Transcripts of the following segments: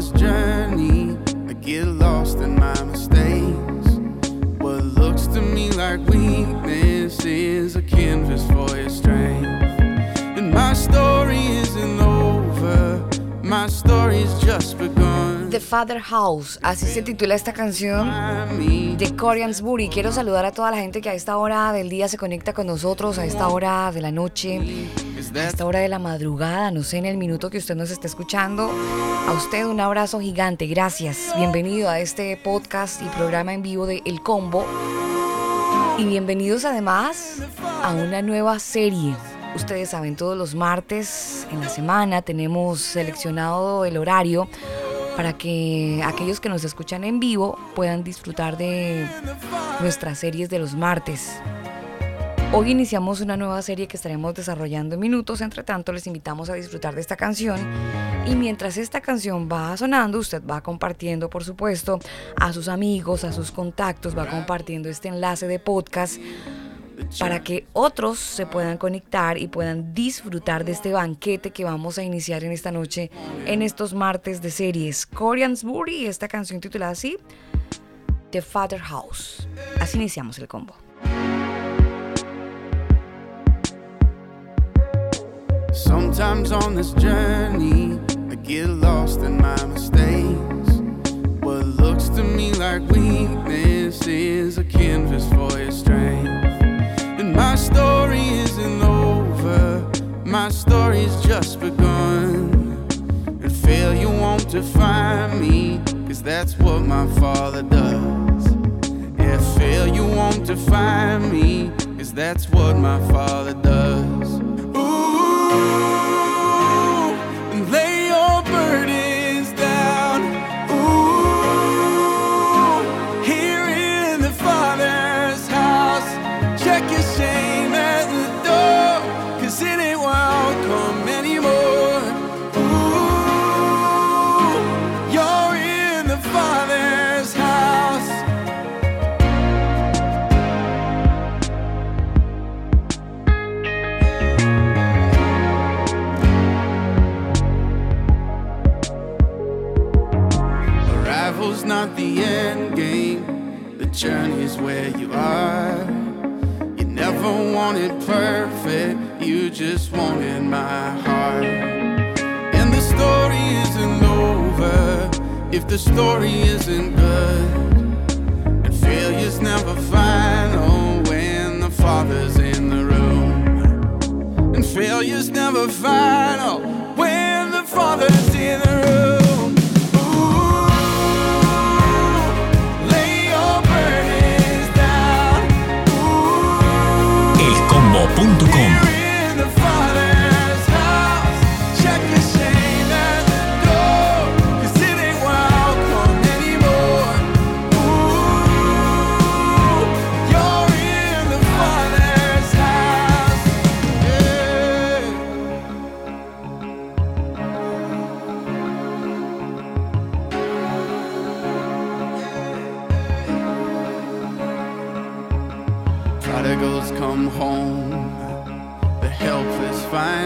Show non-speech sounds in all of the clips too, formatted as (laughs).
this journey, I get The Father House, así se titula esta canción de Coriansbury. Quiero saludar a toda la gente que a esta hora del día se conecta con nosotros, a esta hora de la noche, a esta hora de la madrugada, no sé, en el minuto que usted nos esté escuchando. A usted un abrazo gigante, gracias. Bienvenido a este podcast y programa en vivo de El Combo. Y bienvenidos además a una nueva serie. Ustedes saben, todos los martes en la semana tenemos seleccionado el horario para que aquellos que nos escuchan en vivo puedan disfrutar de nuestras series de los martes. Hoy iniciamos una nueva serie que estaremos desarrollando en minutos, entre tanto les invitamos a disfrutar de esta canción y mientras esta canción va sonando, usted va compartiendo por supuesto a sus amigos, a sus contactos, va compartiendo este enlace de podcast para que otros se puedan conectar y puedan disfrutar de este banquete que vamos a iniciar en esta noche, en estos martes de series. Coriansbury, esta canción titulada así, The Father House. Así iniciamos el combo. Sometimes on this journey, I get lost in my mistakes. What looks to me like weakness is a canvas for your strength. Story isn't over, my story's just begun. And failure won't define me, cause that's what my father does. Yeah, failure won't define me, cause that's what my father does. Ooh, not the end game, the journey's where you are. You never wanted perfect, you just wanted my heart. And the story isn't over if the story isn't good. And failure's never final when the Father's in the room. And failure's never final when the Father's in the room.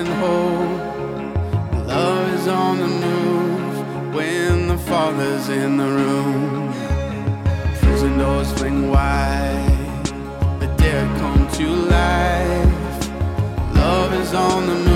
Hope. Love is on the move when the Father's in the room. Prison doors fling wide, the dead come to life. Love is on the move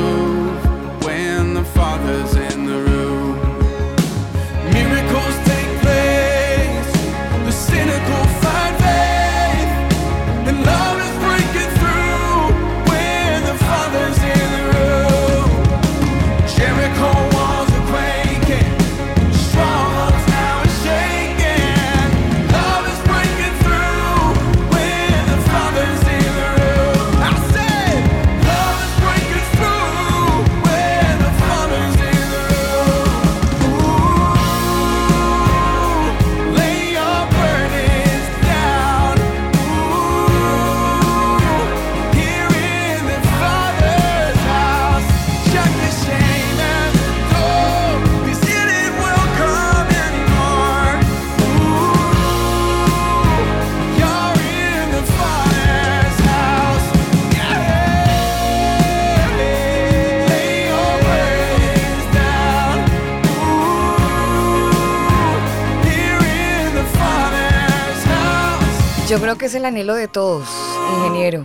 Creo que es el anhelo de todos, ingeniero.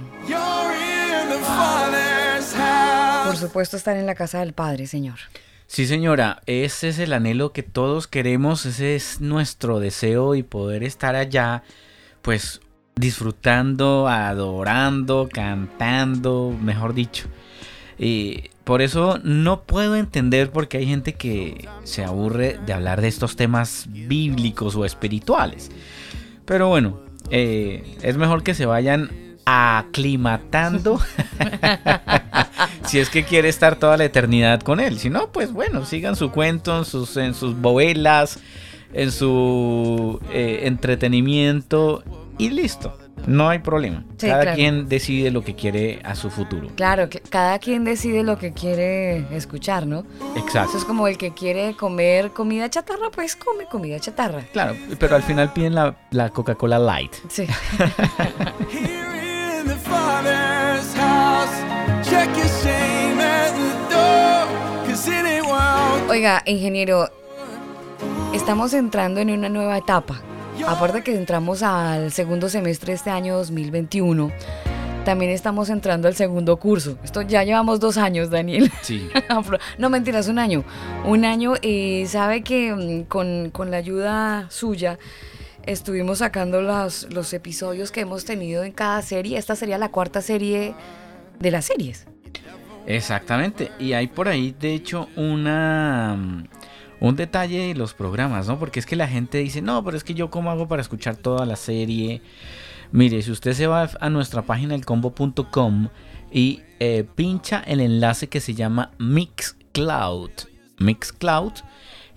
Por supuesto, estar en la casa del Padre, Señor. Sí, señora, ese es el anhelo que todos queremos, ese es nuestro deseo y poder estar allá, pues disfrutando, adorando, cantando, mejor dicho. Y por eso no puedo entender por qué hay gente que se aburre de hablar de estos temas bíblicos o espirituales. Pero bueno, eh, es mejor que se vayan aclimatando (laughs) si es que quiere estar toda la eternidad con él. Si no, pues bueno, sigan su cuento en sus, en sus en su eh, entretenimiento y listo. No hay problema. cada quien decide lo que quiere a su futuro. Claro, cada quien decide lo que quiere escuchar, ¿no? Exacto. Eso es como el que quiere comer comida chatarra, pues come comida chatarra. Claro, pero al final piden la, la Coca-Cola Light. Sí. (laughs) Oiga, ingeniero, estamos entrando en una nueva etapa. Aparte que entramos al segundo semestre de este año 2021, también estamos entrando al segundo curso. Esto ya llevamos dos años, Daniel. Sí. (laughs) no, mentiras, un año. Un año y sabe que mm, con, con la ayuda suya estuvimos sacando los, los episodios que hemos tenido en cada serie. Esta sería la cuarta serie de las series. Exactamente. Y hay por ahí, de hecho, una mm, un detalle de los programas, ¿no? Porque es que la gente dice, no, pero es que yo cómo hago para escuchar toda la serie. Mire, si usted se va a nuestra página elcombo.com y eh, pincha el enlace que se llama Mixcloud. Mixcloud.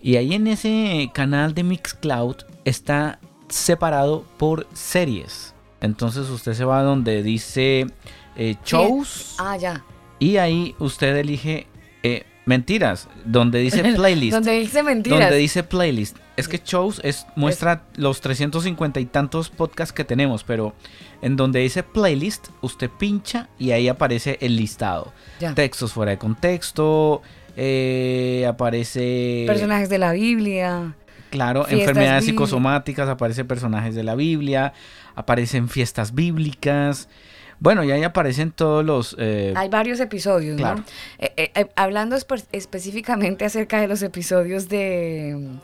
Y ahí en ese canal de Mixcloud está separado por series. Entonces usted se va donde dice eh, shows. Ah, ya. Y ahí usted elige eh, Mentiras, donde dice (laughs) playlist. donde dice mentiras. Donde dice playlist. Es que shows es, muestra los 350 y tantos podcasts que tenemos, pero en donde dice playlist, usted pincha y ahí aparece el listado. Textos fuera de contexto, eh, aparece... Personajes de la Biblia. Claro, enfermedades psicosomáticas, aparece personajes de la Biblia, aparecen fiestas bíblicas. Bueno, y ahí aparecen todos los... Eh, Hay varios episodios, ¿no? Eh, eh, hablando específicamente acerca de los episodios de,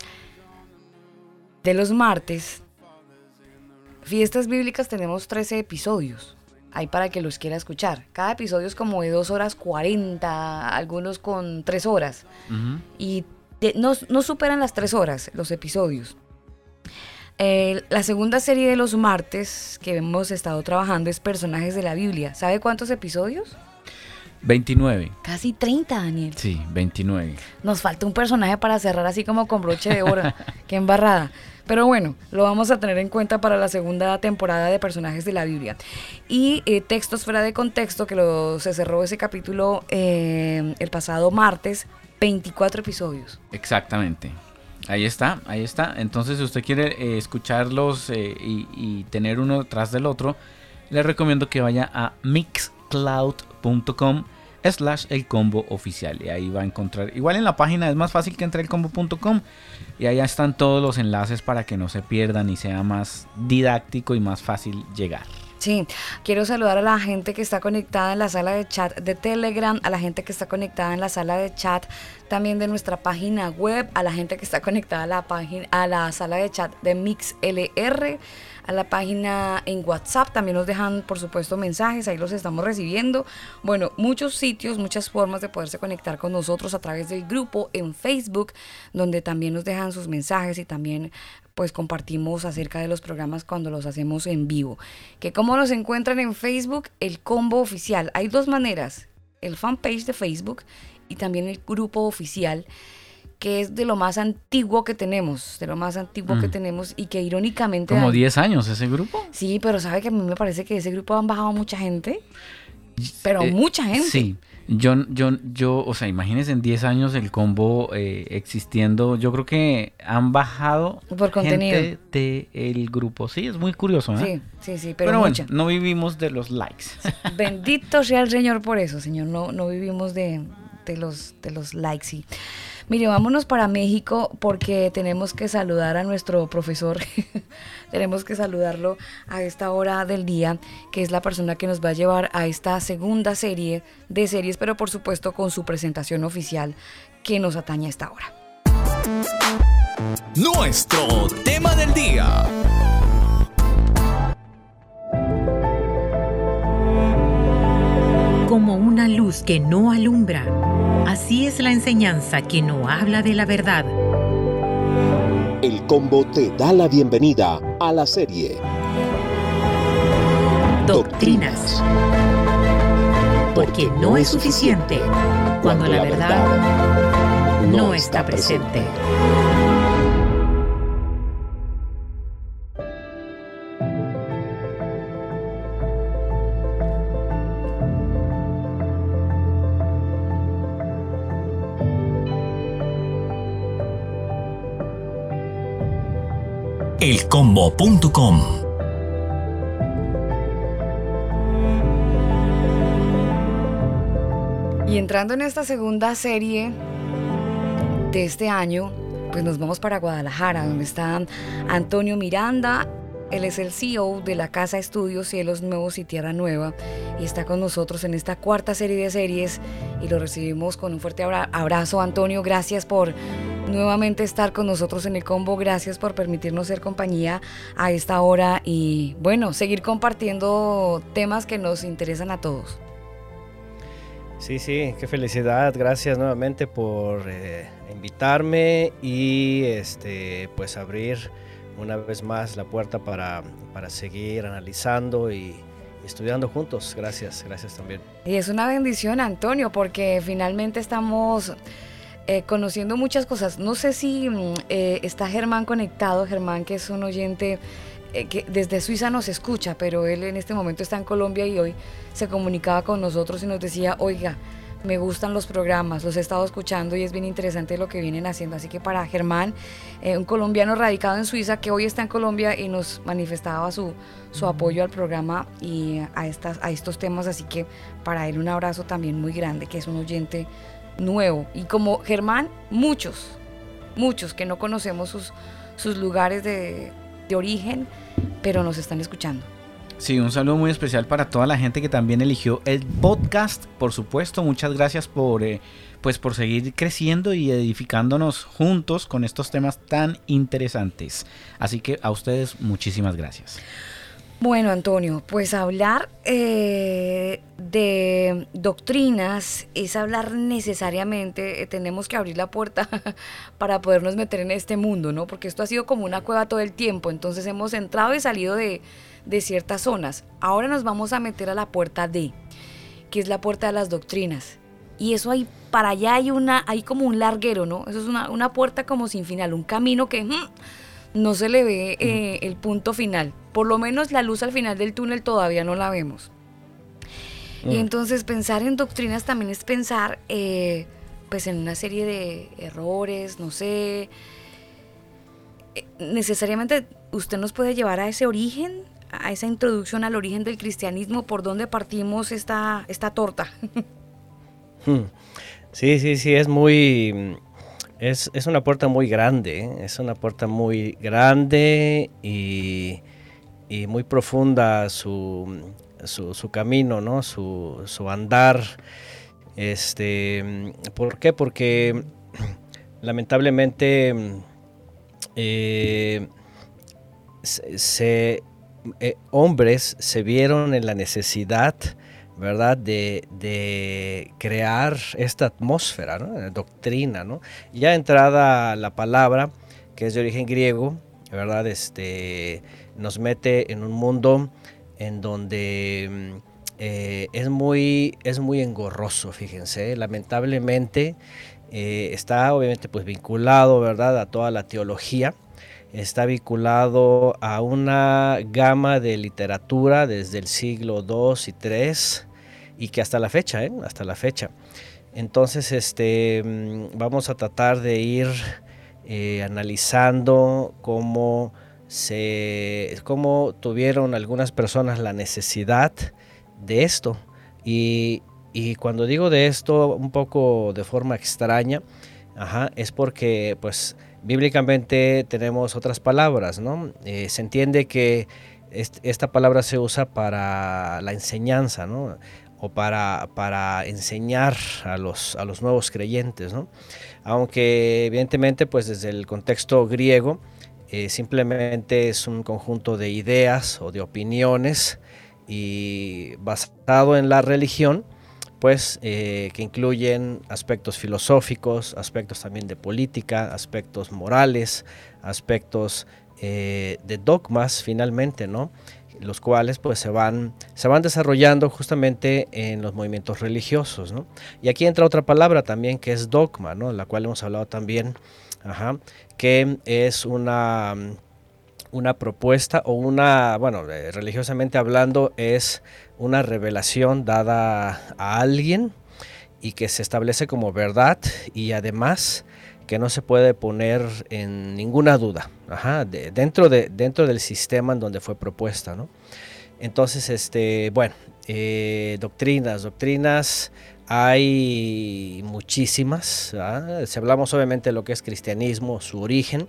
de los martes, fiestas bíblicas tenemos 13 episodios. Hay para que los quiera escuchar. Cada episodio es como de 2 horas 40, algunos con 3 horas. Y no, no superan las 3 horas los episodios la segunda serie de los martes que hemos estado trabajando es Personajes de la Biblia. ¿Sabe cuántos episodios? 29. Casi 30, Daniel. Sí, 29. Nos falta un personaje para cerrar así como con broche de oro. (laughs) Qué embarrada. Pero bueno, lo vamos a tener en cuenta para la segunda temporada de Personajes de la Biblia. Y eh, Textos fuera de contexto, que lo, se cerró ese capítulo eh, el pasado martes, 24 episodios. Exactamente. Ahí está, ahí está. Entonces, si usted quiere eh, escucharlos eh, y, tener uno tras del otro, le recomiendo que vaya a mixcloud.com slash el combo oficial y ahí va a encontrar igual en la página es más fácil que entre elcombo.com y ahí están todos los enlaces para que no se pierdan y sea más didáctico y más fácil llegar Sí, quiero saludar a la gente que está conectada en la sala de chat de Telegram, a la gente que está conectada en la sala de chat también de nuestra página web, a la gente que está conectada a la página a la sala de chat de MixLR, a la página en WhatsApp, también nos dejan por supuesto mensajes, ahí los estamos recibiendo. Bueno, muchos sitios, muchas formas de poderse conectar con nosotros a través del grupo en Facebook, donde también nos dejan sus mensajes y también pues compartimos acerca de los programas cuando los hacemos en vivo. Que como nos encuentran en Facebook, el combo oficial. Hay dos maneras, el fanpage de Facebook y también el grupo oficial que es de lo más antiguo que tenemos, de lo más antiguo que mm. tenemos y que irónicamente... Como 10 años ese grupo. Sí, pero sabe que a mí me parece que ese grupo han bajado mucha gente, pero eh, mucha gente. Sí, yo, yo, yo, o sea, imagínense en 10 años el combo eh, existiendo. Yo creo que han bajado por contenido gente del grupo. Sí, es muy curioso, ¿eh? Sí, sí, sí, pero, bueno, no vivimos de los likes. Bendito sea el Señor por eso, Señor. No, no vivimos de, los, de los likes. Sí. Mire, vámonos para México porque tenemos que saludar a nuestro profesor. (laughs) tenemos que saludarlo a esta hora del día, que es la persona que nos va a llevar a esta segunda serie de series, pero por supuesto con su presentación oficial que nos atañe a esta hora. Nuestro tema del día. Como una luz que no alumbra Así es la enseñanza que no habla de la verdad. El combo te da la bienvenida a la serie Doctrinas. Porque no es suficiente cuando la verdad no está presente. elcombo.com. Y entrando en esta segunda serie de este año, pues nos vamos para Guadalajara, donde está Antonio Miranda. Él es el CEO de la Casa Estudios Cielos Nuevos y Tierra Nueva y está con nosotros en esta cuarta serie de series y lo recibimos con un fuerte abrazo. Antonio, gracias por nuevamente estar con nosotros en el combo. Gracias por permitirnos ser compañía a esta hora y bueno, seguir compartiendo temas que nos interesan a todos. Sí, sí, qué felicidad. Gracias nuevamente por eh, invitarme y este, pues abrir una vez más la puerta para, para seguir analizando y, estudiando juntos. Gracias, gracias también. Y es una bendición, Antonio, porque finalmente estamos eh, conociendo muchas cosas. No sé si mm, eh, está Germán conectado, Germán que es un oyente eh, que desde Suiza nos escucha, pero él en este momento está en Colombia y hoy se comunicaba con nosotros y nos decía, oiga, me gustan los programas, los he estado escuchando y es bien interesante lo que vienen haciendo. Así que para Germán, un colombiano radicado en Suiza que hoy está en Colombia y nos manifestaba su, su apoyo al programa y a, estas, a estos temas, así que para él un abrazo también muy grande, que es un oyente nuevo. Y como Germán, muchos, muchos que no conocemos sus, sus lugares de, origen, pero nos están escuchando. Sí, un saludo muy especial para toda la gente que también eligió el podcast, por supuesto. Muchas gracias por, eh, pues por seguir creciendo y edificándonos juntos con estos temas tan interesantes. Así que a ustedes muchísimas gracias. Bueno, Antonio, pues hablar eh, de doctrinas es hablar necesariamente, eh, tenemos que abrir la puerta (laughs) para podernos meter en este mundo, ¿no? Porque esto ha sido como una cueva todo el tiempo, entonces hemos entrado y salido de, de ciertas zonas. Ahora nos vamos a meter a la puerta D, que es la puerta de las doctrinas. Y eso hay, para allá hay una, hay como un larguero, ¿no? Eso es una, una puerta como sin final, un camino que... Mm, no se le ve eh, el punto final. Por lo menos la luz al final del túnel todavía no la vemos. Y mm. entonces pensar en doctrinas también es pensar eh, pues en una serie de errores, no sé. Eh, necesariamente usted nos puede llevar a ese origen, a esa introducción al origen del cristianismo, por dónde partimos esta, esta torta. (laughs) Hmm. Sí, sí, sí, es muy es, una puerta muy grande, ¿eh? es una puerta muy grande y, muy profunda su, camino, ¿no? su, andar. Este, ¿Por qué? Porque (clears throat) lamentablemente eh, eh, hombres se vieron en la necesidad ¿verdad? De, crear esta atmósfera, doctrina. Ya entrada la palabra, que es de origen griego, ¿verdad? Este, nos mete en un mundo en donde mm, eh, es, muy, es muy engorroso, fíjense, lamentablemente eh, está obviamente pues vinculado, ¿verdad? A toda la teología, está vinculado a una gama de literatura desde el siglo II y III y que hasta la fecha, ¿eh? hasta la fecha. Entonces, este, mm, vamos a tratar de ir eh, analizando cómo se, cómo tuvieron algunas personas la necesidad de esto. Y, cuando digo de esto un poco de forma extraña, es porque pues bíblicamente tenemos otras palabras, ¿no? Eh, se entiende que esta palabra se usa para la enseñanza, ¿no? O para, para enseñar a los, a los nuevos creyentes, ¿no? Aunque evidentemente pues desde el contexto griego eh, simplemente es un conjunto de ideas o de opiniones y basado en la religión, pues eh, que incluyen aspectos filosóficos, aspectos también de política, aspectos morales, aspectos eh, de dogmas finalmente, ¿no? los cuales pues se van, se van desarrollando justamente en los movimientos religiosos. ¿no? Y aquí entra otra palabra también que es dogma, ¿no? la cual hemos hablado también, que es una, una propuesta o una, bueno, eh, religiosamente hablando, es una revelación dada a alguien y que se establece como verdad y además que no se puede poner en ninguna duda dentro, de, dentro del sistema en donde fue propuesta. ¿no? Entonces, este, bueno, eh, doctrinas, doctrinas hay muchísimas. Si hablamos obviamente de lo que es cristianismo, su origen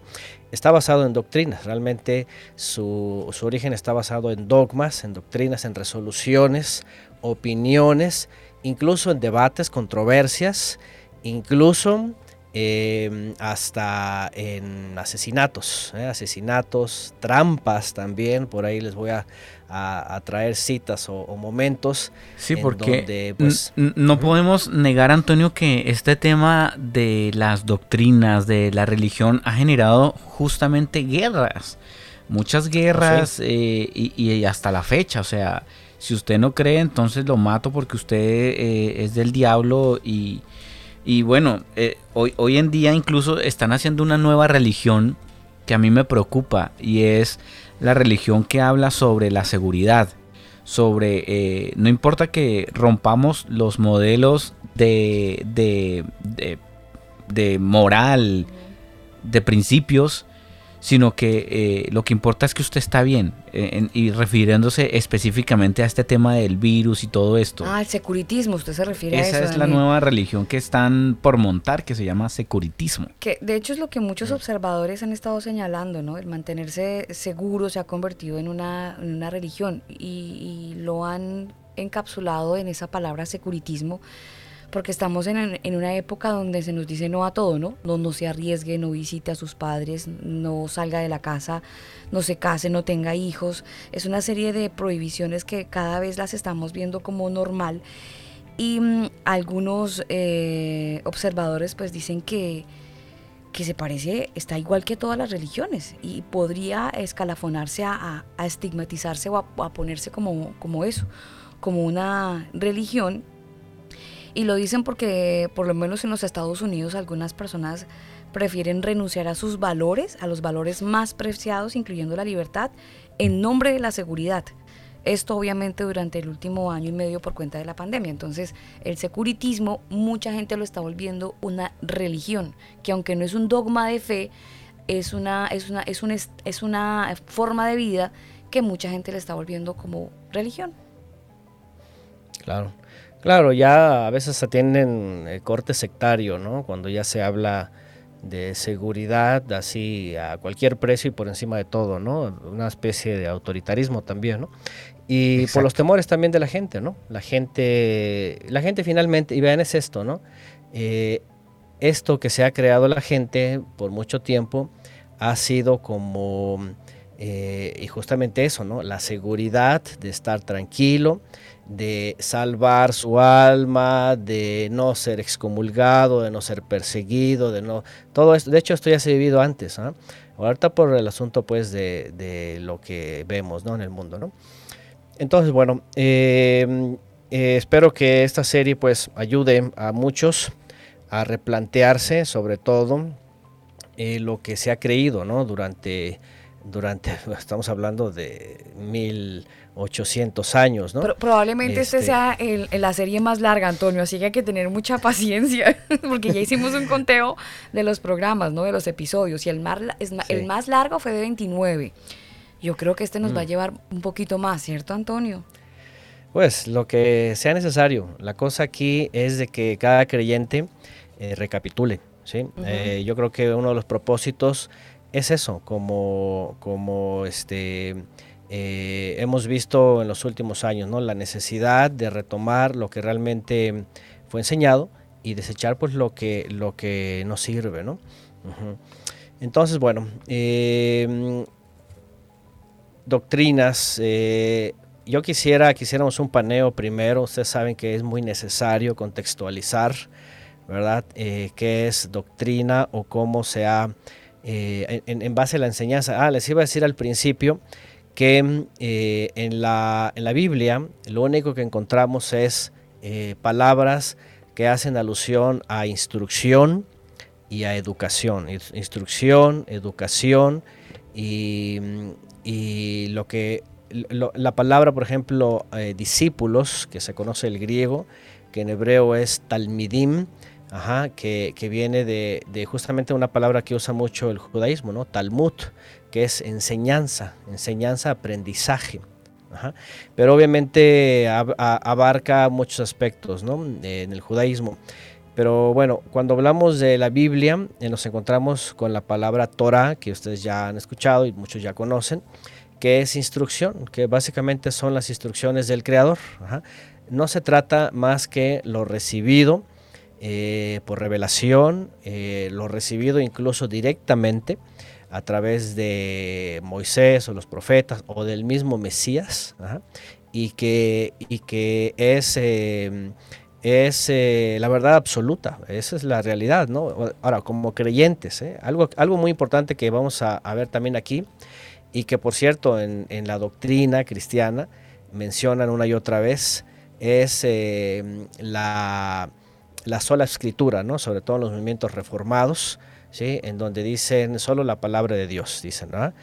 está basado en doctrinas. Realmente su, su origen está basado en dogmas, en doctrinas, en resoluciones, opiniones, incluso en debates, controversias, incluso Em, hasta en asesinatos, ¿eh? asesinatos, trampas también, por ahí les voy a, traer citas o, momentos. Sí, porque pues, no podemos negar, Antonio, que este tema de las doctrinas, de la religión, ha generado justamente guerras, muchas guerras eh, y, hasta la fecha, o sea, si usted no cree, entonces lo mato porque usted eh, es del diablo y y bueno, eh, hoy, hoy en día incluso están haciendo una nueva religión que a mí me preocupa y es la religión que habla sobre la seguridad, sobre, eh, no importa que rompamos los modelos de, de, de, de moral, de principios, sino que eh, lo que importa es que usted está bien. Eh, y refiriéndose específicamente a este tema del virus y todo esto. Ah, el securitismo, usted se refiere a eso. Esa es la nueva religión que están por montar, que se llama securitismo. Que de hecho es lo que muchos observadores han estado señalando, ¿no? El mantenerse seguro se ha convertido en una, religión y, y lo han encapsulado en esa palabra securitismo porque estamos en, una época donde se nos dice no a todo, ¿no? ¿no? No se arriesgue, no visite a sus padres, no salga de la casa, no se case, no tenga hijos. Es una serie de prohibiciones que cada vez las estamos viendo como normal. Y mm, algunos eh, observadores pues dicen que, que se parece, está igual que todas las religiones y podría escalafonarse a, estigmatizarse o a, a, ponerse como, como eso, como una religión y lo dicen porque, por lo menos en los Estados Unidos, algunas personas prefieren renunciar a sus valores, a los valores más preciados, incluyendo la libertad, en nombre de la seguridad. Esto obviamente durante el último año y medio por cuenta de la pandemia. Entonces, el securitismo, mucha gente lo está volviendo una religión, que aunque no es un dogma de fe, es una, es una, es una, es una forma de vida que mucha gente le está volviendo como religión. Claro. Claro, ya a veces atienden el corte sectario, ¿no? Cuando ya se habla de seguridad así a cualquier precio y por encima de todo, ¿no? Una especie de autoritarismo también, ¿no? Y por los temores también de la gente, ¿no? La gente, la gente finalmente, y vean, es esto, ¿no? Eh, esto que se ha creado la gente por mucho tiempo ha sido como, eh, y justamente eso, ¿no? La seguridad de estar tranquilo, de salvar su alma, de no ser excomulgado, de no ser perseguido, de no... Todo esto, de hecho esto ya se ha vivido antes, ¿ah? ahorita por el asunto pues de, lo que vemos ¿no? en el mundo. ¿no? Entonces, bueno, eh, eh, espero que esta serie pues ayude a muchos a replantearse sobre todo eh, lo que se ha creído ¿no? durante, durante, (laughs) estamos hablando de mil 800 años, ¿no? probablemente este, este sea la serie más larga, Antonio, así que hay que tener mucha paciencia, (laughs) porque ya hicimos un conteo de los programas, ¿no? De los episodios, y el más, el más largo fue de 29. Yo creo que este nos va a mm. llevar un poquito más, ¿cierto, Antonio? Pues lo que sea necesario. La cosa aquí es de que cada creyente recapitulen. ¿sí? yo creo que uno de los propósitos es eso, como, como este, hemos visto en los últimos años, ¿no? la necesidad de retomar lo que realmente fue enseñado y desechar pues lo que, lo que nos sirve. ¿no? Entonces, bueno, em, doctrinas. Eh, yo quisiera, quisiéramos un paneo primero. Ustedes saben que es muy necesario contextualizar, ¿verdad? Eh, ¿Qué es doctrina o cómo se ha, eh, en, base a la enseñanza? Ah, les iba a decir al principio que en, la, en la Biblia lo único que encontramos es palabras que hacen alusión a instrucción, y a educación, instrucción, educación y, lo que la palabra, por ejemplo, eh, discípulos, que se conoce el griego, que en hebreo es talmidim, ajá, que, viene de, justamente una palabra que usa mucho el judaísmo, ¿no? Talmud, que es enseñanza, enseñanza, aprendizaje. Pero obviamente abarca muchos aspectos ¿no? en el judaísmo. Pero bueno, cuando hablamos de la Biblia, eh, nos encontramos con la palabra Torah, que ustedes ya han escuchado y muchos ya conocen, que es instrucción, que básicamente son las instrucciones del Creador. No se trata más que lo recibido eh, por revelación, eh, lo recibido incluso directamente a través de Moisés o los profetas o del mismo Mesías, y, que, y que es es eh, la verdad absoluta, esa es la realidad, ¿no? Ahora, como creyentes, ¿eh? algo, algo muy importante que vamos a, ver también aquí, y que por cierto en, la doctrina cristiana mencionan una y otra vez, es eh, la, sola escritura, ¿no? Sobre todo en los movimientos reformados, ¿sí? En donde dicen solo la palabra de Dios, dicen, ¿no?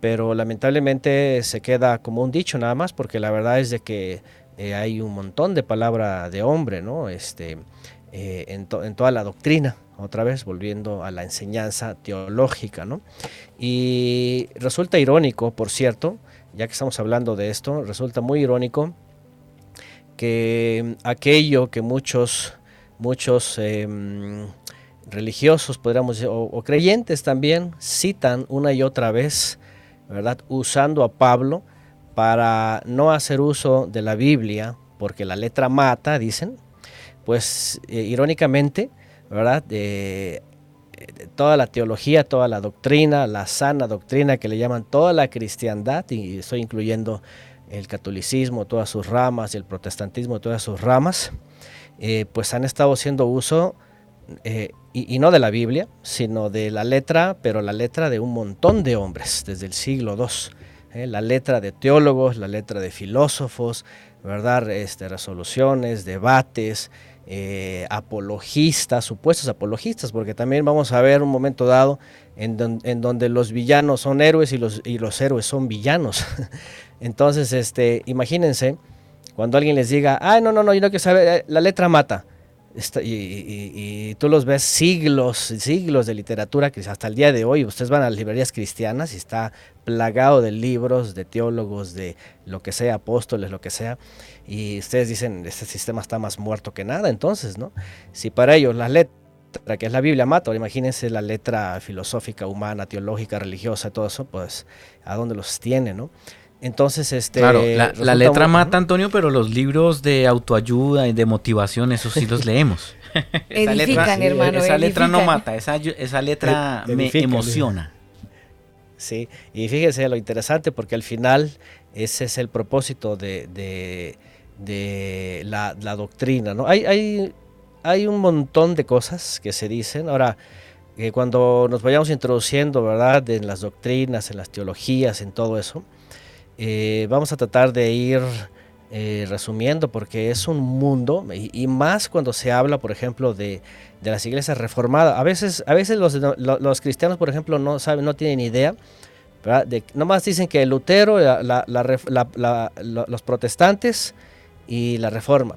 Pero lamentablemente se queda como un dicho nada más, porque la verdad es de que eh, hay un montón de palabra de hombre, ¿no? Este, eh, en, toda la doctrina, otra vez volviendo a la enseñanza teológica, ¿no? Y resulta irónico, por cierto, ya que estamos hablando de esto, resulta muy irónico que aquello que muchos, muchos em, religiosos, podríamos decir, o, creyentes también, citan una y otra vez, ¿verdad? Usando a Pablo para no hacer uso de la Biblia, porque la letra mata, dicen, pues eh, irónicamente, ¿verdad? toda la teología, toda la doctrina, la sana doctrina que le llaman toda la cristiandad, y estoy incluyendo el catolicismo, todas sus ramas, el protestantismo, todas sus ramas, eh, pues han estado haciendo uso, eh, y, no de la Biblia, sino de la letra, pero la letra de un montón de hombres desde el siglo II. ¿eh? la letra de teólogos, la letra de filósofos, ¿verdad? Este, resoluciones, debates, eh, apologistas, supuestos apologistas, porque también vamos a ver un momento dado en, donde los villanos son héroes y los, y los héroes son villanos. (laughs) Entonces, este, imagínense cuando alguien les diga, ah, no, no, no, yo no quiero saber, la letra mata y, tú los ves siglos, siglos de literatura que hasta el día de hoy ustedes van a las librerías cristianas y está plagado de libros, de teólogos, de lo que sea, apóstoles, lo que sea, y ustedes dicen, este sistema está más muerto que nada, entonces, ¿no? Si para ellos la letra que es la Biblia mata, imagínense la letra filosófica, humana, teológica, religiosa, todo eso, pues, ¿a dónde los tiene, no? Entonces, este. Claro, la, letra mata, Antonio, pero los libros de autoayuda y de motivación, esos sí los leemos. (laughs) esa letra, hermano. Esa letra no mata, esa, esa letra me emociona. Sí, y fíjese lo interesante, porque al final ese es el propósito de, de, la, doctrina, ¿no? Hay, hay, hay un montón de cosas que se dicen. Ahora, eh, cuando nos vayamos introduciendo, ¿verdad?, en las doctrinas, en las teologías, en todo eso eh, vamos a tratar de ir eh, resumiendo porque es un mundo y, más cuando se habla, por ejemplo, de, las iglesias reformadas. A veces, a veces los, los, cristianos, por ejemplo, no saben, no tienen idea. De, nomás dicen que Lutero, los protestantes y la reforma.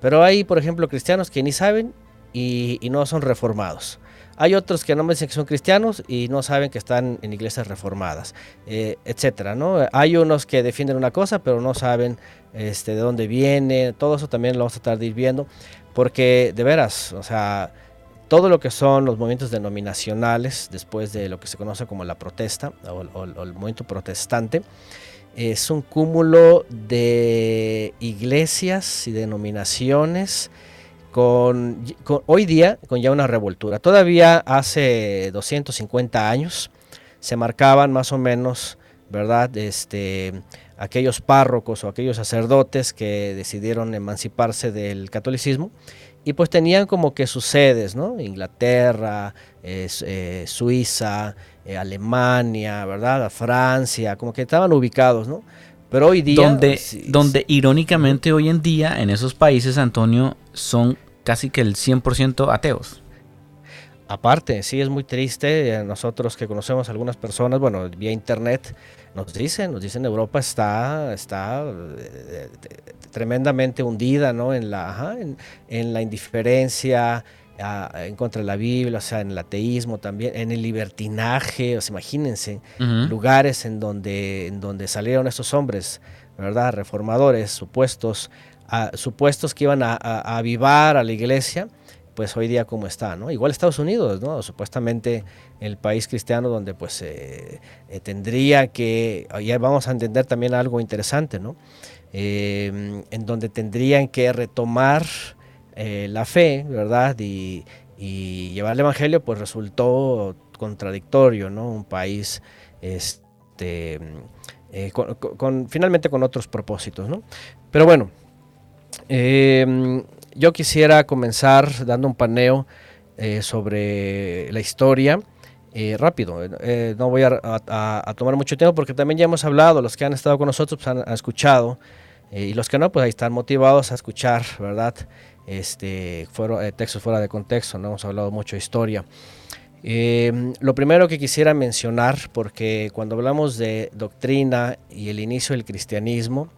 Pero hay, por ejemplo, cristianos que ni saben y no son reformados. Hay otros que no me dicen que son cristianos y no saben que están en iglesias reformadas, eh, etcétera, ¿no? Hay unos que defienden una cosa, pero no saben este, de dónde viene. Todo eso también lo vamos a tratar de ir viendo, porque de veras, o sea, todo lo que son los movimientos denominacionales, después de lo que se conoce como la protesta o, el movimiento protestante, es un cúmulo de iglesias y denominaciones con, hoy día con ya una revoltura. Todavía hace 250 años se marcaban más o menos, ¿verdad? Este, aquellos párrocos o aquellos sacerdotes que decidieron emanciparse del catolicismo y pues tenían como que sus sedes, ¿no? Inglaterra, eh, Suiza, eh, Alemania, ¿verdad? Francia, como que estaban ubicados, ¿no? Pero hoy día... Donde, donde irónicamente hoy en día en esos países, Antonio, son casi que el 100% ateos. Aparte, sí es muy triste, nosotros que conocemos a algunas personas, bueno, vía internet, nos dicen, nos dicen Europa está, está eh, tremendamente hundida ¿no? en, la, en, la indiferencia, en contra de la Biblia, o sea, en el ateísmo también, en el libertinaje, o sea, imagínense, lugares en donde, en donde salieron estos hombres, ¿verdad? Reformadores, supuestos, supuestos que iban a, avivar a la iglesia, pues hoy día como está, ¿no? Igual Estados Unidos, ¿no? Supuestamente el país cristiano donde pues eh, eh, tendría que, ya vamos a entender también algo interesante, ¿no? Em, en donde tendrían que retomar eh, la fe, ¿verdad? Y, llevar el Evangelio, pues resultó contradictorio, ¿no? Un país, este, con, finalmente con otros propósitos, ¿no? Pero bueno, em, yo quisiera comenzar dando un paneo eh, sobre la historia. Eh, rápido, eh, no voy a, tomar mucho tiempo porque también ya hemos hablado, los que han estado con nosotros pues, han, escuchado y los que no, pues ahí están motivados a escuchar, ¿verdad? Este, fuera, textos fuera de contexto, no hemos hablado mucho de historia. lo primero que quisiera mencionar, porque cuando hablamos de doctrina y el inicio del cristianismo,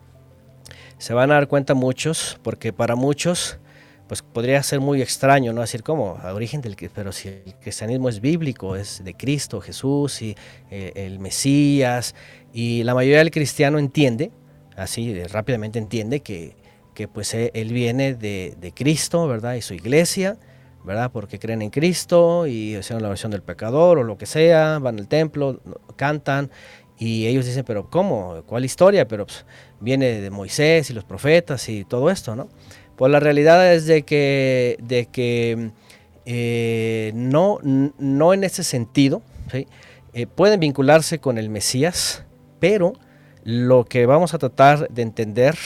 se van a dar cuenta muchos, porque para muchos pues podría ser muy extraño, ¿no? Decir, ¿cómo? A origen del pero si el cristianismo es bíblico, es de Cristo, Jesús y eh, el Mesías, y la mayoría del cristiano entiende, así rápidamente entiende que, que pues e, él viene de, de, Cristo, ¿verdad? Y su iglesia, ¿verdad? Porque creen en Cristo y hacen la versión del pecador o lo que sea, van al templo, cantan y ellos dicen, pero ¿cómo? ¿Cuál historia? Pero pues, viene de Moisés y los profetas y todo esto, ¿no? Pues la realidad es de que, de que eh, no, no en ese sentido, eh, pueden vincularse con el Mesías, pero lo que vamos a tratar de entender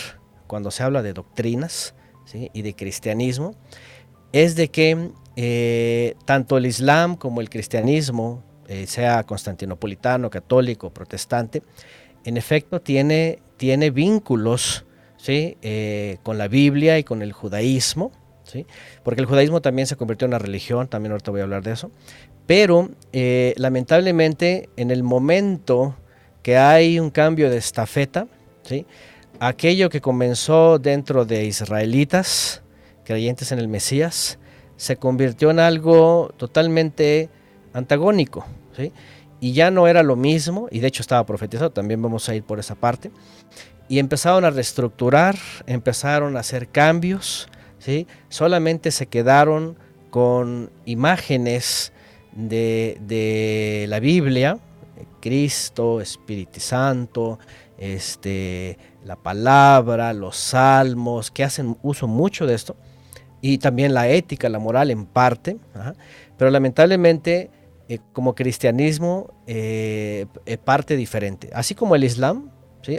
cuando se habla de doctrinas y de cristianismo es de que eh, tanto el Islam como el cristianismo, sea constantinopolitano, católico, protestante, en efecto tiene, tiene vínculos ¿sí? Eh, con la Biblia y con el judaísmo, ¿sí? porque el judaísmo también se convirtió en una religión, también ahorita voy a hablar de eso, pero eh, lamentablemente en el momento que hay un cambio de estafeta, ¿sí? aquello que comenzó dentro de israelitas, creyentes en el Mesías, se convirtió en algo totalmente antagónico, ¿sí? Y ya no era lo mismo, y de hecho estaba profetizado, también vamos a ir por esa parte, y empezaron a reestructurar, empezaron a hacer cambios, ¿sí? solamente se quedaron con imágenes de, la Biblia, Cristo, Espíritu Santo, este, la palabra, los salmos, que hacen uso mucho de esto, y también la ética, la moral en parte, pero lamentablemente eh, como cristianismo eh, eh, parte diferente, así como el Islam,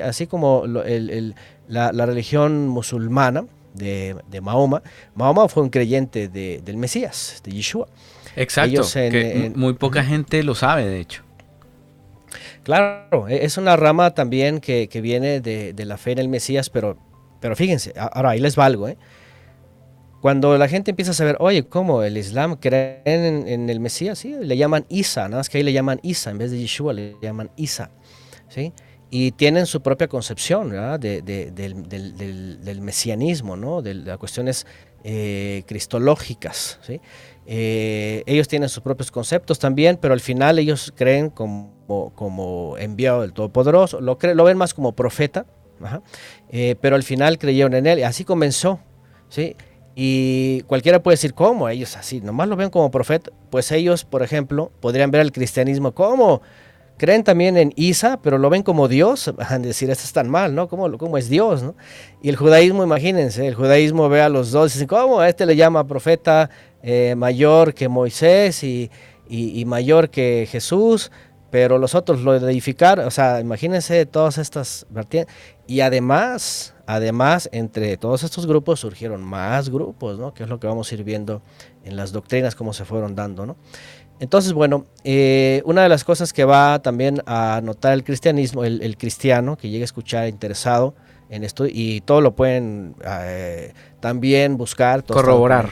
así como la, religión musulmana de, Mahoma. Mahoma fue un creyente del Mesías, de Yeshua. Exacto, que muy poca gente lo sabe, de hecho. Claro, e, es una rama también que, viene de, la fe en el Mesías, pero, pero fíjense, ahora ahí les valgo, ¿eh? Cuando la gente empieza a saber, oye, ¿cómo el Islam creen en, el Mesías? Sí, le llaman Isa, nada más que ahí le llaman Isa, en vez de Yeshua le llaman Isa, ¿sí? y tienen su propia concepción del, mesianismo, ¿no? de, las cuestiones eh, cristológicas. Eh, ellos tienen sus propios conceptos también, pero al final ellos creen como, como enviado del Todopoderoso, lo, lo ven más como profeta, eh, pero al final creyeron en él y así comenzó. ¿sí? Y cualquiera puede decir, ¿cómo? Ellos así, nomás lo ven como profeta. Pues ellos, por ejemplo, podrían ver al cristianismo como, creen también en Isa, pero lo ven como Dios, (laughs) van a decir, esto es tan mal, ¿no? ¿Cómo, cómo es Dios, no? Y el judaísmo, imagínense, el judaísmo ve a los dos y dice, ¿cómo? A este le llama profeta eh, mayor que Moisés y, y, mayor que Jesús, pero los otros lo edificaron, o sea, imagínense todas estas vertientes. Y además, además, entre todos estos grupos surgieron más grupos, ¿no? Que es lo que vamos a ir viendo en las doctrinas, cómo se fueron dando, ¿no? Entonces, bueno, eh, una de las cosas que va también a notar el cristianismo, el, cristiano que llega a escuchar interesado en esto, y todo lo pueden eh, también buscar, corroborar.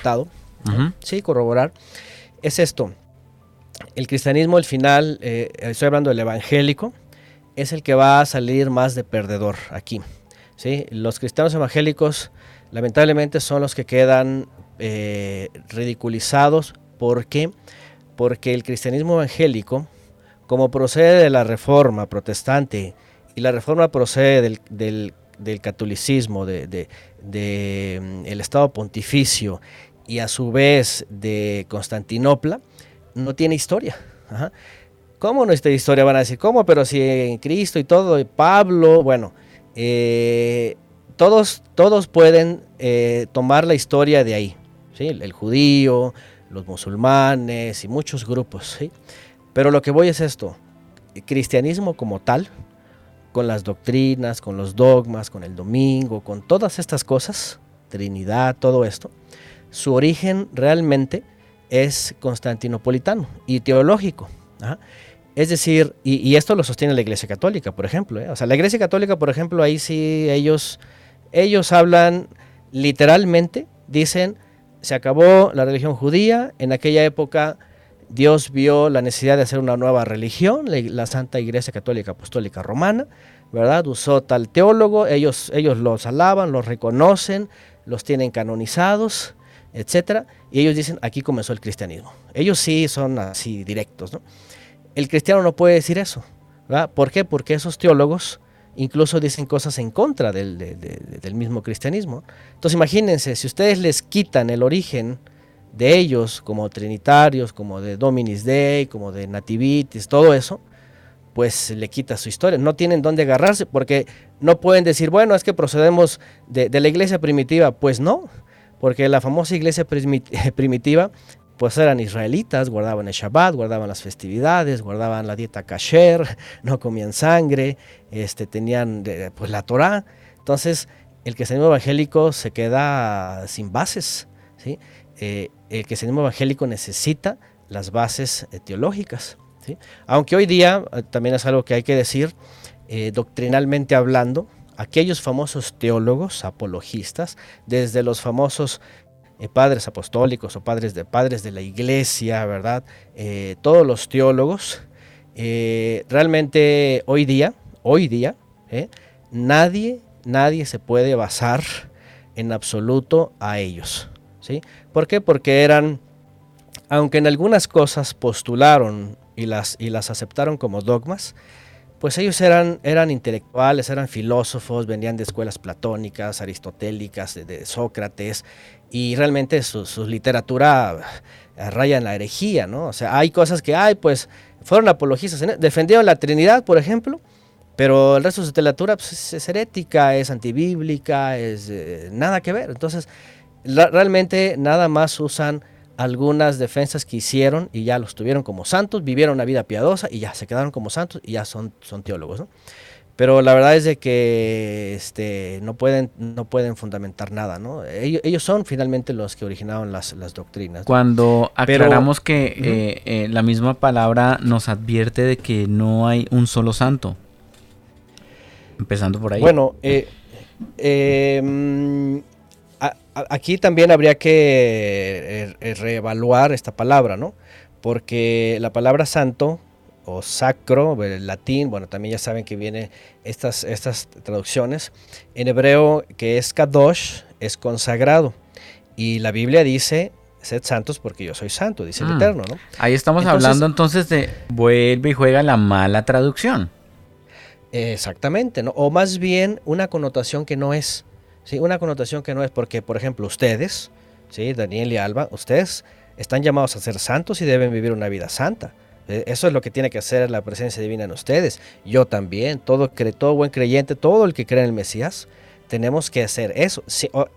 Sí, corroborar. Es esto. El cristianismo, al final, eh, estoy hablando del evangélico, es el que va a salir más de perdedor aquí. ¿sí? Los cristianos evangélicos, lamentablemente, son los que quedan ridiculizados. ¿Por qué? Porque el cristianismo evangélico, como procede de la reforma protestante, y la reforma procede del, catolicismo, del de, mm, el Estado pontificio, y a su vez de Constantinopla, no tiene historia. ¿Cómo tiene historia? Van a decir, ¿cómo? Pero si en Cristo y todo, Pablo, bueno, eh, todos, todos pueden eh, tomar la historia de ahí. ¿sí? el judío, los musulmanes y muchos grupos. ¿sí? Pero lo que voy es esto, el cristianismo como tal, con las doctrinas, con los dogmas, con el domingo, con todas estas cosas, Trinidad, todo esto, su origen realmente es constantinopolitano y teológico. Es decir, y, esto lo sostiene la Iglesia Católica, por ejemplo. ¿eh? O sea, la Iglesia Católica, por ejemplo, ahí sí ellos, ellos hablan literalmente, dicen, se acabó la religión judía, en aquella época Dios vio la necesidad de hacer una nueva religión, la, Santa Iglesia Católica Apostólica Romana, ¿verdad? Usó tal teólogo, ellos, ellos los alaban, los reconocen, los tienen canonizados, etc. Y ellos dicen, aquí comenzó el cristianismo. Ellos sí son así directos, ¿no? El cristiano no puede decir eso, ¿verdad? ¿Por qué? Porque esos teólogos incluso dicen cosas en contra del, mismo cristianismo. Entonces imagínense, si ustedes les quitan el origen de ellos como trinitarios, como de Dominis Dei, como de Nativitis, todo eso, pues le quita su historia. No tienen dónde agarrarse porque no pueden decir, bueno, es que procedemos de, de la iglesia primitiva. Pues no, porque la famosa iglesia (laughs) primitiva pues eran israelitas, guardaban el Shabbat, guardaban las festividades, guardaban la dieta kasher, (laughs) no comían sangre, este, tenían pues la Torah. Entonces, el cristianismo evangélico se queda sin bases. ¿sí? Eh, el cristianismo evangélico necesita las bases eh, teológicas. ¿sí? Aunque hoy día, eh, también es algo que hay que decir, doctrinalmente hablando, aquellos famosos teólogos, apologistas, desde los famosos eh, padres apostólicos o padres de, padres de la iglesia, ¿verdad? Eh, todos los teólogos, eh, realmente hoy día, hoy día, nadie, nadie se puede basar en absoluto a ellos. ¿sí? ¿Por qué? Porque eran, aunque en algunas cosas postularon y las, y las aceptaron como dogmas, pues ellos eran, eran intelectuales, eran filósofos, venían de escuelas platónicas, aristotélicas, de, Sócrates, y realmente su, literatura eh, raya en la herejía, ¿no? O sea, hay cosas que hay, pues, fueron apologistas, defendieron la Trinidad, por ejemplo, pero el resto de su literatura pues, es herética, es antibíblica, es eh, nada que ver. Entonces, realmente nada más usan algunas defensas que hicieron y ya los tuvieron como santos, vivieron una vida piadosa y ya se quedaron como santos y ya son, son teólogos, ¿no? Pero la verdad es de que este, no, pueden, no pueden fundamentar nada, ¿no? Ellos, son finalmente los que originaron las, doctrinas. Cuando aclaramos que eh, eh, la misma palabra nos advierte de que no hay un solo santo. Empezando por ahí. Bueno, eh, em, aquí también habría que eh, reevaluar esta palabra, ¿no? Porque la palabra santo o sacro, el latín, bueno, también ya saben que vienen estas, estas traducciones. En hebreo, que es kadosh, es consagrado. Y la Biblia dice, sed santos porque yo soy santo, dice el mm. Eterno, ¿no? Ahí estamos hablando entonces de vuelve y juega la mala traducción. Exactamente, ¿no? O más bien una connotación que no es. ¿sí? Una connotación que no es porque, por ejemplo, ustedes, ¿sí? Daniel y Alba, ustedes están llamados a ser santos y deben vivir una vida santa. E, eso es lo que tiene que hacer la presencia divina en ustedes. Yo también, todo, todo buen creyente, todo el que cree en el Mesías, tenemos que hacer eso.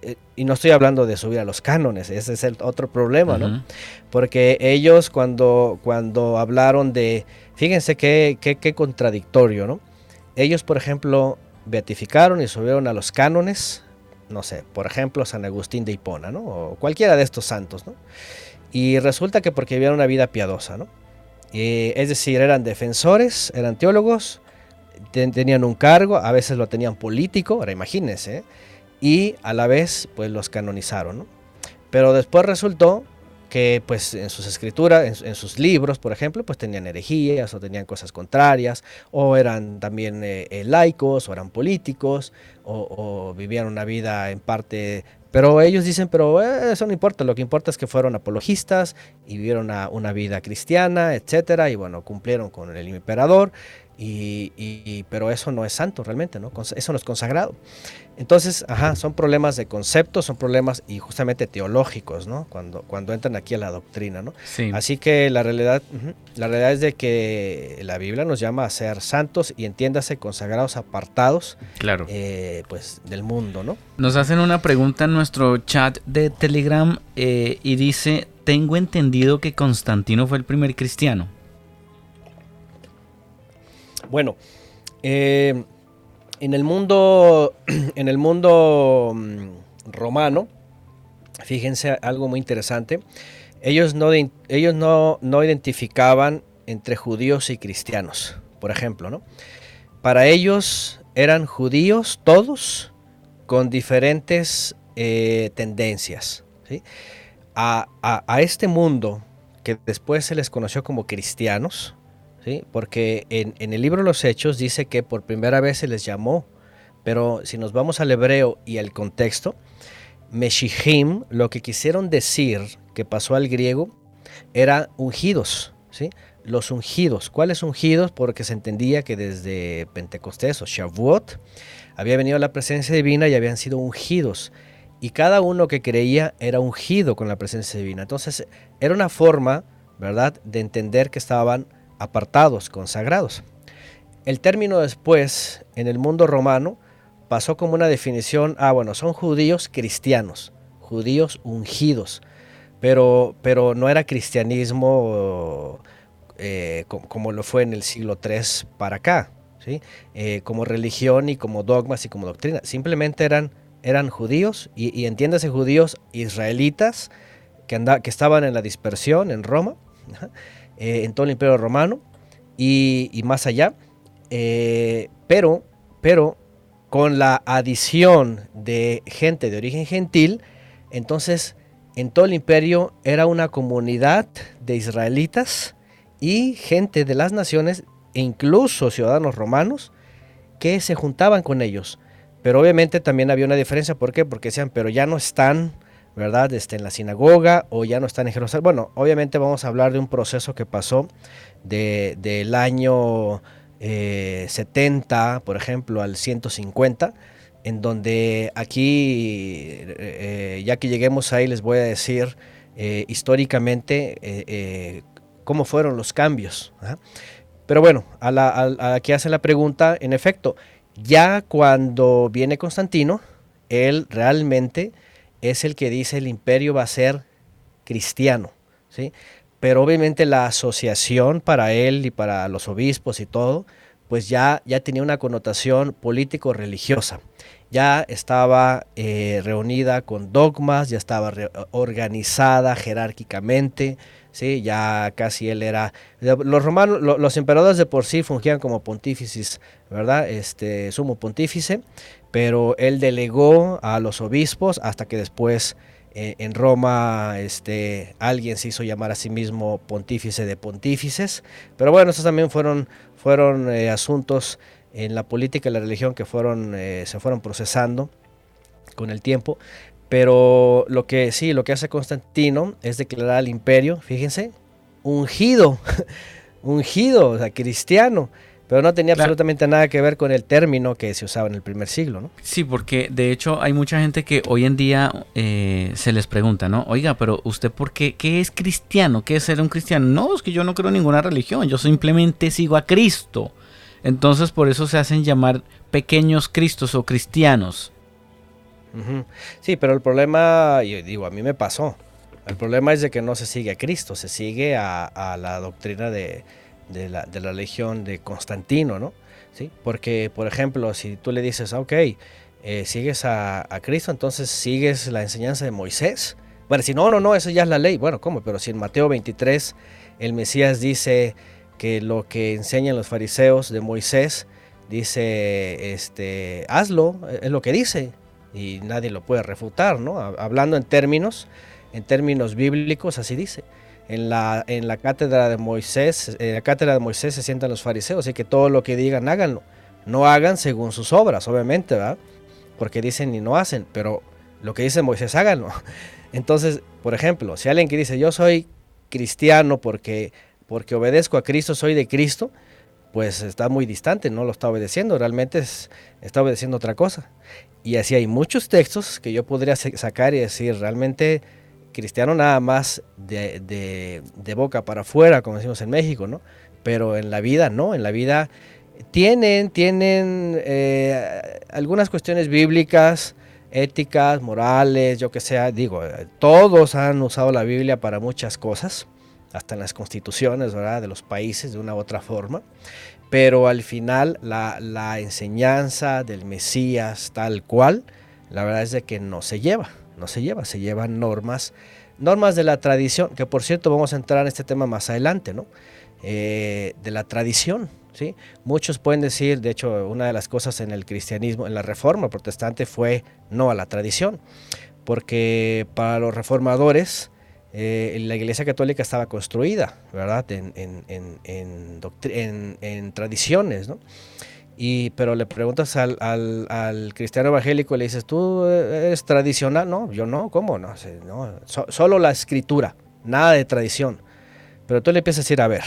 Eh, y no estoy hablando de subir a los cánones, ese es el otro problema, ¿no? Porque ellos cuando, cuando hablaron de, fíjense qué, qué, contradictorio, ¿no? Ellos, por ejemplo, beatificaron y subieron a los cánones, no sé, por ejemplo, San Agustín de Hipona, ¿no? O cualquiera de estos santos, ¿no? Y resulta que porque vivían una vida piadosa, ¿no? Es decir, eran defensores, eran teólogos, tenían un cargo, a veces lo tenían político, ahora imagínense, y a la vez pues los canonizaron. Pero después resultó que pues en sus escrituras, en, sus libros, por ejemplo, pues tenían herejías o tenían cosas contrarias, o eran también eh, eh, laicos, o eran políticos, o, vivían una vida en parte... Pero ellos dicen, pero eh, eso no importa, lo que importa es que fueron apologistas y vivieron una, una vida cristiana, etcétera, y bueno, cumplieron con el emperador, y, pero eso no es santo realmente, ¿no? Eso no es consagrado. Entonces, ajá, son problemas de conceptos, son problemas y justamente teológicos, ¿no? Cuando, cuando entran aquí a la doctrina, ¿no? Sí. Así que la realidad, la realidad es de que la Biblia nos llama a ser santos y entiéndase consagrados, apartados, claro. Eh, pues del mundo, ¿no? Nos hacen una pregunta en nuestro chat de Telegram eh, y dice, tengo entendido que Constantino fue el primer cristiano. Bueno, eh, en el mundo, (clears throat) en el mundo mm, romano, fíjense algo muy interesante. Ellos no, ellos no, identificaban entre judíos y cristianos, por ejemplo, ¿no? Para ellos eran judíos todos con diferentes eh, tendencias. a, este mundo que después se les conoció como cristianos, porque en, el libro de los Hechos dice que por primera vez se les llamó, pero si nos vamos al hebreo y al contexto, Meshihim, lo que quisieron decir que pasó al griego, era ungidos, ¿sí? Los ungidos. ¿Cuáles ungidos? Porque se entendía que desde Pentecostés o Shavuot había venido la presencia divina y habían sido ungidos. Y cada uno que creía era ungido con la presencia divina. Entonces era una forma, ¿verdad?, de entender que estaban apartados, consagrados. El término después, en el mundo romano, pasó como una definición, ah, bueno, son judíos cristianos, judíos ungidos, pero, pero no era cristianismo eh, como, lo fue en el siglo III para acá, ¿sí? Eh, como religión y como dogmas y como doctrina, simplemente eran, eran judíos y, entiéndase judíos israelitas que, que estaban en la dispersión en Roma. Eh, en todo el Imperio Romano y, más allá, eh, pero, pero con la adición de gente de origen gentil, entonces en todo el imperio era una comunidad de israelitas y gente de las naciones e incluso ciudadanos romanos que se juntaban con ellos. Pero obviamente también había una diferencia, ¿por qué? Porque decían, pero ya no están ¿verdad? Este, en la sinagoga o ya no están en Jerusalén. Bueno, obviamente vamos a hablar de un proceso que pasó del año 70, eh, por ejemplo, al 150, en donde aquí, eh, ya que lleguemos ahí, les voy a decir eh, históricamente cómo fueron los cambios. Pero bueno, a la, aquí hace la pregunta, en efecto, ya cuando viene Constantino, él realmente es el que dice el imperio va a ser cristiano, ¿sí? Pero obviamente la asociación para él y para los obispos y todo, pues ya, ya tenía una connotación político-religiosa. Ya estaba eh, reunida con dogmas, ya estaba organizada jerárquicamente, ¿sí? ya casi él era... Los romanos, los emperadores de por sí fungían como pontífices, ¿verdad? Este, sumo pontífice, pero él delegó a los obispos hasta que después eh, en Roma este, alguien se hizo llamar a sí mismo pontífice de pontífices. Pero bueno, esos también fueron, fueron eh, asuntos en la política y la religión que fueron, eh, se fueron procesando con el tiempo. Pero lo que sí, lo que hace Constantino es declarar al imperio, fíjense, ungido, (laughs) ungido, o sea, cristiano. Pero no tenía absolutamente nada que ver con el término que se usaba en el primer siglo, ¿no? Sí, porque de hecho hay mucha gente que hoy en día eh, se les pregunta, ¿no? Oiga, pero usted por qué, qué es cristiano? ¿Qué es ser un cristiano? No, es que yo no creo en ninguna religión, yo simplemente sigo a Cristo. Entonces por eso se hacen llamar pequeños cristos o cristianos. Sí, pero el problema, yo digo, a mí me pasó. El problema es de que no se sigue a Cristo, se sigue a la doctrina de, de la, de la legión de Constantino, ¿no? ¿Sí? Porque, por ejemplo, si tú le dices, ok, eh, sigues a, Cristo, entonces sigues la enseñanza de Moisés. Bueno, si no, no, no, eso ya es la ley. Bueno, ¿cómo? Pero si en Mateo 23 el Mesías dice que lo que enseñan los fariseos de Moisés, dice, este, hazlo, es lo que dice, y nadie lo puede refutar, ¿no? Hablando en términos, en términos bíblicos, así dice en la, en la cátedra de Moisés, en la cátedra de Moisés se sientan los fariseos, así que todo lo que digan, háganlo. No hagan según sus obras, obviamente, ¿verdad? Porque dicen y no hacen, pero lo que dice Moisés, háganlo. (laughs) Entonces, por ejemplo, si alguien que dice, yo soy cristiano porque, porque obedezco a Cristo, soy de Cristo, pues está muy distante, no lo está obedeciendo, realmente está obedeciendo otra cosa. Y así hay muchos textos que yo podría sacar y decir, realmente cristiano nada más de, boca para afuera, como decimos en México, ¿no? Pero en la vida no, en la vida tienen, tienen eh, algunas cuestiones bíblicas, éticas, morales, yo que sea, digo, todos han usado la Biblia para muchas cosas, hasta en las constituciones, ¿verdad? De los países de una u otra forma, pero al final la, la enseñanza del Mesías tal cual, la verdad es de que no se lleva no se lleva, se llevan normas, normas de la tradición, que por cierto vamos a entrar en este tema más adelante, ¿no? Eh, de la tradición, ¿sí? Muchos pueden decir, de hecho, una de las cosas en el cristianismo, en la reforma protestante fue no a la tradición, porque para los reformadores, eh, la Iglesia Católica estaba construida, ¿verdad? En, en, en, en tradiciones, ¿no? Y, pero le preguntas al, al, cristiano evangélico, le dices, ¿tú eres tradicional? No, yo no, ¿cómo? No, no solo la escritura, nada de tradición. Pero tú le empiezas a decir, a ver,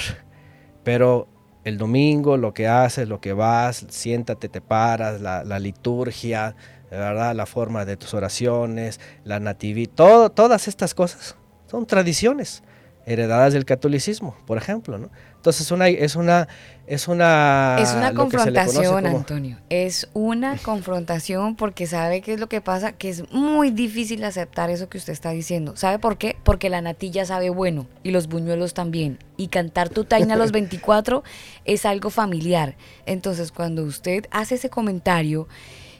pero el domingo lo que haces, lo que vas, siéntate, te paras, la, la liturgia, ¿verdad? la forma de tus oraciones, la natividad, todo, todas estas cosas son tradiciones heredadas del catolicismo, por ejemplo, ¿no? Entonces una, es una es una es una confrontación, Antonio. Es una confrontación porque sabe qué es lo que pasa, que es muy difícil aceptar eso que usted está diciendo. ¿Sabe por qué? Porque la natilla sabe bueno y los buñuelos también. Y cantar tu taina a los (laughs) 24 es algo familiar. Entonces, cuando usted hace ese comentario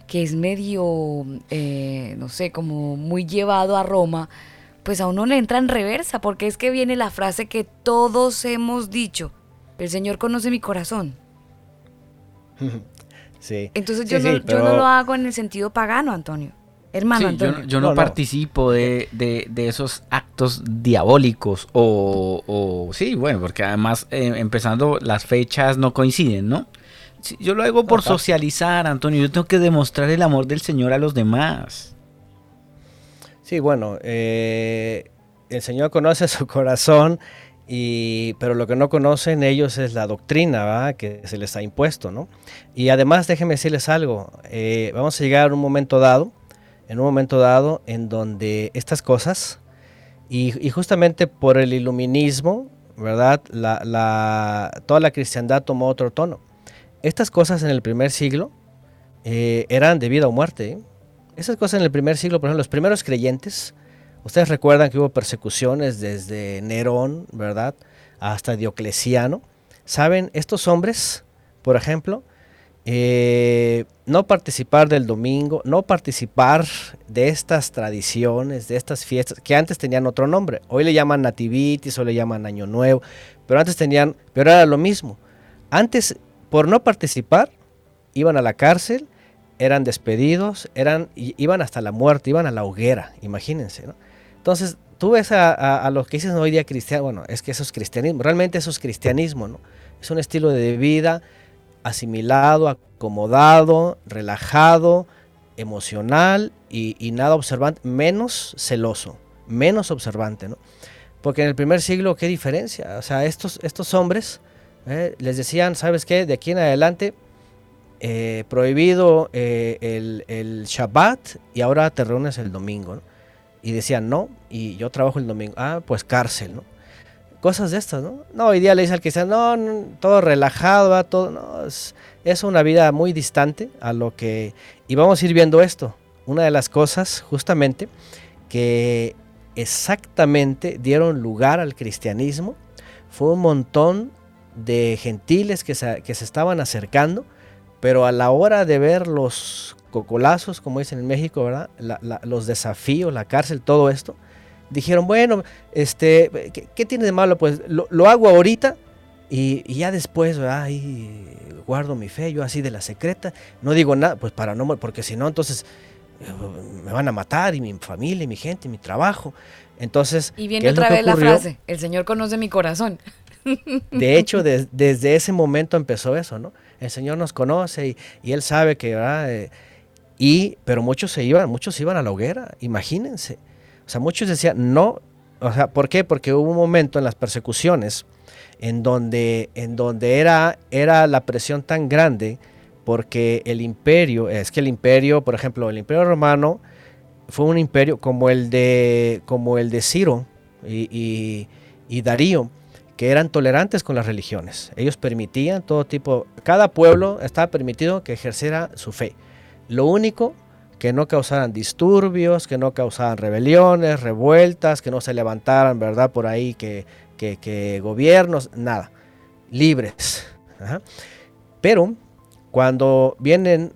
que es medio, eh, no sé, como muy llevado a Roma, pues a uno le entra en reversa, porque es que viene la frase que todos hemos dicho, el Señor conoce mi corazón. (laughs) Sí. Entonces yo, no, yo no lo hago en el sentido pagano, Antonio. Hermano Antonio. Yo, no, participo de, esos actos diabólicos o, sí, bueno, porque además eh, empezando las fechas no coinciden, ¿no? yo lo hago por socializar, Antonio. Yo tengo que demostrar el amor del Señor a los demás. Sí, bueno, eh, el Señor conoce (laughs) su corazón, y, pero lo que no conocen ellos es la doctrina que se les ha impuesto. ¿no? Y además, déjenme decirles algo, eh, vamos a llegar a un momento dado, en un momento dado en donde estas cosas, y, justamente por el iluminismo, ¿verdad? La, toda la cristiandad tomó otro tono. Estas cosas en el primer siglo eh, eran de vida o muerte. Esas cosas en el primer siglo, por ejemplo, los primeros creyentes, ustedes recuerdan que hubo persecuciones desde Nerón, ¿verdad? Hasta Diocleciano. ¿Saben? Estos hombres, por ejemplo, eh, no participar del domingo, no participar de estas tradiciones, de estas fiestas, que antes tenían otro nombre. Hoy le llaman Nativitis, hoy le llaman Año Nuevo, pero antes tenían, pero era lo mismo. Antes, por no participar, iban a la cárcel eran despedidos, eran, iban hasta la muerte, iban a la hoguera, imagínense. ¿no? Entonces, tú ves a, los que dicen hoy día cristiano, bueno, es que eso es cristianismo, realmente eso es cristianismo, ¿no? Es un estilo de vida asimilado, acomodado, relajado, emocional y, nada observante, menos celoso, menos observante, ¿no? Porque en el primer siglo, ¿qué diferencia? O sea, estos, estos hombres, ¿eh? les decían, ¿sabes qué? De aquí en adelante, eh, prohibido eh, el, el, Shabbat y ahora te reúnes el domingo. Y decían, no, y yo trabajo el domingo. Ah, pues cárcel, ¿no? Cosas de estas, ¿no? No, hoy día le dice al que sea, no, todo relajado, ¿va? todo, no, es, es una vida muy distante a lo que... Y vamos a ir viendo esto. Una de las cosas, justamente, que exactamente dieron lugar al cristianismo fue un montón de gentiles que se, que se estaban acercando, pero a la hora de ver los cocolazos, como dicen en México, ¿verdad? los desafíos, la cárcel, todo esto, dijeron, bueno, este, ¿qué, tiene de malo? Pues lo, hago ahorita y, ya después, ¿verdad? guardo mi fe, yo así de la secreta, no digo nada, pues para no, porque si no, entonces eh, me van a matar y mi familia, y mi gente, y mi trabajo. Entonces, y viene otra vez la frase, el Señor conoce mi corazón. De hecho, desde ese momento empezó eso, ¿no? El Señor nos conoce y, Él sabe que, eh, y, pero muchos se iban, muchos iban a la hoguera, imagínense. O sea, muchos decían, no, o sea, ¿por qué? Porque hubo un momento en las persecuciones en donde, en donde era, era la presión tan grande porque el imperio, es que el imperio, por ejemplo, el imperio romano fue un imperio como el de, como el de Ciro y Darío, que eran tolerantes con las religiones. Ellos permitían todo tipo, cada pueblo estaba permitido que ejerciera su fe. Lo único que no causaran disturbios, que no causaran rebeliones, revueltas, que no se levantaran, ¿verdad? Por ahí que, que, gobiernos, nada, libres. Pero cuando vienen,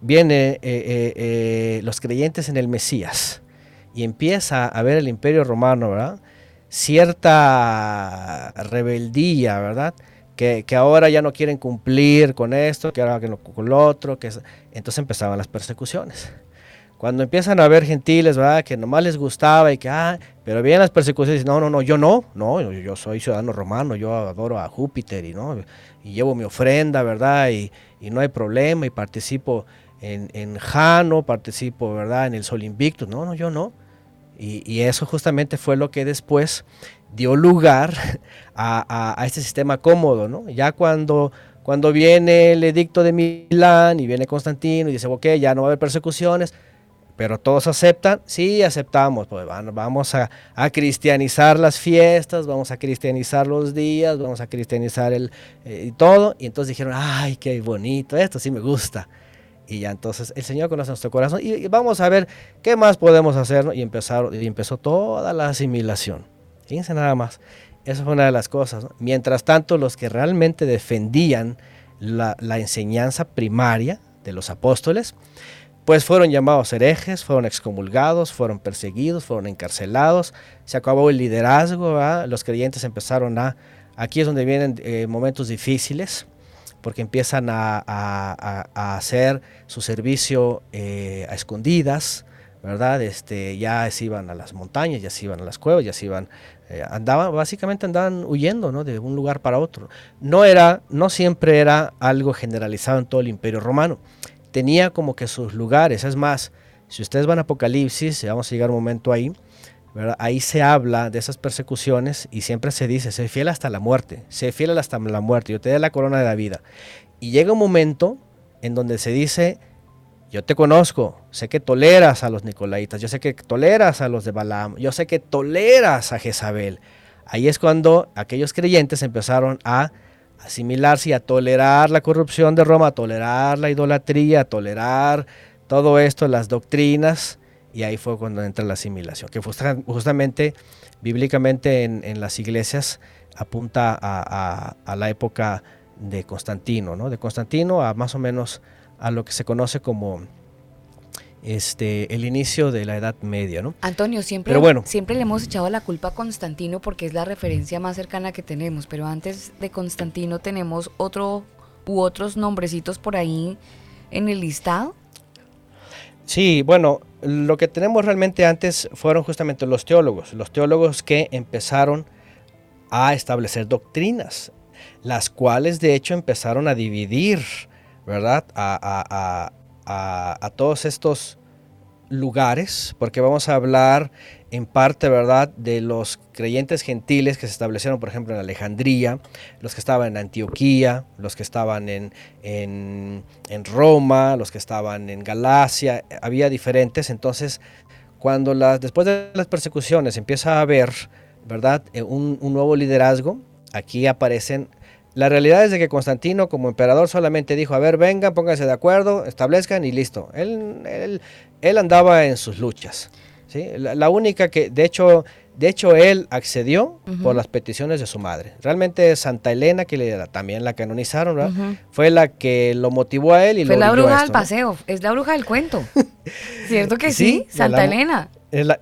viene eh, eh, eh, los creyentes en el Mesías y empieza a ver el imperio romano, ¿verdad? Cierta rebeldía, ¿verdad? Que, ahora ya no quieren cumplir con esto, que ahora que con lo otro, que entonces empezaban las persecuciones. Cuando empiezan a ver gentiles, ¿verdad? Que nomás les gustaba y que, ah, pero vienen las persecuciones y no, no, no, yo no, no, yo, soy ciudadano romano, yo adoro a Júpiter y, ¿no? y llevo mi ofrenda, ¿verdad? Y, no hay problema y participo en, en Jano, participo, ¿verdad? En el Sol Invictus, no, no, yo no. Y, eso justamente fue lo que después dio lugar (laughs) a, este sistema cómodo, ¿no? Ya cuando, cuando viene el edicto de Milán y viene Constantino y dice, ok, ya no va a haber persecuciones, pero todos aceptan, sí, aceptamos, pues vamos a, cristianizar las fiestas, vamos a cristianizar los días, vamos a cristianizar el eh, todo, y entonces dijeron, ay, qué bonito, esto sí me gusta. Y ya entonces el Señor conoce nuestro corazón y, vamos a ver qué más podemos hacer. Y, empezaron, y empezó toda la asimilación. Fíjense nada más. Esa fue una de las cosas. Mientras tanto, los que realmente defendían la, enseñanza primaria de los apóstoles, pues fueron llamados herejes, fueron excomulgados, fueron perseguidos, fueron encarcelados, se acabó el liderazgo, los creyentes empezaron a, aquí es donde vienen eh, momentos difíciles, porque empiezan a, hacer su servicio eh, a escondidas, ¿verdad? Este, ya se iban a las montañas, ya se iban a las cuevas, ya se iban, eh, andaban, básicamente andaban huyendo, ¿no? De un lugar para otro. No era, no siempre era algo generalizado en todo el Imperio Romano. Tenía como que sus lugares, es más, si ustedes van a Apocalipsis, vamos a llegar un momento ahí, Ahí se habla de esas persecuciones y siempre se dice, sé fiel hasta la muerte, sé fiel hasta la muerte, yo te doy la corona de la vida. Y llega un momento en donde se dice, yo te conozco, sé que toleras a los nicolaitas, yo sé que toleras a los de Balaam, yo sé que toleras a Jezabel. Ahí es cuando aquellos creyentes empezaron a asimilarse y a tolerar la corrupción de Roma, a tolerar la idolatría, a tolerar todo esto, las doctrinas y ahí fue cuando entra la asimilación, que justamente bíblicamente en, las iglesias apunta a, la época de Constantino, ¿no? De Constantino a más o menos a lo que se conoce como este, el inicio de la Edad Media, ¿no? Antonio, siempre, siempre le hemos echado la culpa a Constantino porque es la referencia más cercana que tenemos, pero antes de Constantino tenemos otro u otros nombrecitos por ahí en el listado. Sí, bueno, lo que tenemos realmente antes fueron justamente los teólogos, los teólogos que empezaron a establecer doctrinas, las cuales de hecho empezaron a dividir, ¿verdad? A, todos estos lugares, porque vamos a hablar en parte, ¿verdad?, de los creyentes gentiles que se establecieron, por ejemplo, en Alejandría, los que estaban en Antioquía, los que estaban en, en, Roma, los que estaban en Galacia, había diferentes. Entonces, cuando las, después de las persecuciones empieza a haber, ¿verdad?, eh, un, nuevo liderazgo, aquí aparecen la realidad es de que Constantino como emperador solamente dijo, a ver, vengan, pónganse de acuerdo, establezcan y listo. Él, él, él andaba en sus luchas. ¿sí? La, única que, de hecho, de hecho él accedió por las peticiones de su madre. Realmente Santa Elena, que le, también la canonizaron, fue la que lo motivó a él y fue la bruja del paseo, es la bruja del cuento. (laughs) ¿Cierto que sí? Santa Elena. Es la,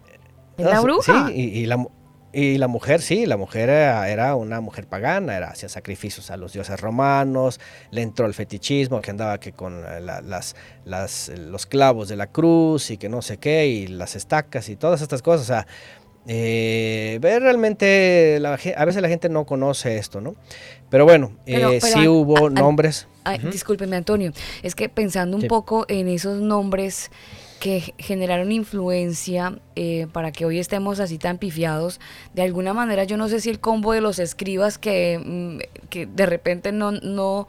bruja. Sí, y, y la y la mujer, sí, la mujer era, una mujer pagana, era, hacía sacrificios a los dioses romanos, le entró el fetichismo, que andaba que con eh, las, las, los clavos de la cruz y que no sé qué, y las estacas y todas estas cosas. O sea, eh, realmente a veces la gente no conoce esto, ¿no? Pero bueno, eh, sí hubo nombres. Discúlpeme, Antonio, es que pensando un poco en esos nombres que generaron influencia eh, para que hoy estemos así tan pifiados. De alguna manera, yo no sé si el combo de los escribas que, mm, que de repente no, no,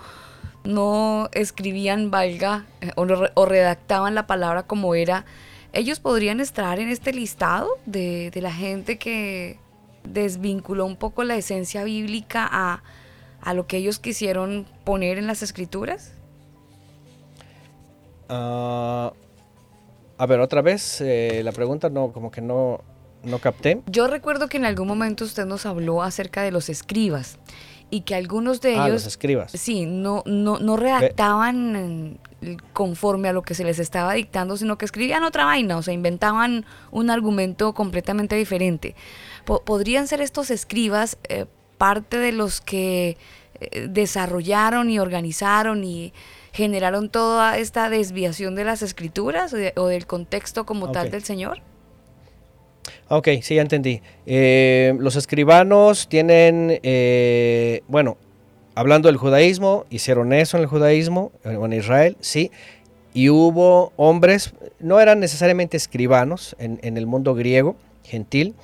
no escribían valga eh, o, redactaban la palabra como era, ellos podrían estar en este listado de, de la gente que desvinculó un poco la esencia bíblica a, a lo que ellos quisieron poner en las escrituras. Uh, a ver, otra vez, eh, la pregunta no, como que no, no capté. Yo recuerdo que en algún momento usted nos habló acerca de los escribas y que algunos de ah, ellos... los escribas. Sí, no, no, no redactaban conforme a lo que se les estaba dictando, sino que escribían otra vaina, o sea, inventaban un argumento completamente diferente. ¿Podrían ser estos escribas eh, parte de los que eh, desarrollaron y organizaron y generaron toda esta desviación de las escrituras o, del contexto como tal del Señor? Ok, sí, ya entendí. Eh, los escribanos tienen, eh, bueno, hablando del judaísmo, hicieron eso en el judaísmo, en Israel, sí, y hubo hombres, no eran necesariamente escribanos en, en el mundo griego, gentil,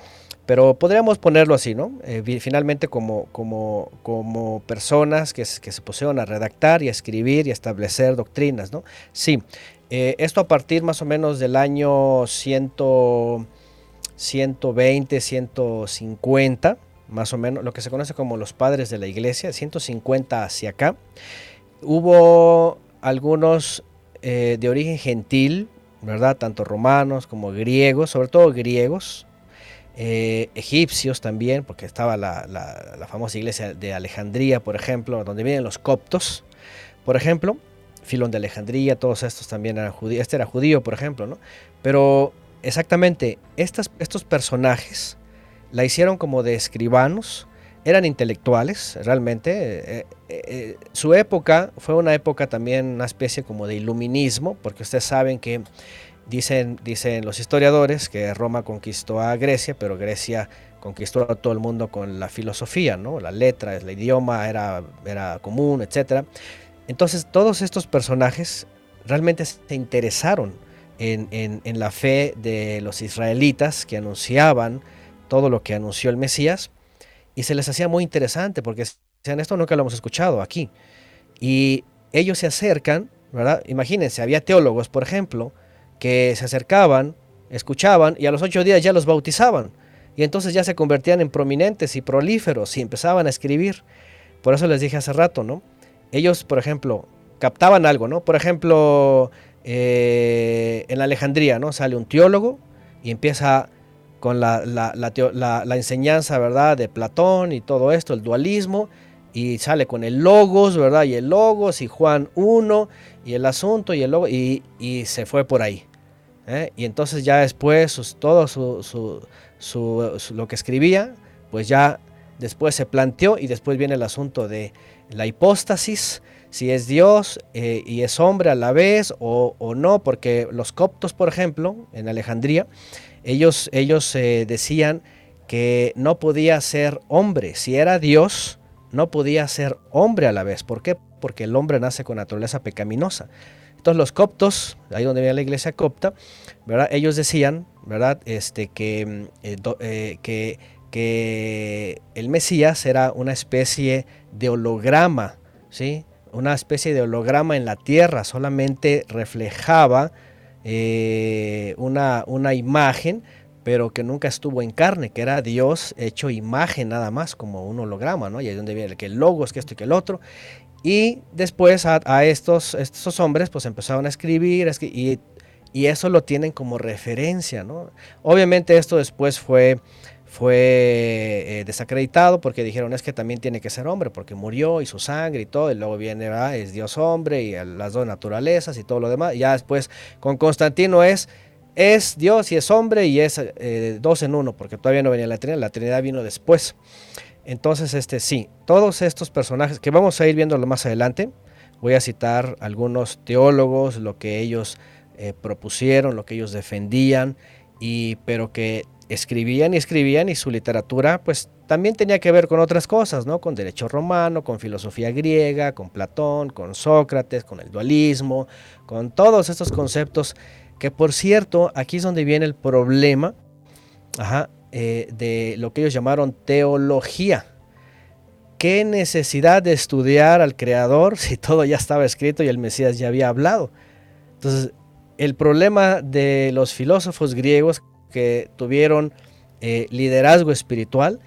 pero podríamos ponerlo así, ¿no? Eh, finalmente como, como, como personas que, que, se pusieron a redactar y a escribir y a establecer doctrinas, ¿no? Sí, eh, esto a partir más o menos del año 100, 120, 150, más o menos, lo que se conoce como los padres de la iglesia, 150 hacia acá. Hubo algunos eh, de origen gentil, ¿verdad? Tanto romanos como griegos, sobre todo griegos, eh, egipcios también, porque estaba la, famosa iglesia de Alejandría, por ejemplo, donde vienen los coptos, por ejemplo, Filón de Alejandría, todos estos también eran judíos, este era judío, por ejemplo, ¿no? Pero exactamente, estas, estos personajes la hicieron como de escribanos, eran intelectuales, realmente. Eh, eh, su época fue una época también, una especie como de iluminismo, porque ustedes saben que Dicen, dicen los historiadores que Roma conquistó a Grecia, pero Grecia conquistó a todo el mundo con la filosofía, ¿no? La letra, el idioma era, era común, etc. Entonces todos estos personajes realmente se interesaron en, en, la fe de los israelitas que anunciaban todo lo que anunció el Mesías y se les hacía muy interesante porque decían esto nunca lo hemos escuchado aquí. Y ellos se acercan, ¿verdad? Imagínense, había teólogos, por ejemplo, que se acercaban, escuchaban y a los ocho días ya los bautizaban. Y entonces ya se convertían en prominentes y prolíferos y empezaban a escribir. Por eso les dije hace rato, ¿no? Ellos, por ejemplo, captaban algo, ¿no? Por ejemplo, eh, en Alejandría, ¿no? Sale un teólogo y empieza con la, la, enseñanza, ¿verdad? De Platón y todo esto, el dualismo, y sale con el logos, ¿verdad? Y el logos y Juan 1 y el asunto y el logos y, y se fue por ahí. ¿eh? Y entonces ya después todo su, lo que escribía, pues ya después se planteó y después viene el asunto de la hipóstasis, si es Dios eh, y es hombre a la vez o, no, porque los coptos, por ejemplo, en Alejandría, ellos, ellos eh, decían que no podía ser hombre, si era Dios, no podía ser hombre a la vez. ¿Por qué? Porque el hombre nace con naturaleza pecaminosa. Entonces los coptos, ahí donde viene la iglesia copta, ¿verdad? ellos decían ¿verdad? Este, que, mm, eh, eh, que, que el Mesías era una especie de holograma, ¿sí? Una especie de holograma en la tierra, solamente reflejaba eh, una, una imagen, pero que nunca estuvo en carne, que era Dios hecho imagen nada más, como un holograma, ¿no? Y ahí es donde viene que el logos, que esto y que el otro. Y después a, estos, estos hombres pues empezaron a escribir, y, y, eso lo tienen como referencia, ¿no? Obviamente esto después fue, fue eh, desacreditado porque dijeron es que también tiene que ser hombre porque murió y su sangre y todo, y luego viene, es Dios hombre y las dos naturalezas y todo lo demás. Ya después con Constantino es es Dios y es hombre y es eh, dos en uno, porque todavía no venía la Trinidad, la Trinidad vino después. Entonces, este sí, todos estos personajes que vamos a ir viéndolo más adelante, voy a citar algunos teólogos, lo que ellos eh, propusieron, lo que ellos defendían, y, pero que escribían y escribían y su literatura pues también tenía que ver con otras cosas, ¿no? Con derecho romano, con filosofía griega, con Platón, con Sócrates, con el dualismo, con todos estos conceptos que por cierto, aquí es donde viene el problema eh, de lo que ellos llamaron teología. ¿Qué necesidad de estudiar al Creador si todo ya estaba escrito y el Mesías ya había hablado? Entonces, el problema de los filósofos griegos que tuvieron eh, liderazgo espiritual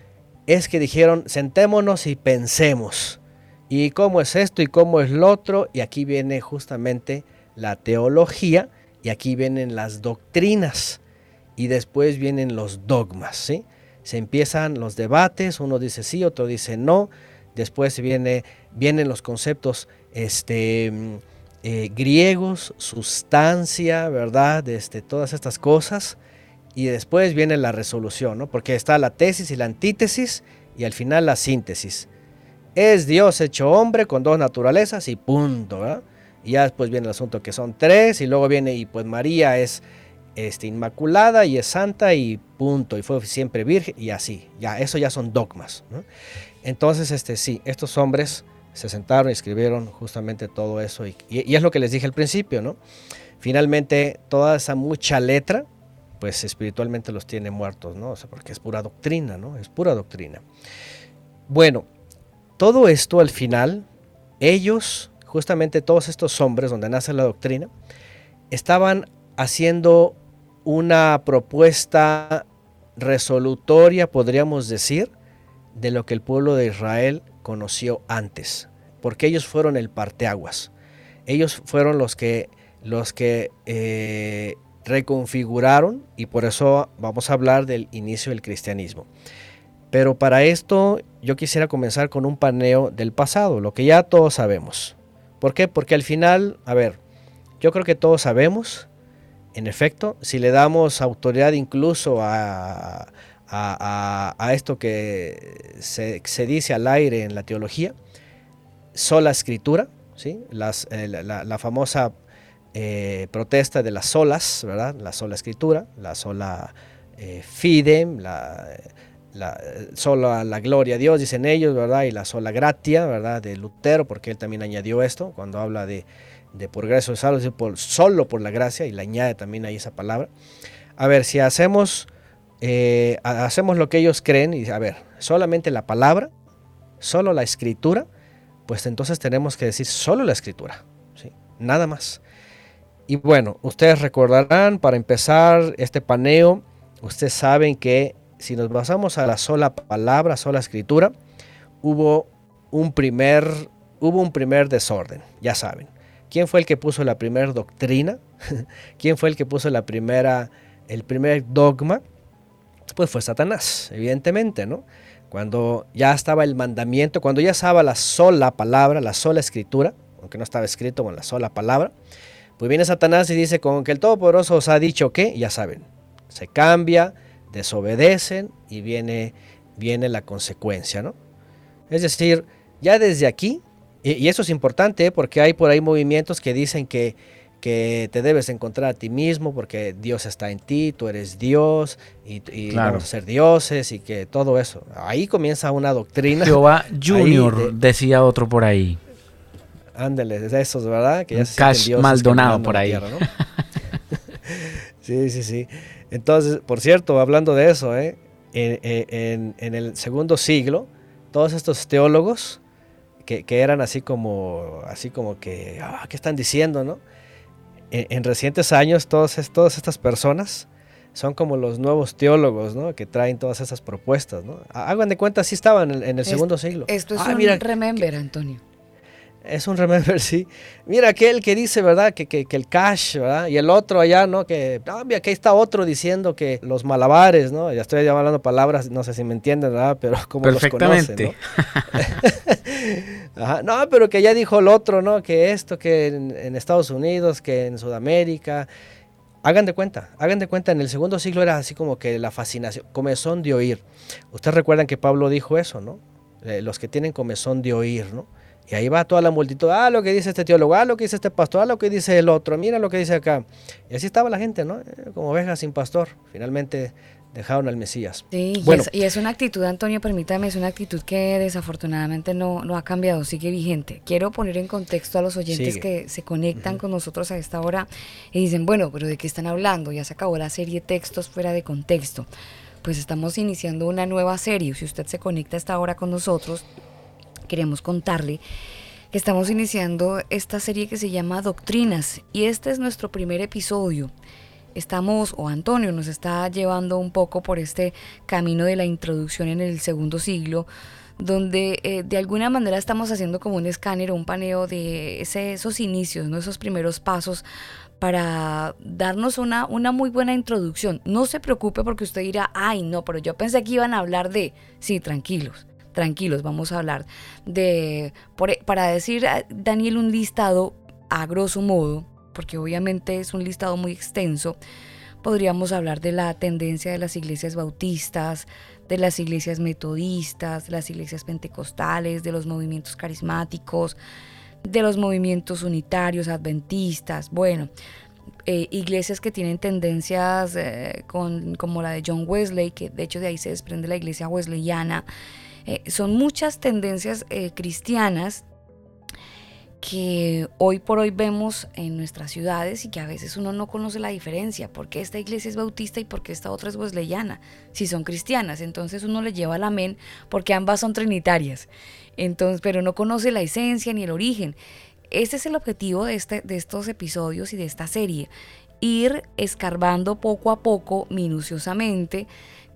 es que dijeron, sentémonos y pensemos. ¿Y cómo es esto y cómo es lo otro? Y aquí viene justamente la teología y aquí vienen las doctrinas y después vienen los dogmas, ¿sí? Se empiezan los debates, uno dice sí, otro dice no, después viene, vienen los conceptos este, mm, eh, griegos, sustancia, ¿verdad? Este, todas estas cosas, y después viene la resolución, ¿no? Porque está la tesis y la antítesis, y al final la síntesis. Es Dios hecho hombre con dos naturalezas y punto, ¿verdad? Y ya después viene el asunto que son tres y luego viene y pues María es este, inmaculada y es santa y punto. Y fue siempre virgen y así. Ya, eso ya son dogmas. Entonces, este, sí, estos hombres se sentaron y escribieron justamente todo eso. Y, y, es lo que les dije al principio, ¿no? Finalmente, toda esa mucha letra, pues espiritualmente los tiene muertos, ¿no? O sea, porque es pura doctrina, ¿no? Es pura doctrina. Bueno, todo esto al final, ellos justamente todos estos hombres donde nace la doctrina, estaban haciendo una propuesta resolutoria, podríamos decir, de lo que el pueblo de Israel conoció antes, porque ellos fueron el parteaguas. Ellos fueron los que, los que eh, reconfiguraron y por eso vamos a hablar del inicio del cristianismo. Pero para esto yo quisiera comenzar con un paneo del pasado, lo que ya todos sabemos. ¿Por qué? Porque al final, a ver, yo creo que todos sabemos, en efecto, si le damos autoridad incluso a, esto que se, dice al aire en la teología, sola escritura, ¿sí? Eh, la, famosa eh, protesta de las solas, ¿verdad? La sola escritura, la sola eh, fidem, la la, sola la gloria a Dios, dicen ellos, ¿verdad? Y la sola gratia, ¿verdad? De Lutero, porque él también añadió esto, cuando habla de, de por gracia salvos, por, solo por la gracia, y le añade también ahí esa palabra. A ver, si hacemos, eh, hacemos lo que ellos creen, y a ver, solamente la palabra, solo la escritura, pues entonces tenemos que decir solo la escritura, ¿sí? Nada más. Y bueno, ustedes recordarán, para empezar este paneo, ustedes saben que si nos basamos a la sola palabra, sola escritura, hubo un primer, hubo un primer desorden, ya saben. ¿Quién fue el que puso la primera doctrina? (laughs) ¿Quién fue el que puso la primera, el primer dogma? Pues fue Satanás, evidentemente, ¿no? Cuando ya estaba el mandamiento, cuando ya estaba la sola palabra, la sola escritura, aunque no estaba escrito con la sola palabra, pues viene Satanás y dice, con que el Todopoderoso os ha dicho que, ya saben, se cambia, desobedecen y viene, viene la consecuencia, ¿no? Es decir, ya desde aquí, y, eso es importante ¿eh? porque hay por ahí movimientos que dicen que, que te debes encontrar a ti mismo porque Dios está en ti, tú eres Dios y, vamos a ser dioses y que todo eso. Ahí comienza una doctrina. Jehová (laughs) Junior, decía otro por ahí. Ándale, de esos, ¿verdad? Que ya Cash Maldonado por ahí. (laughs) sí, sí, sí. Entonces, por cierto, hablando de eso, ¿eh? en, el segundo siglo, todos estos teólogos que, eran así como, así como que, ah, ¿qué están diciendo, no? En, recientes años, todas estas personas son como los nuevos teólogos, ¿no? Que traen todas esas propuestas, ¿no? Hagan de cuenta, sí estaban en, el segundo siglo. Esto es ah, un remember, Antonio. Es un remember, (laughs) sí. Mira aquel que dice, ¿verdad? Que, que, el cash, ¿verdad? Y el otro allá, ¿no? Que, ah, mira, aquí está otro diciendo que los malabares, ¿no? Ya estoy hablando palabras, no sé si me entienden, ¿verdad? Pero (laughs) como los conocen, ¿no? (laughs) No, pero que ya dijo el otro, ¿no? Que esto, que en Estados Unidos, que en Sudamérica, Hagan de cuenta, hagan de cuenta, en el segundo siglo era así como que la fascinación, comezón de oír. Ustedes recuerdan que Pablo dijo eso, ¿no? Eh, los que tienen comezón de oír, ¿no? Y ahí va toda la multitud, ah, lo que dice este teólogo, ah, lo que dice este pastor, ah, lo que dice el otro, mira lo que dice acá. Y así estaba la gente, ¿no? Eh, como ovejas sin pastor. Finalmente dejaron al Mesías. Sí, bueno. y, es, una actitud, Antonio, permítame, es una actitud que desafortunadamente no, no ha cambiado, sigue vigente. Quiero poner en contexto a los oyentes que se conectan con nosotros a esta hora y dicen, bueno, pero ¿de qué están hablando? Ya se acabó la serie Textos fuera de contexto. Pues estamos iniciando una nueva serie. Si usted se conecta a esta hora con nosotros, queremos contarle que estamos iniciando esta serie que se llama Doctrinas y este es nuestro primer episodio estamos, o Antonio nos está llevando un poco por este camino de la introducción en el segundo siglo, donde eh, de alguna manera estamos haciendo como un escáner o un paneo de esos inicios, ¿no? esos primeros pasos para darnos una, una muy buena introducción. No se preocupe porque usted dirá, ay no, pero yo pensé que iban a hablar de, sí, tranquilos, tranquilos, vamos a hablar de, para decir, Daniel, un listado a grosso modo, porque obviamente es un listado muy extenso, podríamos hablar de la tendencia de las iglesias bautistas, de las iglesias metodistas, de las iglesias pentecostales, de los movimientos carismáticos, de los movimientos unitarios, adventistas, bueno, eh, iglesias que tienen tendencias eh, con, como la de John Wesley, que de hecho de ahí se desprende la iglesia wesleyana. Eh, son muchas tendencias cristianas que hoy por hoy vemos en nuestras ciudades y que a veces uno no conoce la diferencia, porque esta iglesia es bautista y porque esta otra es wesleyana, si son cristianas, entonces uno le lleva al amén porque ambas son trinitarias, entonces, pero no conoce la esencia ni el origen. Este es el objetivo de, este, de estos episodios y de esta serie, ir escarbando poco a poco, minuciosamente,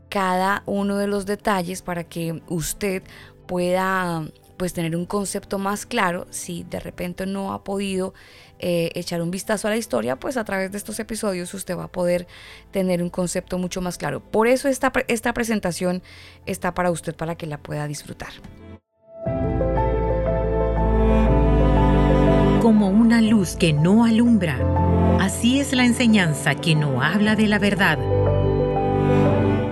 cada uno de los detalles para que usted pueda pues tener un concepto más claro. Si de repente no ha podido eh, echar un vistazo a la historia, pues a través de estos episodios usted va a poder tener un concepto mucho más claro. Por eso esta, esta presentación está para usted, para que la pueda disfrutar. Como una luz que no alumbra, así es la enseñanza que no habla de la verdad.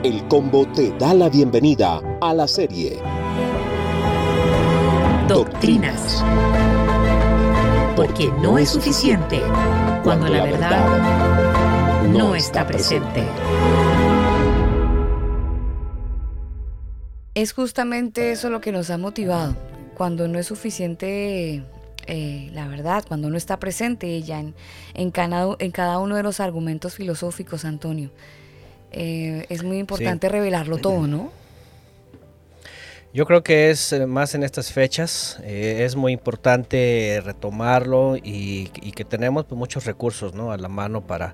El combo te da la bienvenida a la serie Doctrinas. Porque no es suficiente cuando la verdad no está presente. Es justamente eso lo que nos ha motivado. Cuando no es suficiente eh, la verdad, cuando no está presente ella en, en, cada, uno de los argumentos filosóficos, Antonio. Eh, es muy importante revelarlo todo, ¿no? Yo creo que es eh, más en estas fechas, eh, es muy importante retomarlo y, que tenemos pues, muchos recursos ¿no? a la mano para,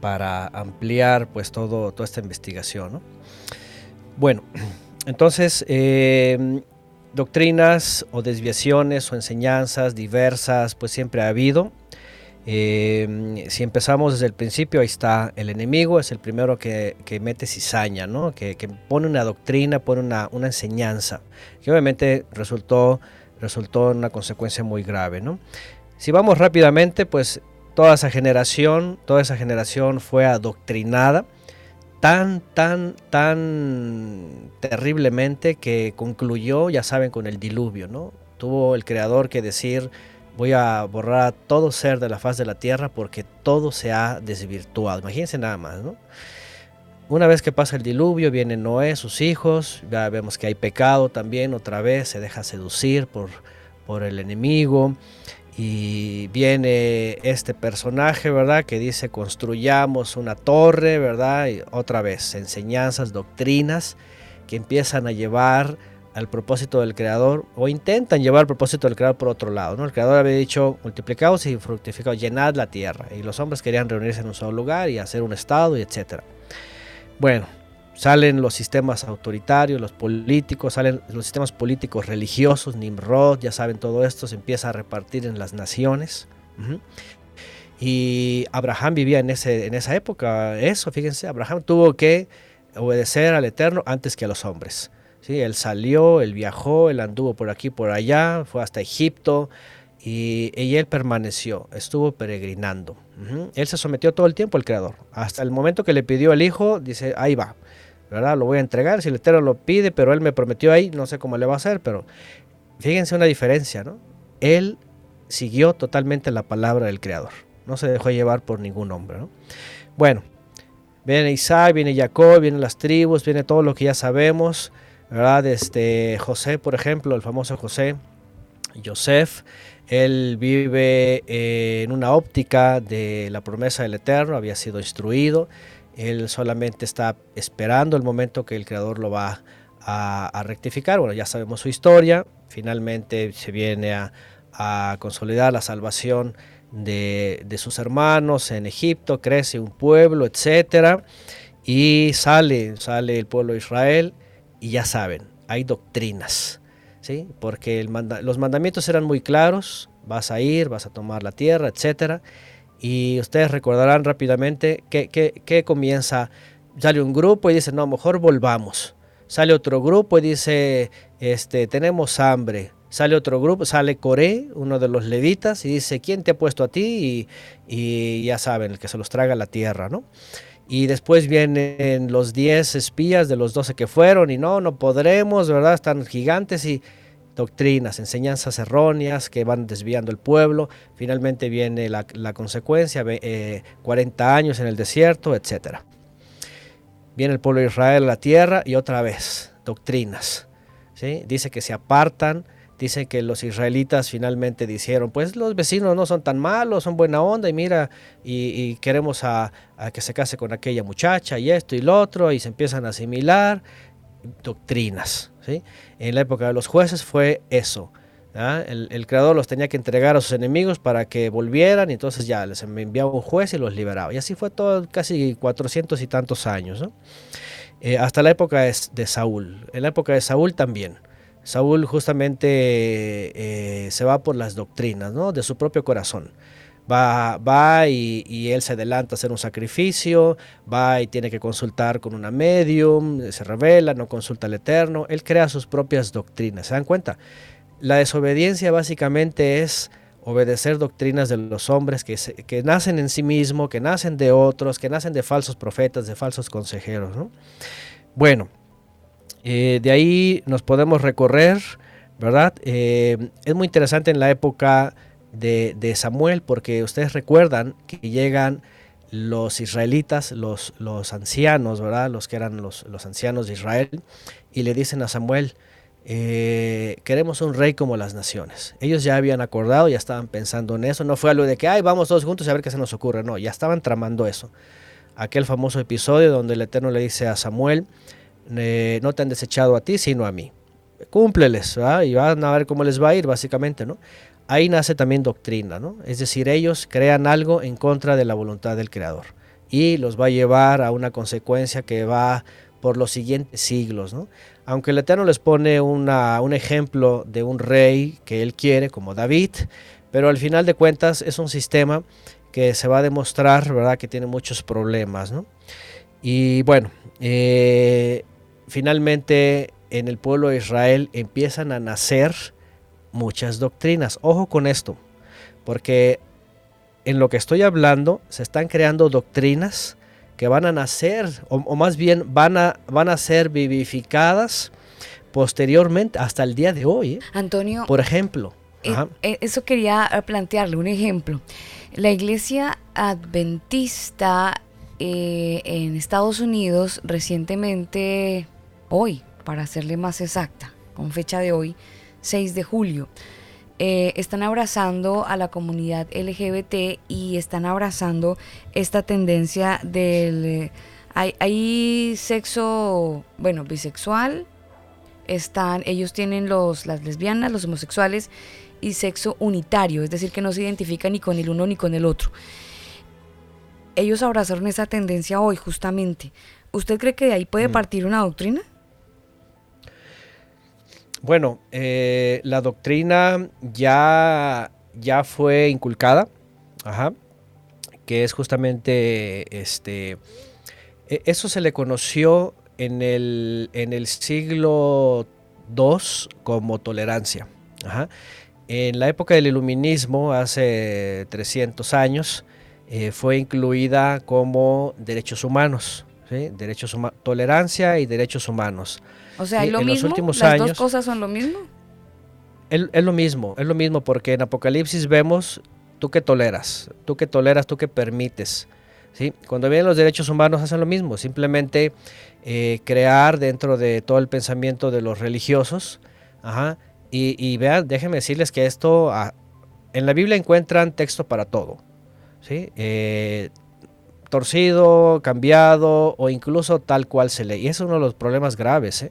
para ampliar pues, todo, toda esta investigación. ¿no? Bueno, (clears throat) entonces, eh, doctrinas o desviaciones o enseñanzas diversas, pues siempre ha habido. Eh, si empezamos desde el principio, ahí está el enemigo, es el primero que, mete cizaña, ¿no? que, pone una doctrina, pone una, enseñanza, que obviamente resultó, resultó en una consecuencia muy grave. ¿no? Si vamos rápidamente, pues toda esa generación, toda esa generación fue adoctrinada tan, tan, tan terriblemente que concluyó, ya saben, con el diluvio, ¿no? Tuvo el creador que decir, voy a borrar a todo ser de la faz de la tierra porque todo se ha desvirtuado. Imagínense nada más, ¿no? Una vez que pasa el diluvio, viene Noé, sus hijos, ya vemos que hay pecado también, otra vez se deja seducir por, por el enemigo y viene este personaje, ¿verdad? Que dice construyamos una torre, ¿verdad? Otra vez, enseñanzas, doctrinas que empiezan a llevar al propósito del creador o intentan llevar al propósito del creador por otro lado, ¿no? El creador había dicho multiplicaos y fructificaos, llenad la tierra y los hombres querían reunirse en un solo lugar y hacer un estado y etcétera. Bueno, salen los sistemas autoritarios, los políticos, salen los sistemas políticos religiosos, Nimrod, ya saben todo esto, se empieza a repartir en las naciones. Y Abraham vivía en, ese, en esa época, eso, fíjense, Abraham tuvo que obedecer al Eterno antes que a los hombres. ¿Sí? Él salió, él viajó, él anduvo por aquí, por allá, fue hasta Egipto y, él permaneció, estuvo peregrinando. Él se sometió todo el tiempo al Creador. Hasta el momento que le pidió el Hijo, dice, ahí va, ¿verdad? Lo voy a entregar, si el Eterno lo pide, pero él me prometió ahí, no sé cómo le va a hacer, pero fíjense una diferencia, ¿no? Él siguió totalmente la palabra del Creador, no se dejó llevar por ningún hombre, ¿no? Bueno, viene Isaac, viene Jacob, vienen las tribus, viene todo lo que ya sabemos, ¿verdad? Este, José, por ejemplo, el famoso José, Joseph, él vive eh, en una óptica de la promesa del Eterno, había sido instruido, él solamente está esperando el momento que el Creador lo va a, rectificar. Bueno, ya sabemos su historia. Finalmente se viene a, consolidar la salvación de, sus hermanos en Egipto, crece un pueblo, etc. Y sale, sale el pueblo de Israel y ya saben, hay doctrinas. ¿Sí? Porque los mandamientos eran muy claros, vas a ir, vas a tomar la tierra, etcétera y ustedes recordarán rápidamente que, comienza, sale un grupo y dice, no, mejor volvamos. Sale otro grupo y dice, este, tenemos hambre. Sale otro grupo, sale Coré, uno de los levitas, y dice, ¿quién te ha puesto a ti? Y, ya saben, el que se los traga la tierra, ¿no? Y después vienen los 10 espías de los 12 que fueron y no, no podremos, ¿verdad? Están gigantes y doctrinas, enseñanzas erróneas que van desviando el pueblo. Finalmente viene la, consecuencia, 40 eh, años en el desierto, etc. Viene el pueblo de Israel a la tierra y otra vez, doctrinas. ¿sí? Dice que se apartan, dice que los israelitas finalmente dijeron, pues los vecinos no son tan malos, son buena onda y mira, y, queremos a, que se case con aquella muchacha y esto y lo otro, y se empiezan a asimilar doctrinas. En la época de los jueces fue eso. El, creador los tenía que entregar a sus enemigos para que volvieran y entonces ya les enviaba un juez y los liberaba. Y así fue todo casi 400 y tantos años. Eh, hasta la época de, Saúl. En la época de Saúl también. Saúl justamente eh, se va por las doctrinas ¿no? de su propio corazón va, va y, él se adelanta a hacer un sacrificio, va y tiene que consultar con una medium, se revela, no consulta al Eterno, él crea sus propias doctrinas. ¿Se dan cuenta? La desobediencia básicamente es obedecer doctrinas de los hombres que, que nacen en sí mismos, que nacen de otros, que nacen de falsos profetas, de falsos consejeros. Bueno, eh, de ahí nos podemos recorrer, ¿verdad? Eh, es muy interesante en la época de, Samuel, porque ustedes recuerdan que llegan los israelitas, los, ancianos, ¿verdad? Los que eran los, los ancianos de Israel, y le dicen a Samuel, eh, queremos un rey como las naciones. Ellos ya habían acordado, ya estaban pensando en eso, no fue algo de que, ay, vamos todos juntos a ver qué se nos ocurre, no, ya estaban tramando eso. Aquel famoso episodio donde el Eterno le dice a Samuel, eh, no te han desechado a ti, sino a mí. Cúmpleles, ¿verdad? y van a ver cómo les va a ir, básicamente, ¿no? ahí nace también doctrina, ¿no? Es decir, ellos crean algo en contra de la voluntad del Creador y los va a llevar a una consecuencia que va por los siguientes siglos, ¿no? Aunque el Eterno les pone una, un ejemplo de un rey que él quiere, como David, pero al final de cuentas es un sistema que se va a demostrar, ¿verdad?, que tiene muchos problemas, ¿no? Y bueno, eh, finalmente en el pueblo de Israel empiezan a nacer muchas doctrinas. Ojo con esto, porque en lo que estoy hablando se están creando doctrinas que van a nacer, o, más bien van a, van a ser vivificadas posteriormente hasta el día de hoy. ¿eh? Antonio. Por ejemplo. Eh, eh, eso quería plantearle un ejemplo. La iglesia adventista en Estados Unidos recientemente, hoy, para hacerle más exacta, con fecha de hoy, 6 de julio, eh, están abrazando a la comunidad LGBT y están abrazando esta tendencia del... Eh, hay, hay sexo, bueno, bisexual, están, ellos tienen los, las lesbianas, los homosexuales y sexo unitario, es decir, que no se identifican ni con el uno ni con el otro. Ellos abrazaron esa tendencia hoy, justamente. ¿Usted cree que de ahí puede mm. partir una doctrina? Bueno, eh, la doctrina ya, ya fue inculcada, que es justamente este. E, eso se le conoció en el, en el siglo II como tolerancia. En la época del iluminismo, hace 300 años, eh, fue incluida como derechos humanos, derechos tolerancia y derechos humanos. O sea, ¿es lo mismo? Los últimos ¿Las dos cosas son lo mismo? Es, es, lo mismo, es lo mismo, porque en Apocalipsis vemos tú que toleras, tú que toleras, tú que permites. ¿sí? Cuando vienen los derechos humanos hacen lo mismo, simplemente eh, crear dentro de todo el pensamiento de los religiosos. y, vean, déjenme decirles que esto, ah, en la Biblia encuentran texto para todo. ¿sí? Eh, torcido, cambiado o incluso tal cual se lee. Y es uno de los problemas graves.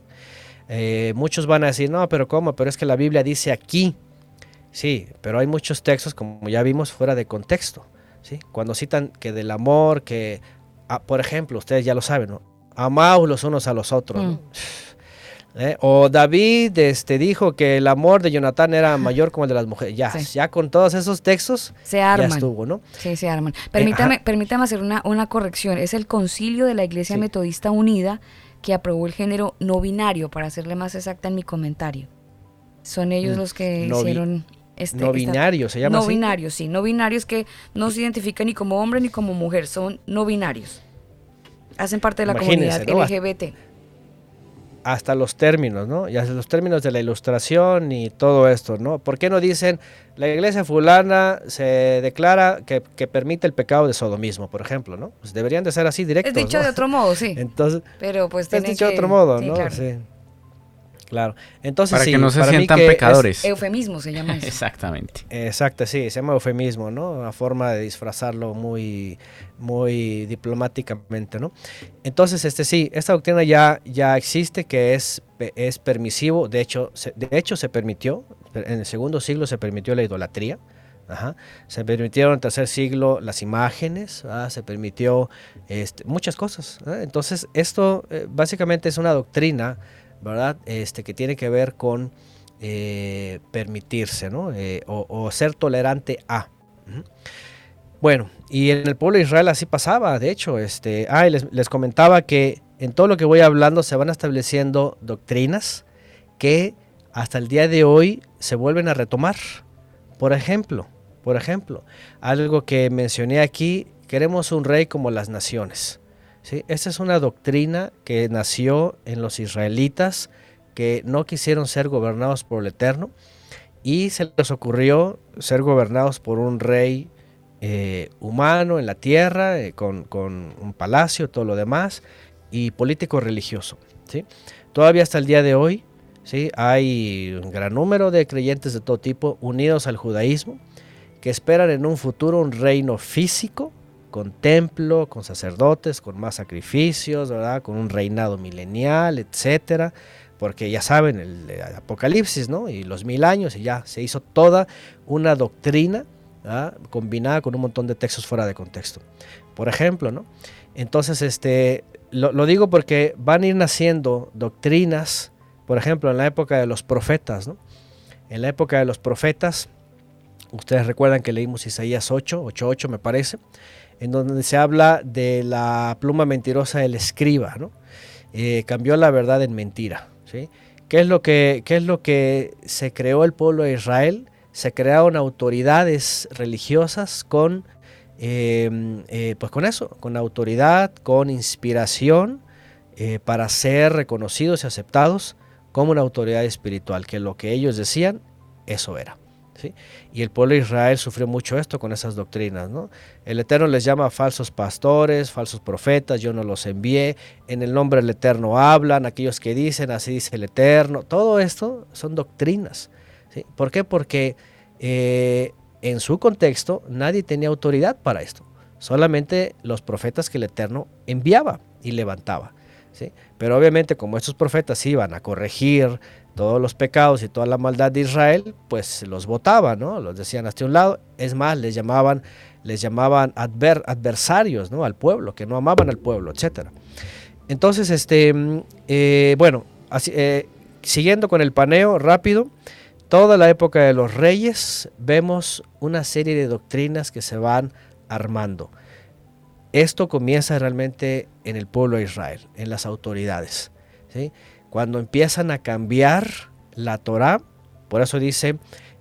¿eh? muchos van a decir, no, pero ¿cómo? Pero es que la Biblia dice aquí. Sí, pero hay muchos textos, como ya vimos, fuera de contexto. ¿sí? Cuando citan que del amor, que, ah, por ejemplo, ustedes ya lo saben, ¿no? amaos los unos a los otros. Mm. ¿Eh? O David este, dijo que el amor de Jonathan era mayor como el de las mujeres. Ya, ya con todos esos textos se arman. ya estuvo, ¿no? Sí, se arman. Permítame, eh, permítame hacer una, una corrección. Es el concilio de la Iglesia Metodista Unida que aprobó el género no binario, para hacerle más exacta en mi comentario. Son ellos mm. los que hicieron... Este, no binario, se llama no binario, sí. No binarios que no se identifican ni como hombre ni como mujer, son no binarios. Hacen parte de la comunidad LGBT. Hasta los términos, ¿no? Y hasta los términos de la ilustración y todo esto, ¿no? ¿Por qué no dicen la iglesia fulana se declara que, permite el pecado de sodomismo, por ejemplo, ¿no? Pues deberían de ser así directos. Es dicho de otro modo, sí. (laughs) Entonces, pero pues es dicho de otro modo, ¿no? Sí. Claro. Entonces, para que no se sientan pecadores. eufemismo se llama eso. (laughs) Exactamente. Exacto, sí, se llama eufemismo, ¿no? Una forma de disfrazarlo muy, muy diplomáticamente, ¿no? Entonces, este sí, esta doctrina ya, ya existe, que es, es permisivo, de hecho, se, de hecho se permitió, en el segundo siglo se permitió la idolatría, Se permitieron en el tercer siglo las imágenes, se permitió este, muchas cosas. Entonces, esto eh, básicamente es una doctrina ¿verdad? Este, que tiene que ver con eh, permitirse, ¿no? Eh, o, ser tolerante a. Bueno, y en el pueblo de Israel así pasaba, de hecho, este, ah, les, les comentaba que en todo lo que voy hablando se van estableciendo doctrinas que hasta el día de hoy se vuelven a retomar. Por ejemplo, por ejemplo, algo que mencioné aquí, queremos un rey como las naciones. ¿Sí? Esta es una doctrina que nació en los israelitas que no quisieron ser gobernados por el Eterno y se les ocurrió ser gobernados por un rey eh, humano en la tierra, eh, con, un palacio, todo lo demás, y político religioso. ¿sí? Todavía hasta el día de hoy ¿sí? hay un gran número de creyentes de todo tipo unidos al judaísmo que esperan en un futuro un reino físico con templo, con sacerdotes, con más sacrificios, ¿verdad? Con un reinado milenial, etcétera, porque ya saben el, Apocalipsis, ¿no? Y los mil años y ya se hizo toda una doctrina combinada con un montón de textos fuera de contexto. Por ejemplo, ¿no? Entonces, este, lo, digo porque van a ir naciendo doctrinas, por ejemplo, en la época de los profetas, ¿no? En la época de los profetas, ustedes recuerdan que leímos Isaías 8, 8, 8 me parece, en donde se habla de la pluma mentirosa del escriba, ¿no? Eh, cambió la verdad en mentira. ¿sí? ¿Qué, es lo que, ¿Qué es lo que se creó el pueblo de Israel? Se crearon autoridades religiosas con, em, eh, pues con eso, con autoridad, con inspiración, eh, para ser reconocidos y aceptados como una autoridad espiritual, que lo que ellos decían, eso era. Y el pueblo de Israel sufrió mucho esto con esas doctrinas. ¿no? El Eterno les llama falsos pastores, falsos profetas, yo no los envié, en el nombre del Eterno hablan, aquellos que dicen, así dice el Eterno. Todo esto son doctrinas. ¿Por qué? Porque eh, en su contexto nadie tenía autoridad para esto, solamente los profetas que el Eterno enviaba y levantaba. Pero obviamente como estos profetas iban a corregir todos los pecados y toda la maldad de Israel, pues los votaban, ¿no? Los decían hasta un lado. Es más, les llamaban, les llamaban adversarios, ¿no? Al pueblo, que no amaban al pueblo, etc. Entonces, este, mm, eh, bueno, así, eh, siguiendo con el paneo rápido, toda la época de los reyes vemos una serie de doctrinas que se van armando. Esto comienza realmente en el pueblo de Israel, en las autoridades. ¿sí? Cuando empiezan a cambiar la Torah, por eso dice,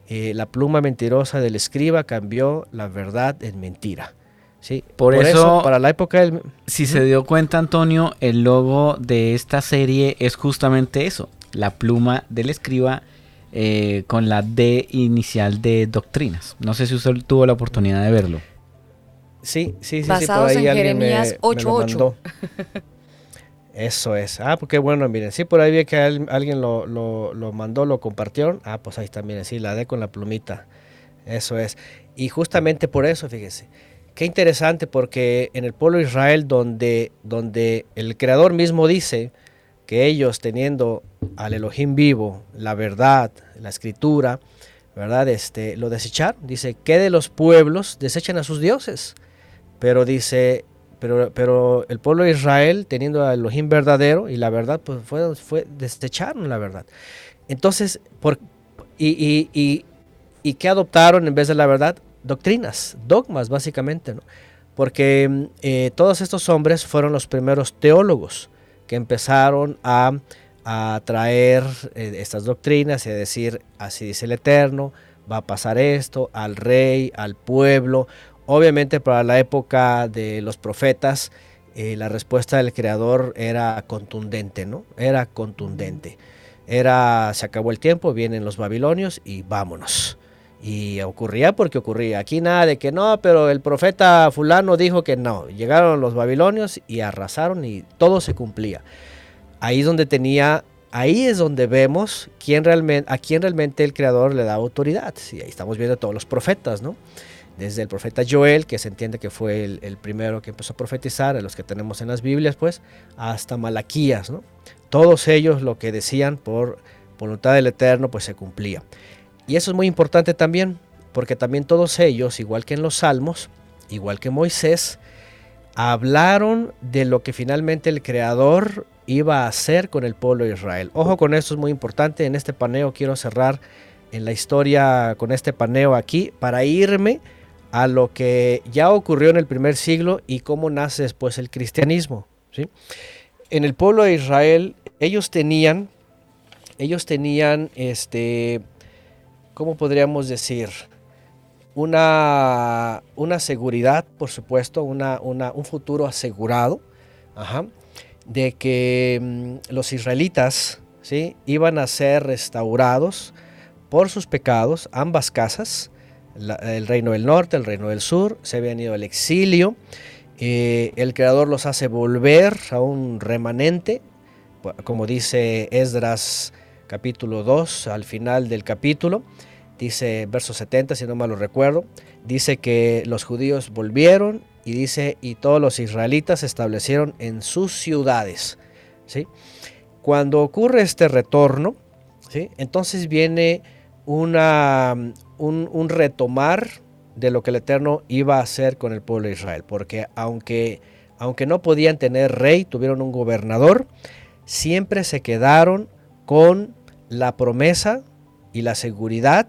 eh, la pluma mentirosa del escriba cambió la verdad en mentira. ¿sí? Por, eso, para la época del... Si se dio cuenta, Antonio, el logo de esta serie es justamente eso, la pluma del escriba eh, con la D inicial de doctrinas. No sé si usted tuvo la oportunidad de verlo. Sí, sí, sí. Basados en Jeremías 8.8. Eso es. Ah, porque pues bueno, miren, sí, por ahí vi que alguien lo, lo, mandó, lo compartieron. Ah, pues ahí está, miren, sí, la D con la plumita. Eso es. Y justamente por eso, fíjese, qué interesante porque en el pueblo de Israel, donde, donde el Creador mismo dice que ellos teniendo al Elohim vivo, la verdad, la escritura, ¿verdad? Este, lo desecharon. Dice, ¿qué de los pueblos desechan a sus dioses? Pero dice, pero, pero el pueblo de Israel, teniendo al Elohim verdadero y la verdad, pues fue, fue desecharon la verdad. Entonces, por, y, y, y, y qué adoptaron en vez de la verdad? Doctrinas, dogmas básicamente, ¿no? Porque eh, todos estos hombres fueron los primeros teólogos que empezaron a, a traer eh, estas doctrinas y a decir, así dice el Eterno, va a pasar esto al rey, al pueblo. Obviamente para la época de los profetas, eh, la respuesta del creador era contundente, ¿no? Era contundente. Era, se acabó el tiempo, vienen los babilonios y vámonos. Y ocurría porque ocurría. Aquí nada de que no, pero el profeta fulano dijo que no. Llegaron los babilonios y arrasaron y todo se cumplía. Ahí es donde tenía, ahí es donde vemos quién realmente, a quién realmente el creador le da autoridad. Y ahí estamos viendo todos los profetas, ¿no? Desde el profeta Joel, que se entiende que fue el, primero que empezó a profetizar, a los que tenemos en las Biblias, pues, hasta Malaquías, ¿no? Todos ellos lo que decían por voluntad del Eterno, pues se cumplía. Y eso es muy importante también, porque también todos ellos, igual que en los Salmos, igual que Moisés, hablaron de lo que finalmente el Creador iba a hacer con el pueblo de Israel. Ojo con esto, es muy importante. En este paneo quiero cerrar en la historia con este paneo aquí para irme a lo que ya ocurrió en el primer siglo y cómo nace después el cristianismo. ¿sí? En el pueblo de Israel, ellos tenían, ellos tenían, este, ¿cómo podríamos decir? Una, una seguridad, por supuesto, una, un futuro asegurado, de que mm, los israelitas ¿sí? iban a ser restaurados por sus pecados, ambas casas, el reino del norte, el reino del sur, se habían ido al exilio. Eh, el creador los hace volver a un remanente, como dice Esdras capítulo 2, al final del capítulo, dice verso 70, si no mal lo recuerdo, dice que los judíos volvieron y dice, y todos los israelitas se establecieron en sus ciudades. ¿sí? Cuando ocurre este retorno, ¿sí? entonces viene una, un, retomar de lo que el Eterno iba a hacer con el pueblo de Israel, porque aunque, aunque no podían tener rey, tuvieron un gobernador, siempre se quedaron con la promesa y la seguridad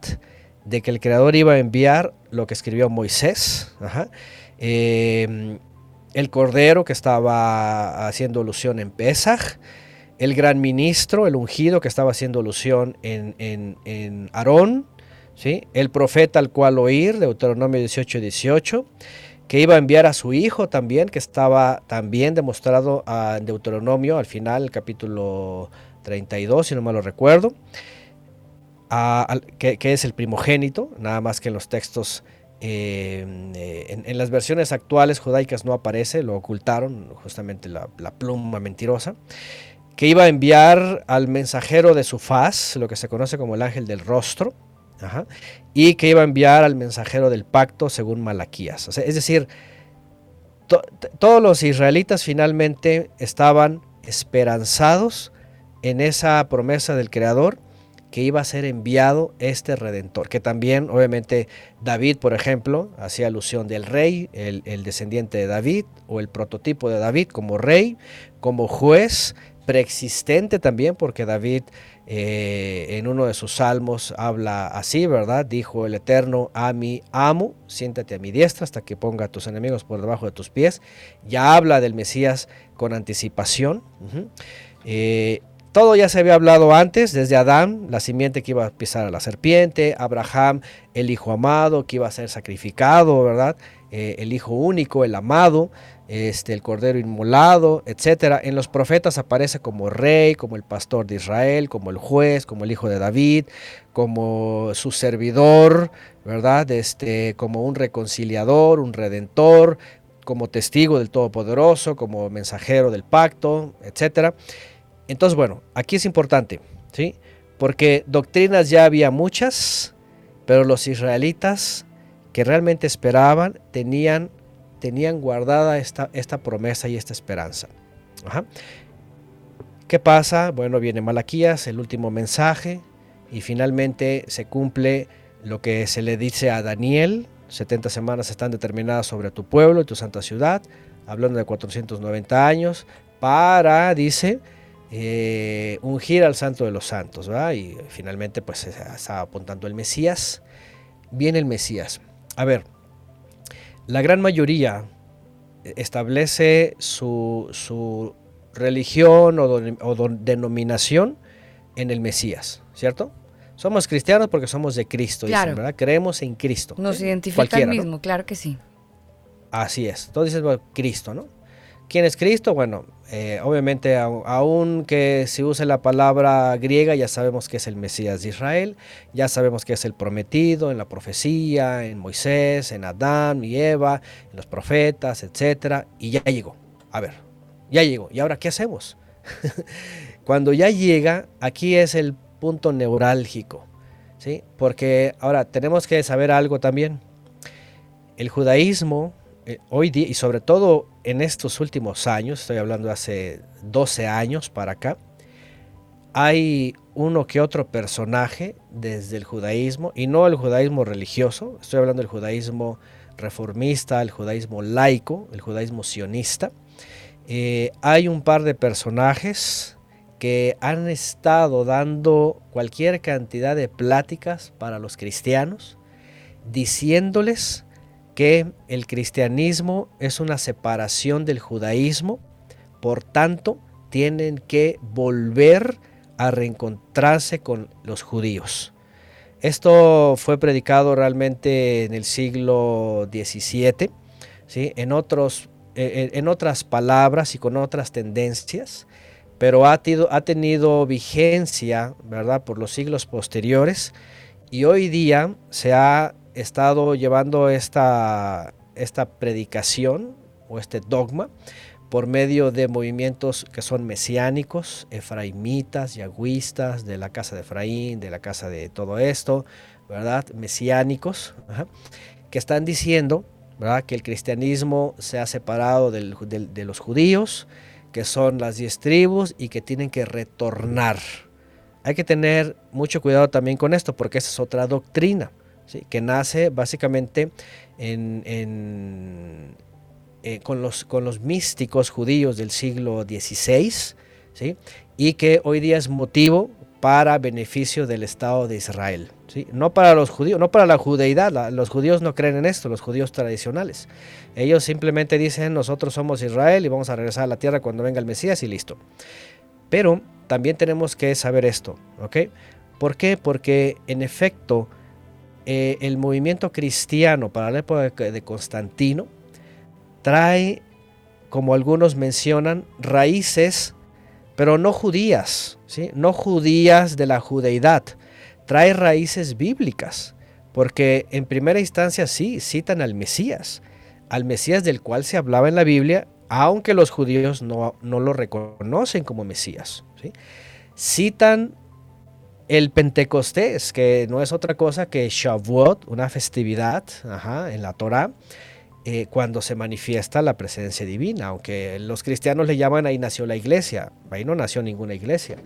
de que el Creador iba a enviar lo que escribió Moisés, eh, el cordero que estaba haciendo alusión en Pesach, el gran ministro, el ungido que estaba haciendo alusión en, en, Aarón, el profeta al cual oír, Deuteronomio 18, 18, que iba a enviar a su hijo también, que estaba también demostrado en Deuteronomio, al final, el capítulo 32, si no mal lo recuerdo, que, es el primogénito, nada más que en los textos, eh, en, las versiones actuales judaicas no aparece, lo ocultaron, justamente la pluma mentirosa que iba a enviar al mensajero de su faz, lo que se conoce como el ángel del rostro, y que iba a enviar al mensajero del pacto según Malaquías. es decir, todos los israelitas finalmente estaban esperanzados en esa promesa del Creador que iba a ser enviado este redentor, que también obviamente David, por ejemplo, hacía alusión del rey, el, descendiente de David, o el prototipo de David como rey, como juez, preexistente también, porque David eh, en uno de sus salmos habla así, ¿verdad? Dijo el Eterno a mi amo, siéntate a mi diestra hasta que ponga a tus enemigos por debajo de tus pies. Ya habla del Mesías con anticipación. Todo ya se había hablado antes, desde Adán, la simiente que iba a pisar a la serpiente, Abraham, el hijo amado que iba a ser sacrificado, ¿verdad? Eh, el hijo único, el amado, este, el cordero inmolado, etc. En los profetas aparece como rey, como el pastor de Israel, como el juez, como el hijo de David, como su servidor, ¿verdad? Este, como un reconciliador, un redentor, como testigo del Todopoderoso, como mensajero del pacto, etcétera. Entonces, bueno, aquí es importante, ¿sí? Porque doctrinas ya había muchas, pero los israelitas que realmente esperaban tenían, tenían guardada esta, esta promesa y esta esperanza. ¿Qué pasa? Bueno, viene Malaquías, el último mensaje, y finalmente se cumple lo que se le dice a Daniel, 70 semanas están determinadas sobre tu pueblo y tu santa ciudad, hablando de 490 años, para, dice, eh, ungir al santo de los santos, Y finalmente pues está apuntando el Mesías. Viene el Mesías. A ver, la gran mayoría establece su, religión o, denominación en el Mesías, ¿cierto? Somos cristianos porque somos de Cristo, ¿verdad? Creemos en Cristo. Nos identifica el mismo, claro que sí. Así es. Entonces dices, Cristo, ¿no? ¿Quién es Cristo? Bueno, eh, obviamente, aun que se use la palabra griega, ya sabemos que es el Mesías de Israel, ya sabemos que es el prometido en la profecía, en Moisés, en Adán y Eva, en los profetas, etc. Y ya llegó. A ver, ya llegó. ¿Y ahora qué hacemos? (laughs) Cuando ya llega, aquí es el punto neurálgico, ¿sí? Porque ahora tenemos que saber algo también. El judaísmo eh, hoy día, y sobre todo en estos últimos años, estoy hablando de hace 12 años para acá, hay uno que otro personaje desde el judaísmo, y no el judaísmo religioso, estoy hablando del judaísmo reformista, el judaísmo laico, el judaísmo sionista. Eh, hay un par de personajes que han estado dando cualquier cantidad de pláticas para los cristianos, diciéndoles que el cristianismo es una separación del judaísmo, por tanto tienen que volver a reencontrarse con los judíos. Esto fue predicado realmente en el siglo XVII, ¿sí? en, otros, eh, en otras palabras y con otras tendencias, pero ha, ha tenido vigencia ¿verdad? por los siglos posteriores y hoy día se ha estado llevando esta, esta predicación o este dogma por medio de movimientos que son mesiánicos, efraimitas, yagüistas, de la casa de Efraín, de la casa de todo esto, ¿verdad? Mesiánicos, que están diciendo, ¿verdad? Que el cristianismo se ha separado de los judíos, que son las diez tribus y que tienen que retornar. Hay que tener mucho cuidado también con esto, porque esa es otra doctrina que nace básicamente en, eh, con, los, con los místicos judíos del siglo XVI, y que hoy día es motivo para beneficio del Estado de Israel. No para los judíos, no para la judeidad, los judíos no creen en esto, los judíos tradicionales. Ellos simplemente dicen nosotros somos Israel y vamos a regresar a la tierra cuando venga el Mesías y listo. Pero también tenemos que saber esto, ¿ok? ¿Por qué? Porque en efecto eh, el movimiento cristiano para la época de Constantino trae, como algunos mencionan, raíces, pero no judías, ¿sí? no judías de la judeidad, trae raíces bíblicas, porque en primera instancia sí citan al Mesías, al Mesías del cual se hablaba en la Biblia, aunque los judíos no, lo reconocen como Mesías. Citan el Pentecostés, que no es otra cosa que Shavuot, una festividad en la Torah, eh, cuando se manifiesta la presencia divina, aunque los cristianos le llaman ahí nació la iglesia, ahí no nació ninguna iglesia,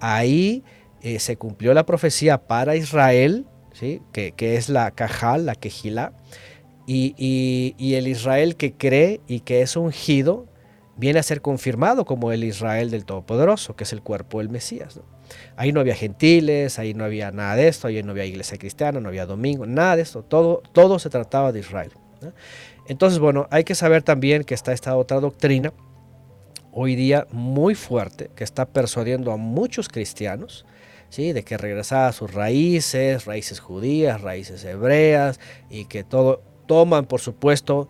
ahí eh, se cumplió la profecía para Israel, ¿sí? que, es la Cajal, la Quejila, y, y, el Israel que cree y que es ungido viene a ser confirmado como el Israel del Todopoderoso, que es el cuerpo del Mesías. Ahí no había gentiles, ahí no había nada de esto, ahí no había iglesia cristiana, no había domingo, nada de esto, todo, todo se trataba de Israel. Entonces, bueno, hay que saber también que está esta otra doctrina hoy día muy fuerte que está persuadiendo a muchos cristianos, ¿sí? de que regresar a sus raíces, raíces judías, raíces hebreas, y que todo toman, por supuesto,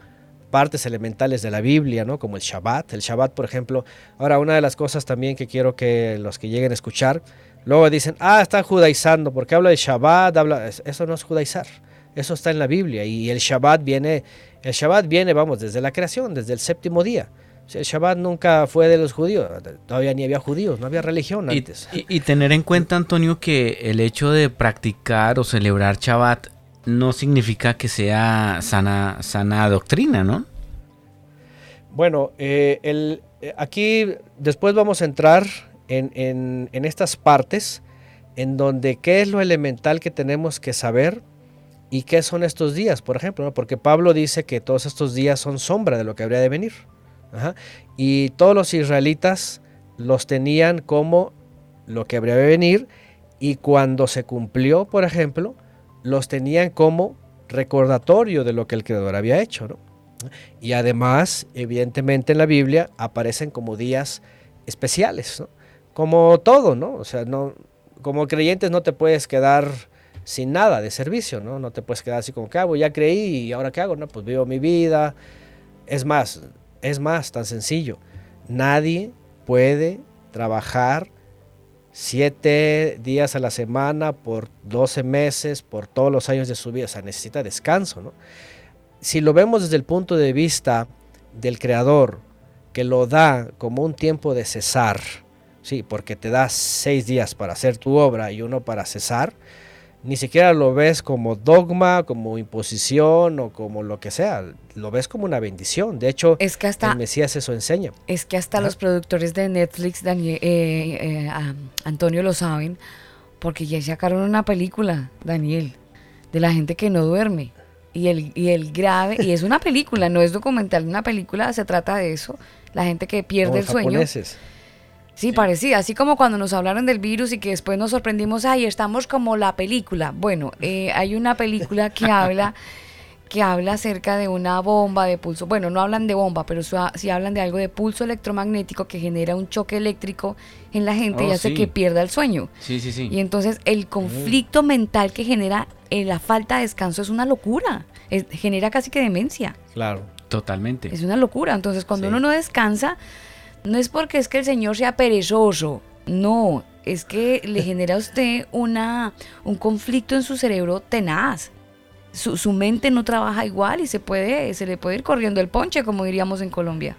partes elementales de la Biblia, ¿no? como el Shabbat. El Shabbat, por ejemplo, ahora una de las cosas también que quiero que los que lleguen a escuchar, luego dicen, ah, están judaizando, porque habla de Shabbat, habla... eso no es judaizar. Eso está en la Biblia y el Shabbat viene, el Shabbat viene, vamos, desde la creación, desde el séptimo día. El Shabbat nunca fue de los judíos, todavía ni había judíos, no había religión antes. Y, tener en cuenta, Antonio, que el hecho de practicar o celebrar Shabbat no significa que sea sana, sana doctrina, ¿no? Bueno, eh, el, eh, aquí después vamos a entrar en, en, en estas partes en donde qué es lo elemental que tenemos que saber ¿Y qué son estos días, por ejemplo? Porque Pablo dice que todos estos días son sombra de lo que habría de venir. Y todos los israelitas los tenían como lo que habría de venir y cuando se cumplió, por ejemplo, los tenían como recordatorio de lo que el Creador había hecho. Y además, evidentemente en la Biblia aparecen como días especiales, como todo, ¿no? O sea, no, como creyentes no te puedes quedar sin nada de servicio, ¿no? No te puedes quedar así como, ¿qué hago? Ya creí y ahora qué hago, ¿no? Pues vivo mi vida. Es más, es más, tan sencillo. Nadie puede trabajar siete días a la semana por 12 meses, por todos los años de su vida. O sea, necesita descanso, ¿no? Si lo vemos desde el punto de vista del creador, que lo da como un tiempo de cesar, sí, porque te da seis días para hacer tu obra y uno para cesar, ni siquiera lo ves como dogma, como imposición o como lo que sea, lo ves como una bendición. De hecho, es que hasta, el Mesías eso enseña. Es que hasta los productores de Netflix, Daniel, eh, eh, Antonio, lo saben, porque ya sacaron una película, Daniel, de la gente que no duerme. Y el, y el grave, y es una película, no es documental, una película se trata de eso, la gente que pierde el sueño. Sí, parecía, así como cuando nos hablaron del virus y que después nos sorprendimos, ay, estamos como la película. Bueno, eh, hay una película que habla que habla acerca de una bomba de pulso. Bueno, no hablan de bomba, pero sí hablan de algo de pulso electromagnético que genera un choque eléctrico en la gente y oh, hace que pierda el sueño. Sí, sí, sí. Y entonces el conflicto mental que genera eh, la falta de descanso es una locura. genera casi que demencia. Claro. Totalmente. Es una locura. Entonces, cuando uno no descansa, no es porque es que el Señor sea perezoso, no, es que le genera a usted una, un conflicto en su cerebro tenaz. Su, mente no trabaja igual y se, puede, se le puede ir corriendo el ponche, como diríamos en Colombia.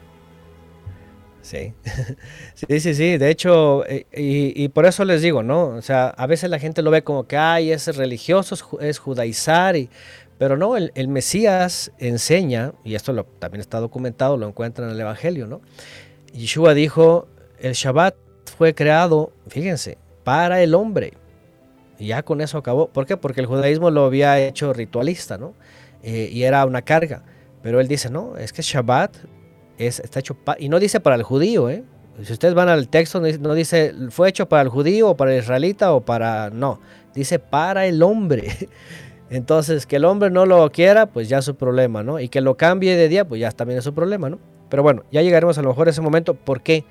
Sí, (laughs) sí, sí, sí. De hecho, eh, y, por eso les digo, ¿no? O sea, a veces la gente lo ve como que, ay, es religioso, es judaizar, y, pero no, el, el Mesías enseña, y esto también está documentado, lo encuentran en el Evangelio, ¿no? Yeshua dijo, el Shabbat fue creado, fíjense, para el hombre. Y ya con eso acabó. ¿Por qué? Porque el judaísmo lo había hecho ritualista, ¿no? Eh, y era una carga. Pero él dice, no, es que Shabbat es, está hecho. Y no dice para el judío, ¿eh? Si ustedes van al texto, no dice, fue hecho para el judío o para el israelita o para... No, dice para el hombre. (laughs) Entonces, que el hombre no lo quiera, pues ya es su problema, ¿no? Y que lo cambie de día, pues ya también es su problema, ¿no? Pero bueno, ya llegaremos a lo mejor a ese momento. ¿Por qué?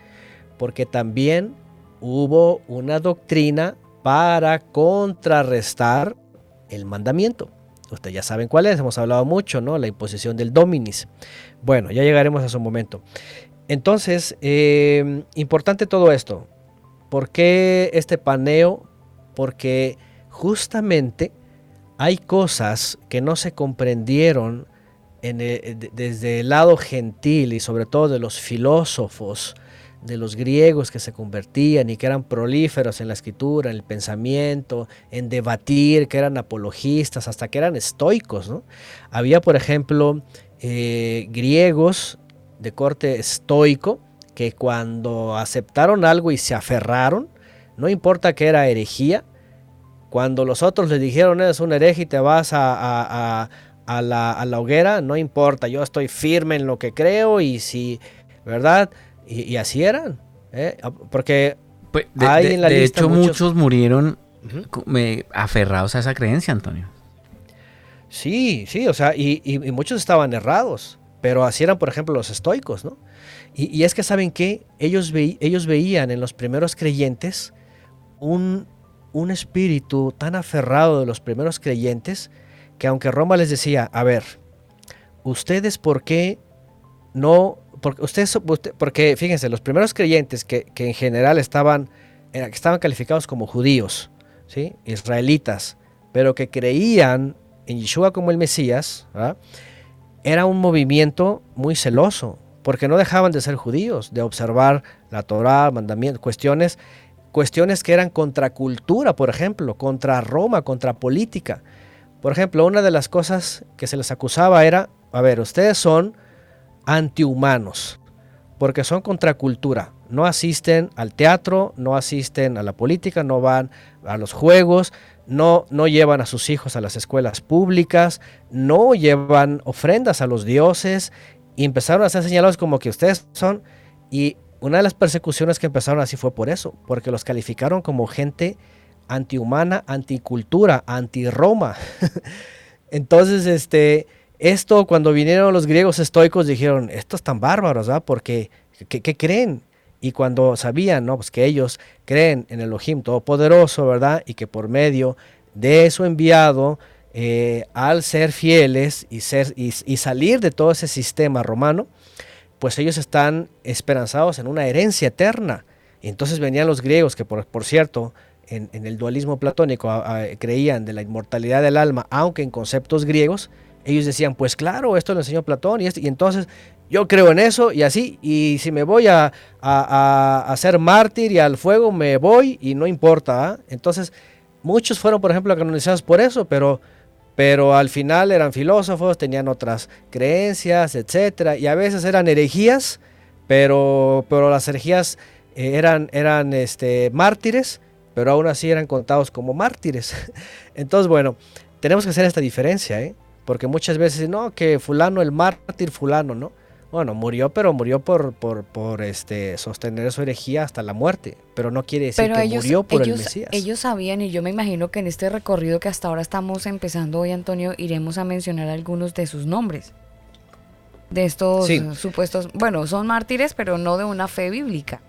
Porque también hubo una doctrina para contrarrestar el mandamiento. Ustedes ya saben cuál es, hemos hablado mucho, ¿no? La imposición del dominis. Bueno, ya llegaremos a su momento. Entonces, eh, importante todo esto. ¿Por qué este paneo? Porque justamente hay cosas que no se comprendieron desde el lado gentil y sobre todo de los filósofos de los griegos que se convertían y que eran prolíferos en la escritura, en el pensamiento, en debatir, que eran apologistas, hasta que eran estoicos. Había, por ejemplo, eh, griegos de corte estoico que cuando aceptaron algo y se aferraron, no importa que era herejía, cuando los otros le dijeron eres un hereje y te vas a, la, hoguera, no importa, yo estoy firme en lo que creo y si, ¿verdad? Y, así eran, ¿eh? porque pues, de, hay en la de hecho muchos, murieron aferrados a esa creencia, Antonio. Sí, sí, o sea, y, muchos estaban errados, pero así eran, por ejemplo, los estoicos, ¿no? Y, es que, ¿saben qué? Ellos, ellos veían en los primeros creyentes un, un espíritu tan aferrado de los primeros creyentes que aunque Roma les decía, a ver, ustedes por qué no, porque ustedes, porque fíjense, los primeros creyentes que, en general estaban, que estaban calificados como judíos, ¿sí? israelitas, pero que creían en Yeshua como el Mesías, era un movimiento muy celoso, porque no dejaban de ser judíos, de observar la Torah, mandamientos, cuestiones cuestiones que eran contra cultura, por ejemplo, contra Roma, contra política. Por ejemplo, una de las cosas que se les acusaba era, a ver, ustedes son antihumanos, porque son contra cultura. No asisten al teatro, no asisten a la política, no van a los juegos, no, no llevan a sus hijos a las escuelas públicas, no llevan ofrendas a los dioses y empezaron a ser señalados como que ustedes son y una de las persecuciones que empezaron así fue por eso, porque los calificaron como gente antihumana, anticultura, anti-Roma. (laughs) Entonces, este, esto cuando vinieron los griegos estoicos dijeron, estos tan bárbaros, ¿verdad? Porque, ¿qué, creen? Y cuando sabían, ¿no? Pues que ellos creen en el Elohim Todopoderoso, ¿verdad? Y que por medio de su enviado, eh, al ser fieles y, ser, y salir de todo ese sistema romano, pues ellos están esperanzados en una herencia eterna. Y entonces venían los griegos, que por, cierto, en, el dualismo platónico creían de la inmortalidad del alma, aunque en conceptos griegos, ellos decían, pues claro, esto lo enseñó Platón y, entonces yo creo en eso y así, y si me voy a, a, ser mártir y al fuego me voy y no importa. ¿ah? Entonces, muchos fueron, por ejemplo, canonizados por eso, pero pero al final eran filósofos, tenían otras creencias, etcétera, y a veces eran herejías, pero, pero las herejías eh, eran, eran este, mártires, pero aún así eran contados como mártires. (laughs) Entonces, bueno, tenemos que hacer esta diferencia, ¿eh? porque muchas veces, no, que fulano, el mártir fulano, ¿no? Bueno, murió, pero murió por, por, por este, sostener su herejía hasta la muerte. Pero no quiere decir que murió por el Mesías. Ellos sabían, y yo me imagino que en este recorrido que hasta ahora estamos empezando hoy, Antonio, iremos a mencionar algunos de sus nombres. De estos supuestos, bueno, son mártires, pero no de una fe bíblica.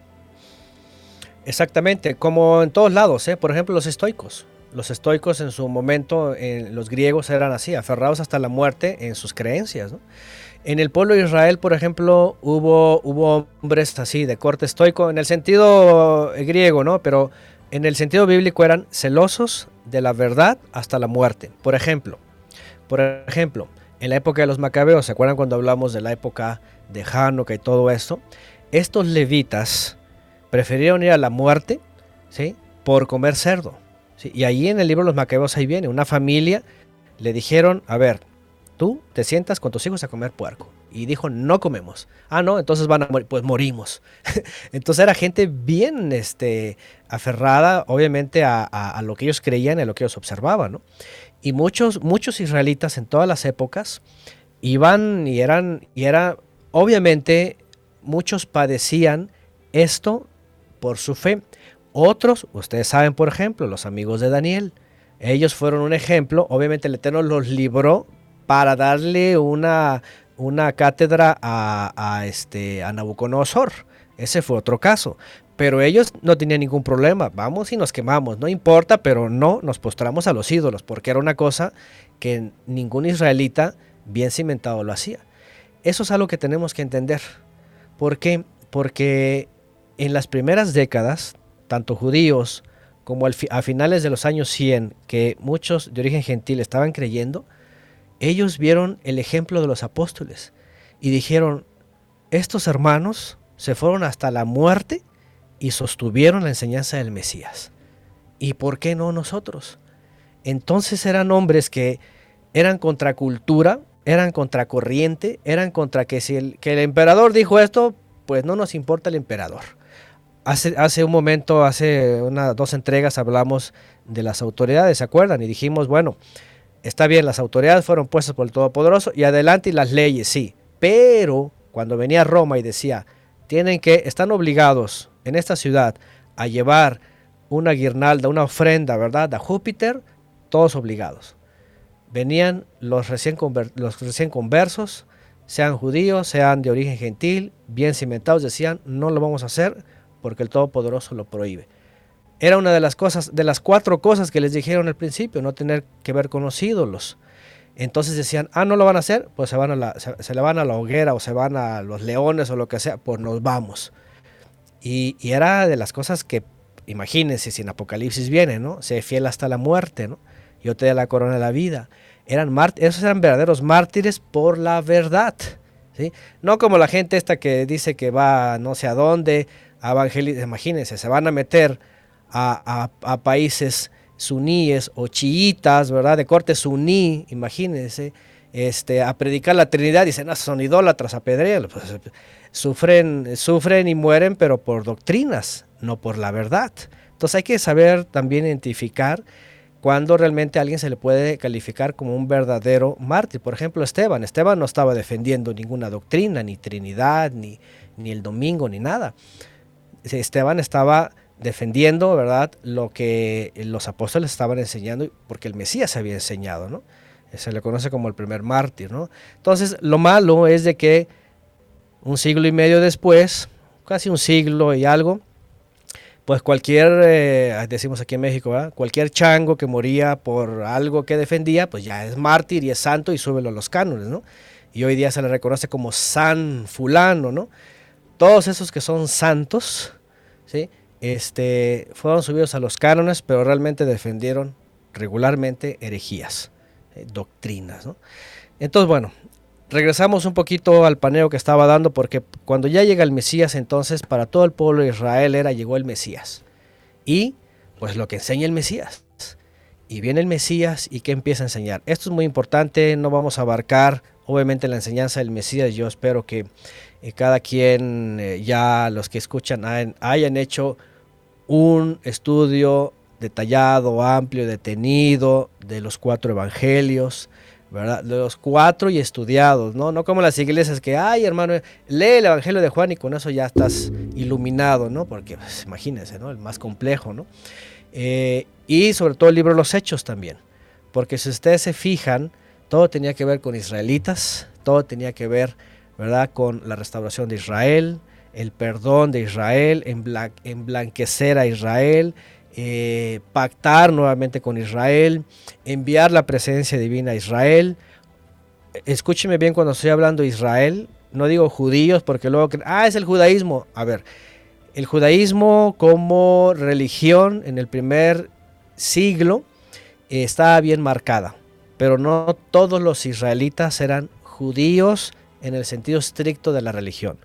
Exactamente, como en todos lados, ¿eh? por ejemplo, los estoicos. Los estoicos en su momento, los griegos eran así, aferrados hasta la muerte en sus creencias. En el pueblo de Israel, por ejemplo, hubo, hubo hombres así de corte estoico, en el sentido eh, griego, ¿no? Pero en el sentido bíblico eran celosos de la verdad hasta la muerte. Por ejemplo, por ejemplo, en la época de los macabeos, ¿se acuerdan cuando hablamos de la época de Hanukkah y todo esto? Estos levitas prefirieron ir a la muerte, ¿sí? Por comer cerdo. Y ahí en el libro los macabeos ahí viene, una familia le dijeron, a ver, tú te sientas con tus hijos a comer puerco. Y dijo, no comemos. Ah, no, entonces van a morir, pues morimos. (laughs) entonces era gente bien este, aferrada, obviamente, a, lo que ellos creían, a lo que ellos observaban. Y muchos, muchos israelitas en todas las épocas iban y eran, y era, obviamente, muchos padecían esto por su fe. Otros, ustedes saben, por ejemplo, los amigos de Daniel. Ellos fueron un ejemplo. Obviamente el Eterno los libró para darle una, una cátedra a, este, a Nabucodonosor. Ese fue otro caso. Pero ellos no tenían ningún problema. Vamos y nos quemamos. No importa, pero no nos postramos a los ídolos, porque era una cosa que ningún israelita bien cimentado lo hacía. Eso es algo que tenemos que entender. ¿Por qué? Porque en las primeras décadas, tanto judíos como a finales de los años 100, que muchos de origen gentil estaban creyendo, ellos vieron el ejemplo de los apóstoles y dijeron, estos hermanos se fueron hasta la muerte y sostuvieron la enseñanza del Mesías. ¿Y por qué no nosotros? Entonces eran hombres que eran contracultura, eran contracorriente, eran contra que si el, que el emperador dijo esto, pues no nos importa el emperador. Hace, hace un momento, hace unas dos entregas hablamos de las autoridades, ¿se acuerdan? Y dijimos, bueno, está bien, las autoridades fueron puestas por el Todopoderoso y adelante las leyes, sí. Pero cuando venía Roma y decía, tienen que, están obligados en esta ciudad a llevar una guirnalda, una ofrenda, ¿verdad? A Júpiter, todos obligados. Venían los recién, los recién conversos, sean judíos, sean de origen gentil, bien cimentados, decían, no lo vamos a hacer porque el Todopoderoso lo prohíbe. Era una de las cosas, de las cuatro cosas que les dijeron al principio, no tener que ver con los ídolos. Entonces decían, ah, no lo van a hacer, pues se, van a la, se, le van a la hoguera o se van a los leones o lo que sea, pues nos vamos. Y, era de las cosas que, imagínense, si en Apocalipsis viene, ¿no? Sé fiel hasta la muerte, ¿no? Yo te doy la corona de la vida. Eran esos eran verdaderos mártires por la verdad. ¿sí? No como la gente esta que dice que va no sé a dónde, a evangelizar, imagínense, se van a meter a, países suníes o chiitas, ¿verdad? De corte suní, imagínense, este, a predicar la Trinidad, dicen, no, son idólatras, apedrean, pues, sufren, sufren y mueren, pero por doctrinas, no por la verdad. Entonces hay que saber también identificar cuando realmente a alguien se le puede calificar como un verdadero mártir. Por ejemplo, Esteban. Esteban no estaba defendiendo ninguna doctrina, ni Trinidad, ni, ni el domingo, ni nada. Esteban estaba defendiendo, ¿verdad?, lo que los apóstoles estaban enseñando, porque el Mesías había enseñado, ¿no? Se le conoce como el primer mártir, ¿no? Entonces, lo malo es de que un siglo y medio después, casi un siglo y algo, pues cualquier, eh, decimos aquí en México, cualquier chango que moría por algo que defendía, pues ya es mártir y es santo y súbelo a los cánones, ¿no? Y hoy día se le reconoce como San Fulano, ¿no? Todos esos que son santos, ¿sí? Este, fueron subidos a los cánones, pero realmente defendieron regularmente herejías, eh, doctrinas, ¿no? Entonces, bueno, regresamos un poquito al paneo que estaba dando, porque cuando ya llega el Mesías, entonces para todo el pueblo de Israel era llegó el Mesías. Y pues lo que enseña el Mesías. Y viene el Mesías y ¿qué empieza a enseñar? Esto es muy importante, no vamos a abarcar obviamente la enseñanza del Mesías. Yo espero que eh, cada quien, eh, ya los que escuchan, hayan hecho un estudio detallado, amplio, detenido de los cuatro evangelios ¿verdad? De los cuatro y estudiados, ¿no? No como las iglesias que, ay, hermano, lee el Evangelio de Juan y con eso ya estás iluminado, ¿no? Porque, pues, imagínense, ¿no? El más complejo, ¿no? Eh, y sobre todo el libro los Hechos también, porque si ustedes se fijan, todo tenía que ver con israelitas, todo tenía que ver, ¿verdad? Con la restauración de Israel, el perdón de Israel, emblanquecer a Israel, eh, pactar nuevamente con Israel, enviar la presencia divina a Israel. Escúcheme bien cuando estoy hablando de Israel, no digo judíos porque luego, ah, es el judaísmo. A ver, el judaísmo como religión en el primer siglo está bien marcada, pero no todos los israelitas eran judíos en el sentido estricto de la religión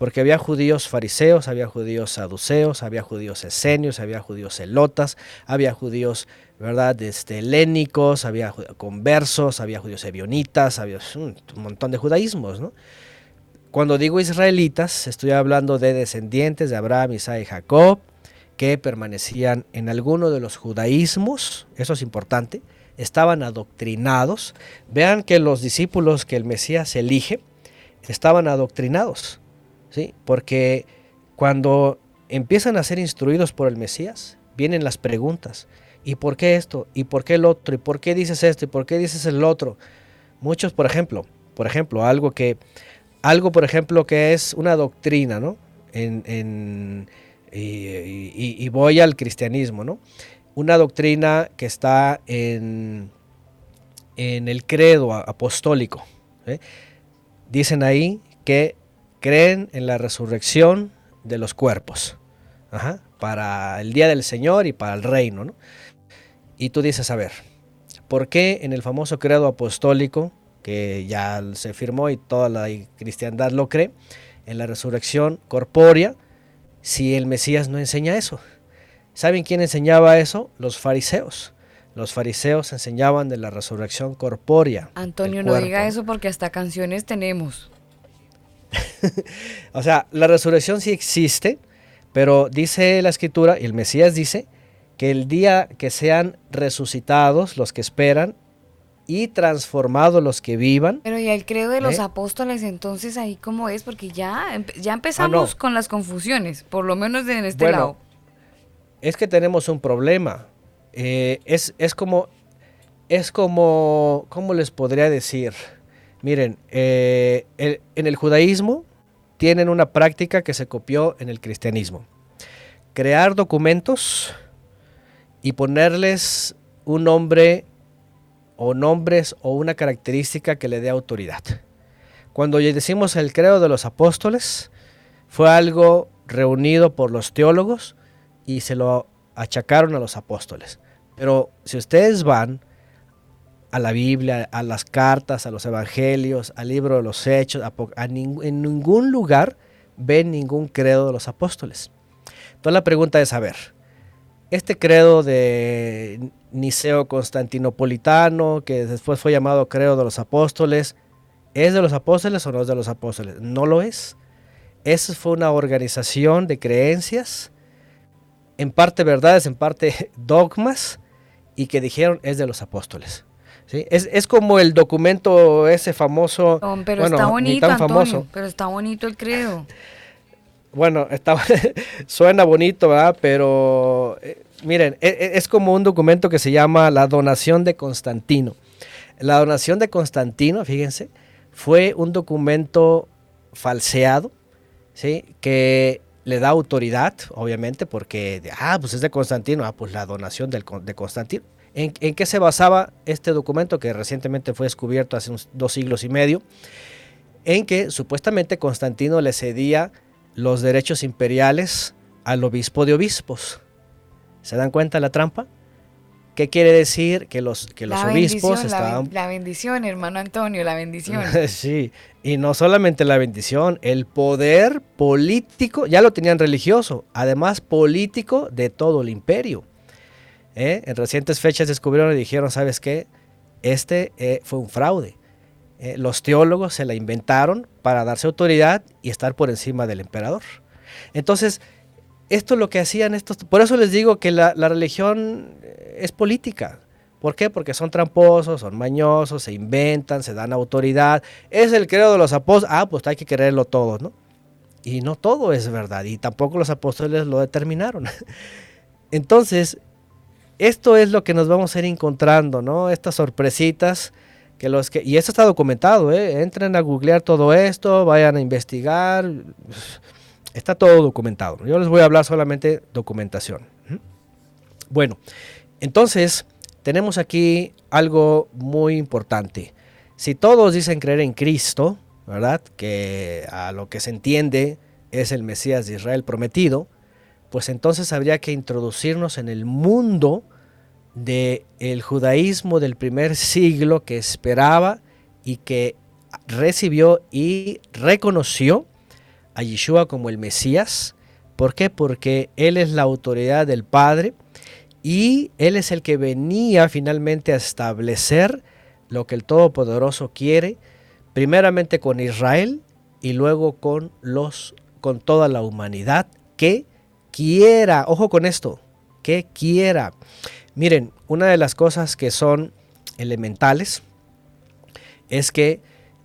porque había judíos fariseos, había judíos saduceos, había judíos esenios, había judíos celotas, había judíos, ¿verdad?, este, helénicos, había conversos, había judíos ebionitas, había un montón de judaísmos, ¿no? Cuando digo israelitas, estoy hablando de descendientes de Abraham, Isaac y Jacob, que permanecían en alguno de los judaísmos, eso es importante, estaban adoctrinados. Vean que los discípulos que el Mesías elige estaban adoctrinados. ¿sí? Porque cuando empiezan a ser instruidos por el Mesías, vienen las preguntas. ¿Y por qué esto? ¿Y por qué el otro? ¿Y por qué dices esto? ¿Y por qué dices el otro? Muchos, por ejemplo, por ejemplo, algo que, algo, por ejemplo, que es una doctrina, ¿no? En, y, voy al cristianismo, ¿no? Una doctrina que está en, en el credo apostólico. Dicen ahí que creen en la resurrección de los cuerpos para el día del Señor y para el reino. Y tú dices, a ver, ¿por qué en el famoso credo apostólico, que ya se firmó y toda la cristiandad lo cree, en la resurrección corpórea si el Mesías no enseña eso? ¿Saben quién enseñaba eso? Los fariseos. Los fariseos enseñaban de la resurrección corpórea. Antonio, no diga eso porque hasta canciones tenemos. (laughs) o sea, la resurrección sí existe, pero dice la escritura, y el Mesías dice, que el día que sean resucitados los que esperan y transformados los que vivan. Pero y el credo de los ¿eh? apóstoles entonces ahí cómo es, porque ya, ya empezamos ah, con las confusiones, por lo menos en este lado. Es que tenemos un problema. Eh, es, es como, es como, ¿cómo les podría decir? Miren, eh, en el judaísmo tienen una práctica que se copió en el cristianismo. Crear documentos y ponerles un nombre o nombres o una característica que le dé autoridad. Cuando decimos el credo de los apóstoles, fue algo reunido por los teólogos y se lo achacaron a los apóstoles. Pero si ustedes van a la Biblia, a las cartas, a los evangelios, al libro de los hechos, en ningún lugar ven ningún credo de los apóstoles. Entonces la pregunta es, a ver, este credo de Niceo Constantinopolitano, que después fue llamado credo de los apóstoles, ¿es de los apóstoles o no es de los apóstoles? No lo es. Esa fue una organización de creencias, en parte verdades, en parte (laughs) dogmas, y que dijeron es de los apóstoles. Es, como el documento ese famoso. pero está bonito, famoso. pero está bonito el credo. Bueno, está, (laughs) suena bonito, ¿verdad? Pero eh, miren, e, e, es, como un documento que se llama la donación de Constantino. La donación de Constantino, fíjense, fue un documento falseado, ¿sí? Que le da autoridad, obviamente, porque, ah, pues es de Constantino, ah, pues la donación de Constantino. ¿En, qué se basaba este documento que recientemente fue descubierto hace dos siglos y medio? En que supuestamente Constantino le cedía los derechos imperiales al obispo de obispos. ¿Se dan cuenta la trampa? ¿Qué quiere decir? Que los, que los obispos estaban... La, bendición, hermano Antonio, la bendición. (laughs) sí, y no solamente la bendición, el poder político, ya lo tenían religioso, además político de todo el imperio. ¿eh? En recientes fechas descubrieron y dijeron, ¿sabes qué? Este eh, fue un fraude. Eh, los teólogos se la inventaron para darse autoridad y estar por encima del emperador. Entonces, esto es lo que hacían estos... Por eso les digo que la, religión es política. ¿Por qué? Porque son tramposos, son mañosos, se inventan, se dan autoridad. Es el credo de los apóstoles. Ah, pues hay que creerlo todo, ¿no? Y no todo es verdad. Y tampoco los apóstoles lo determinaron. (laughs) Entonces, esto es lo que nos vamos a ir encontrando, ¿no? Estas sorpresitas que los que y esto está documentado, ¿eh? Entren a googlear todo esto, vayan a investigar, está todo documentado. Yo les voy a hablar solamente documentación. Bueno, entonces tenemos aquí algo muy importante. Si todos dicen creer en Cristo, ¿verdad? Que a lo que se entiende es el Mesías de Israel prometido, pues entonces habría que introducirnos en el mundo del el judaísmo del primer siglo que esperaba y que recibió y reconoció a Yeshua como el Mesías. ¿Por qué? Porque Él es la autoridad del Padre y Él es el que venía finalmente a establecer lo que el Todopoderoso quiere, primeramente con Israel y luego con los con toda la humanidad que quiera, ojo con esto, que quiera. Miren, una de las cosas que son elementales es que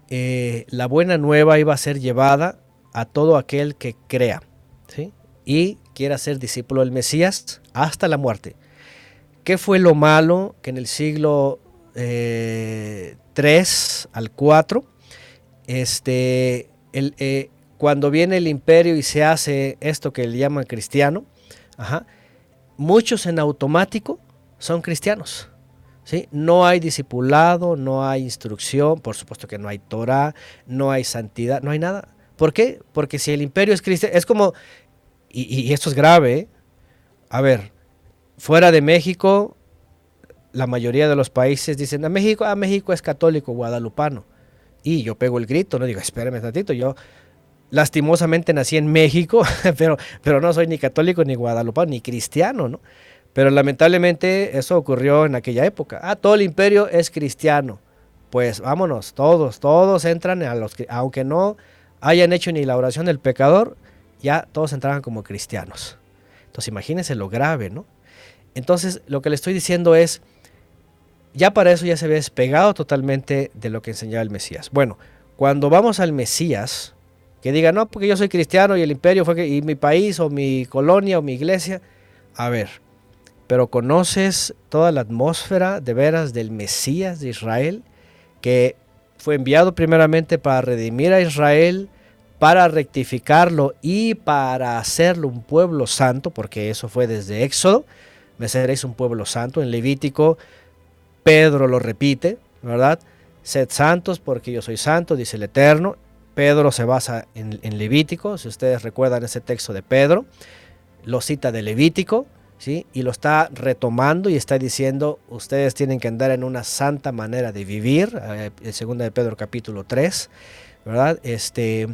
eh, la buena nueva iba a ser llevada a todo aquel que crea y quiera ser discípulo del Mesías hasta la muerte. ¿Qué fue lo malo que en el siglo 3 eh, al 4, este, eh, cuando viene el imperio y se hace esto que le llaman cristiano, muchos en automático son cristianos. ¿sí? No hay discipulado, no hay instrucción, por supuesto que no hay Torah, no hay santidad, no hay nada. ¿Por qué? Porque si el imperio es cristiano, es como, y, esto es grave, ¿eh? a ver, fuera de México, la mayoría de los países dicen, a México, a México es católico, guadalupano. Y yo pego el grito, no digo, espérame tantito, yo, lastimosamente nací en México, (laughs) pero, pero no soy ni católico, ni guadalupano, ni cristiano, ¿no? Pero lamentablemente eso ocurrió en aquella época. Ah, todo el imperio es cristiano. Pues vámonos, todos, todos entran a los que, aunque no hayan hecho ni la oración del pecador, ya todos entraban como cristianos. Entonces imagínense lo grave, ¿no? Entonces lo que le estoy diciendo es, ya para eso ya se había despegado totalmente de lo que enseñaba el Mesías. Bueno, cuando vamos al Mesías, que diga, no, porque yo soy cristiano y el imperio fue que, y mi país o mi colonia o mi iglesia, a ver, pero conoces toda la atmósfera de veras del Mesías de Israel, que fue enviado primeramente para redimir a Israel, para rectificarlo y para hacerlo un pueblo santo, porque eso fue desde Éxodo, me seréis un pueblo santo, en Levítico Pedro lo repite, ¿verdad? Sed santos porque yo soy santo, dice el Eterno. Pedro se basa en, Levítico, si ustedes recuerdan ese texto de Pedro, lo cita de Levítico, ¿sí? Y lo está retomando y está diciendo, ustedes tienen que andar en una santa manera de vivir, eh, el segundo de Pedro capítulo 3, ¿verdad? Este,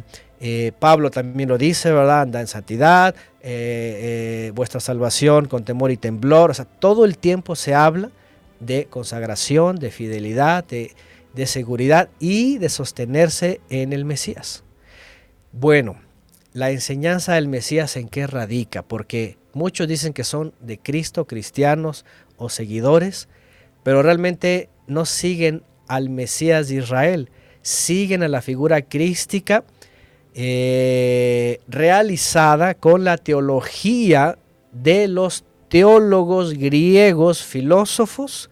eh, Pablo también lo dice, ¿verdad? Anda en santidad, eh, eh, vuestra salvación con temor y temblor, o sea, todo el tiempo se habla de consagración, de fidelidad, de, de seguridad y de sostenerse en el Mesías. Bueno, la enseñanza del Mesías en qué radica, porque muchos dicen que son de Cristo, cristianos o seguidores, pero realmente no siguen al Mesías de Israel, siguen a la figura crística eh, realizada con la teología de los teólogos griegos, filósofos,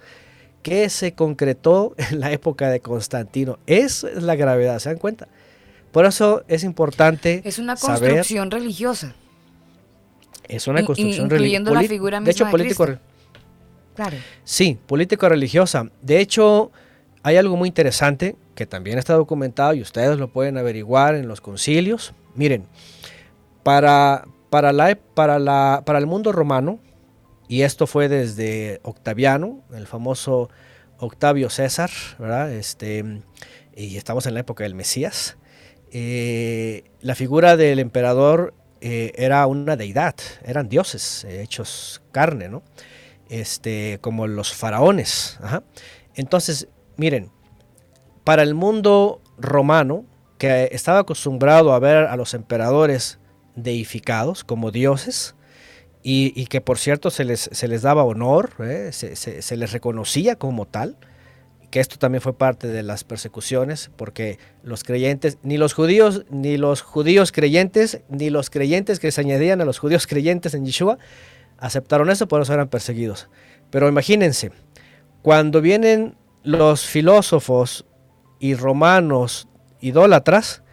que se concretó (laughs) en la época de Constantino. Esa es la gravedad, ¿se dan cuenta? Por eso es importante. Es una construcción religiosa. Es una construcción religiosa. Incluyendo la figura misma de hecho, político. Claro. Sí, político-religiosa. De hecho, hay algo muy interesante que también está documentado y ustedes lo pueden averiguar en los concilios. Miren, para, para, la, para, la, para el mundo romano, y esto fue desde Octaviano, el famoso Octavio César. Este, y estamos en la época del Mesías. Eh, la figura del emperador eh, era una deidad, eran dioses eh, hechos carne, ¿no? Este, como los faraones. Entonces, miren, para el mundo romano, que estaba acostumbrado a ver a los emperadores deificados como dioses, y, que por cierto se les, se les daba honor, ¿eh? se, les reconocía como tal, que esto también fue parte de las persecuciones, porque los creyentes, ni los judíos, ni los judíos creyentes, ni los creyentes que se añadían a los judíos creyentes en Yeshua, aceptaron eso, por eso eran perseguidos. Pero imagínense, cuando vienen los filósofos y romanos idólatras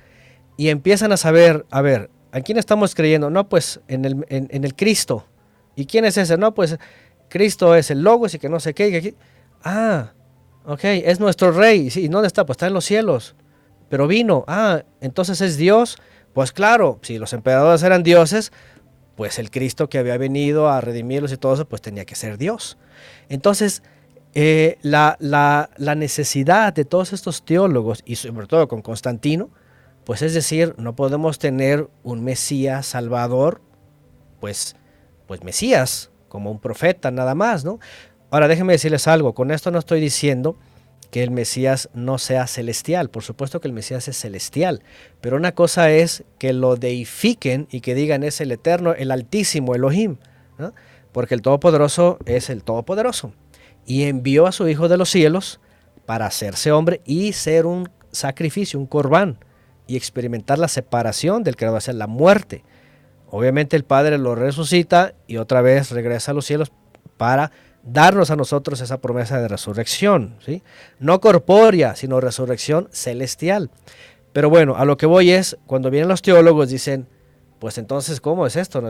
y empiezan a saber, a ver, ¿A quién estamos creyendo? No, pues en el, en, el Cristo. ¿Y quién es ese? No, pues Cristo es el Logos y que no sé qué. Ah, ok, es nuestro rey. ¿Y dónde está? Pues está en los cielos. Pero vino. Ah, entonces es Dios. Pues claro, si los emperadores eran dioses, pues el Cristo que había venido a redimirlos y todo eso, pues tenía que ser Dios. Entonces, eh, la, la, necesidad de todos estos teólogos, y sobre todo con Constantino, pues es decir, no podemos tener un Mesías salvador, pues, pues Mesías, como un profeta nada más, ¿no? Ahora déjenme decirles algo, con esto no estoy diciendo que el Mesías no sea celestial, por supuesto que el Mesías es celestial, pero una cosa es que lo deifiquen y que digan es el eterno, el altísimo Elohim, porque el Todopoderoso es el Todopoderoso y envió a su Hijo de los cielos para hacerse hombre y ser un sacrificio, un corbán, y experimentar la separación del creador, hacer la muerte. Obviamente el Padre lo resucita y otra vez regresa a los cielos para darnos a nosotros esa promesa de resurrección, ¿sí? No corpórea, sino resurrección celestial. Pero bueno, a lo que voy es, cuando vienen los teólogos dicen, pues entonces, ¿cómo es esto?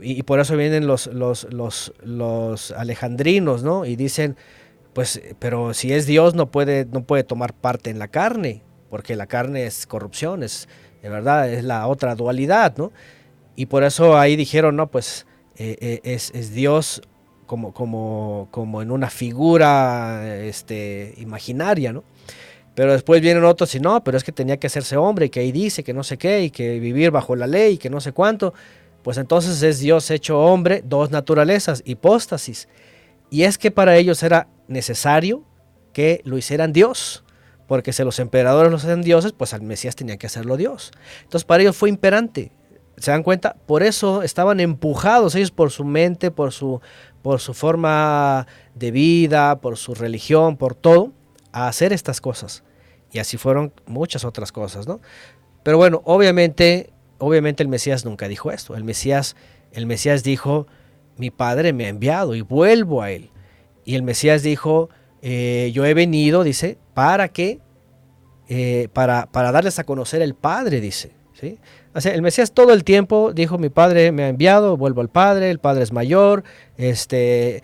Y por eso vienen los, los, los, alejandrinos, ¿no? Y dicen, pues, pero si es Dios no puede, no puede tomar parte en la carne porque la carne es corrupción, es de verdad, es la otra dualidad, ¿no? Y por eso ahí dijeron, no, pues eh, eh, es, Dios como, como, como en una figura este, imaginaria, ¿no? Pero después vienen otros y no, pero es que tenía que hacerse hombre, y que ahí dice que no sé qué, y que vivir bajo la ley, y que no sé cuánto. Pues entonces es Dios hecho hombre, dos naturalezas, hipóstasis. Y es que para ellos era necesario que lo hicieran Dios, porque si los emperadores los hacen dioses, pues al Mesías tenía que hacerlo Dios. Entonces para ellos fue imperante. ¿Se dan cuenta? Por eso estaban empujados ellos por su mente, por su, por su forma de vida, por su religión, por todo, a hacer estas cosas. Y así fueron muchas otras cosas, ¿no? Pero bueno, obviamente, obviamente el Mesías nunca dijo esto. El Mesías, el Mesías dijo, mi Padre me ha enviado y vuelvo a Él. Y el Mesías dijo, eh, yo he venido, dice, para que, eh, para, para darles a conocer el Padre, dice. ¿sí? O sea, el Mesías todo el tiempo dijo, mi Padre me ha enviado, vuelvo al Padre, el Padre es mayor, este,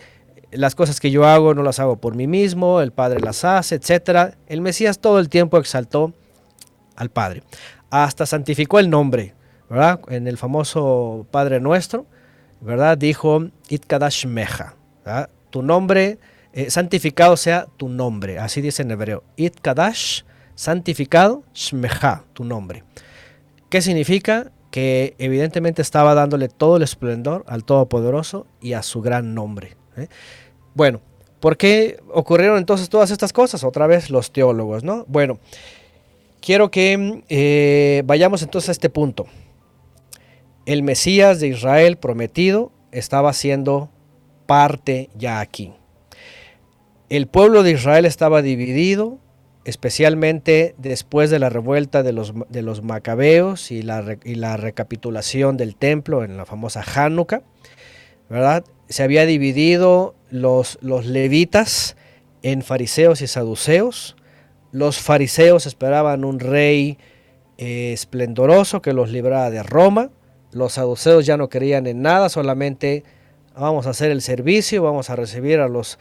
las cosas que yo hago no las hago por mí mismo, el Padre las hace, etc. El Mesías todo el tiempo exaltó al Padre. Hasta santificó el nombre, ¿verdad? En el famoso Padre Nuestro, ¿verdad? Dijo, Itkadash Meja, tu nombre, eh, santificado sea tu nombre, así dice en hebreo. Itkadash, santificado, Shmeja, tu nombre. ¿Qué significa? Que evidentemente estaba dándole todo el esplendor al Todopoderoso y a su gran nombre. ¿Eh? Bueno, ¿por qué ocurrieron entonces todas estas cosas? Otra vez los teólogos, ¿no? Bueno, quiero que eh, vayamos entonces a este punto. El Mesías de Israel prometido estaba siendo parte ya aquí. El pueblo de Israel estaba dividido, especialmente después de la revuelta de los, de los macabeos y la, y la recapitulación del templo en la famosa Hanukkah, ¿verdad? Se había dividido los, los levitas en fariseos y saduceos. Los fariseos esperaban un rey eh, esplendoroso que los librara de Roma. Los saduceos ya no querían en nada, solamente vamos a hacer el servicio, vamos a recibir a los,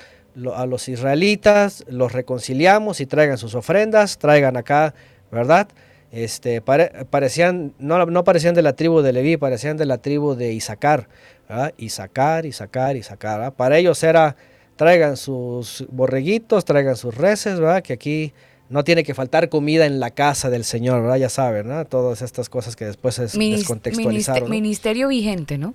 a los israelitas, los reconciliamos y traigan sus ofrendas, traigan acá, ¿verdad? Este, parecían, no, no parecían de la tribu de Leví, parecían de la tribu de Isaacar sacar y sacar. Para ellos era, traigan sus borreguitos, traigan sus reses, ¿verdad? que aquí no tiene que faltar comida en la casa del Señor, ¿verdad? ya saben, ¿no? todas estas cosas que después es descontextualizaron. Ministerio vigente, ¿no?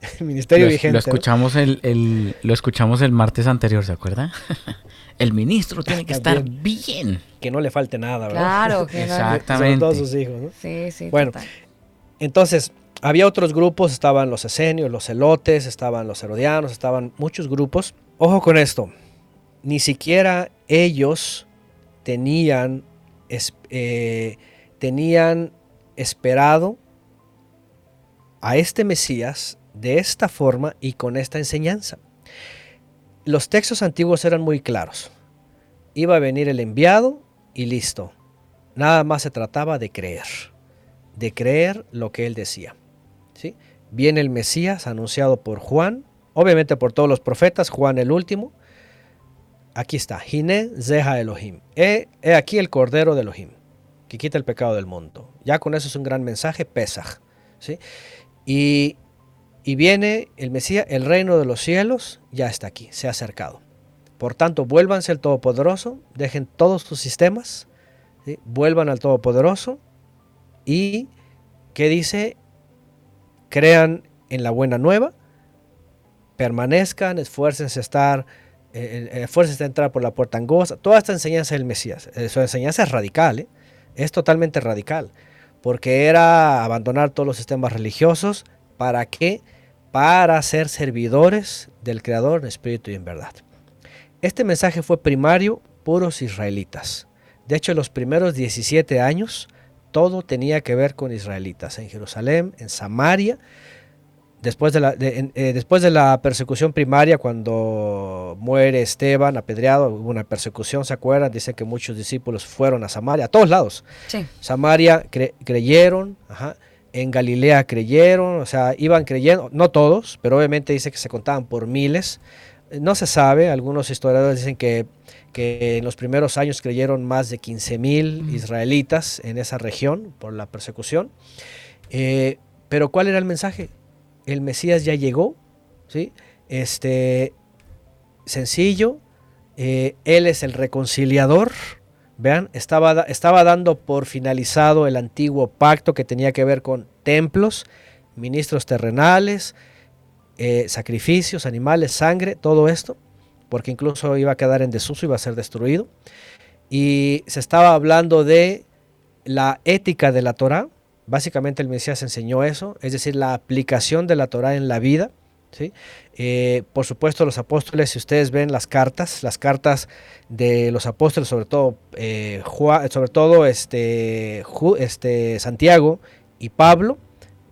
(laughs) ministerio vigente. Lo escuchamos el, lo escuchamos el martes anterior, ¿se acuerda? (laughs) el ministro tiene que estar bien. Que no le falte nada, ¿verdad? Claro, que (laughs) Exactamente. Son todos sus hijos, ¿no? Sí, sí. Bueno, entonces, había otros grupos, estaban los esenios, los celotes, estaban los herodianos, estaban muchos grupos. Ojo con esto, ni siquiera ellos tenían, eh, tenían esperado a este Mesías de esta forma y con esta enseñanza. Los textos antiguos eran muy claros. Iba a venir el enviado y listo. Nada más se trataba de creer, de creer lo que él decía. Viene el Mesías anunciado por Juan, obviamente por todos los profetas, Juan el último. Aquí está, Hine Zeha Elohim. He, aquí el Cordero de Elohim, que quita el pecado del mundo. Ya con eso es un gran mensaje, Pesach. ¿sí? Y, viene el Mesías, el reino de los cielos ya está aquí, se ha acercado. Por tanto, vuélvanse al Todopoderoso, dejen todos sus sistemas, vuelvan al Todopoderoso y, ¿qué dice? crean en la buena nueva, permanezcan, esfuércense a estar, eh, eh, esfuércense a entrar por la puerta angosta. Toda esta enseñanza del Mesías, eh, su enseñanza es radical, es totalmente radical, porque era abandonar todos los sistemas religiosos, ¿para qué? Para ser servidores del Creador en espíritu y en verdad. Este mensaje fue primario, puros israelitas. De hecho, los primeros 17 años, todo tenía que ver con israelitas, en Jerusalén, en Samaria. Después de, la, eh, después de la persecución primaria, cuando muere Esteban apedreado, hubo una persecución, ¿se acuerdan? Dice que muchos discípulos fueron a Samaria, a todos lados. Samaria creyeron, en Galilea creyeron, o sea, iban creyendo, no todos, pero obviamente dice que se contaban por miles. No se sabe, algunos historiadores dicen que que en los primeros años creyeron más de 15 mil israelitas en esa región por la persecución. Eh, pero ¿cuál era el mensaje? El Mesías ya llegó, ¿sí? Este, sencillo, eh, Él es el reconciliador, Vean, estaba, estaba dando por finalizado el antiguo pacto que tenía que ver con templos, ministros terrenales, eh, sacrificios, animales, sangre, todo esto, porque incluso iba a quedar en desuso, iba a ser destruido. Y se estaba hablando de la ética de la Torah. Básicamente el Mesías enseñó eso, es decir, la aplicación de la Torah en la vida. Eh, por supuesto, los apóstoles, si ustedes ven las cartas, las cartas de los apóstoles, sobre todo, eh, sobre todo este, este, Santiago y Pablo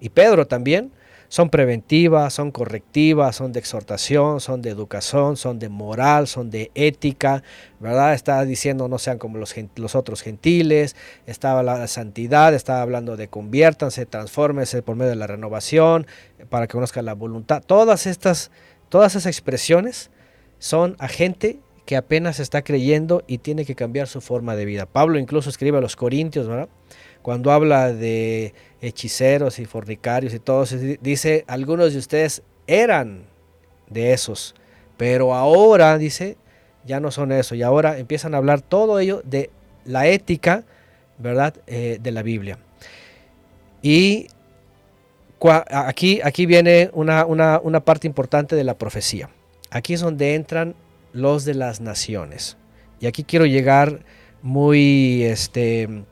y Pedro también, son preventivas, son correctivas, son de exhortación, son de educación, son de moral, son de ética, ¿verdad? Está diciendo no sean como los, otros gentiles, estaba la santidad, estaba hablando de conviértanse, transfórmense por medio de la renovación, para que conozcan la voluntad. Todas estas, todas esas expresiones son a gente que apenas está creyendo y tiene que cambiar su forma de vida. Pablo incluso escribe a los Corintios, ¿verdad? Cuando habla de hechiceros y fornicarios y todos, dice, algunos de ustedes eran de esos, pero ahora, dice, ya no son eso, y ahora empiezan a hablar todo ello de la ética, ¿verdad?, eh, de la Biblia. Y aquí, aquí viene una, una parte importante de la profecía. Aquí es donde entran los de las naciones. Y aquí quiero llegar muy, este,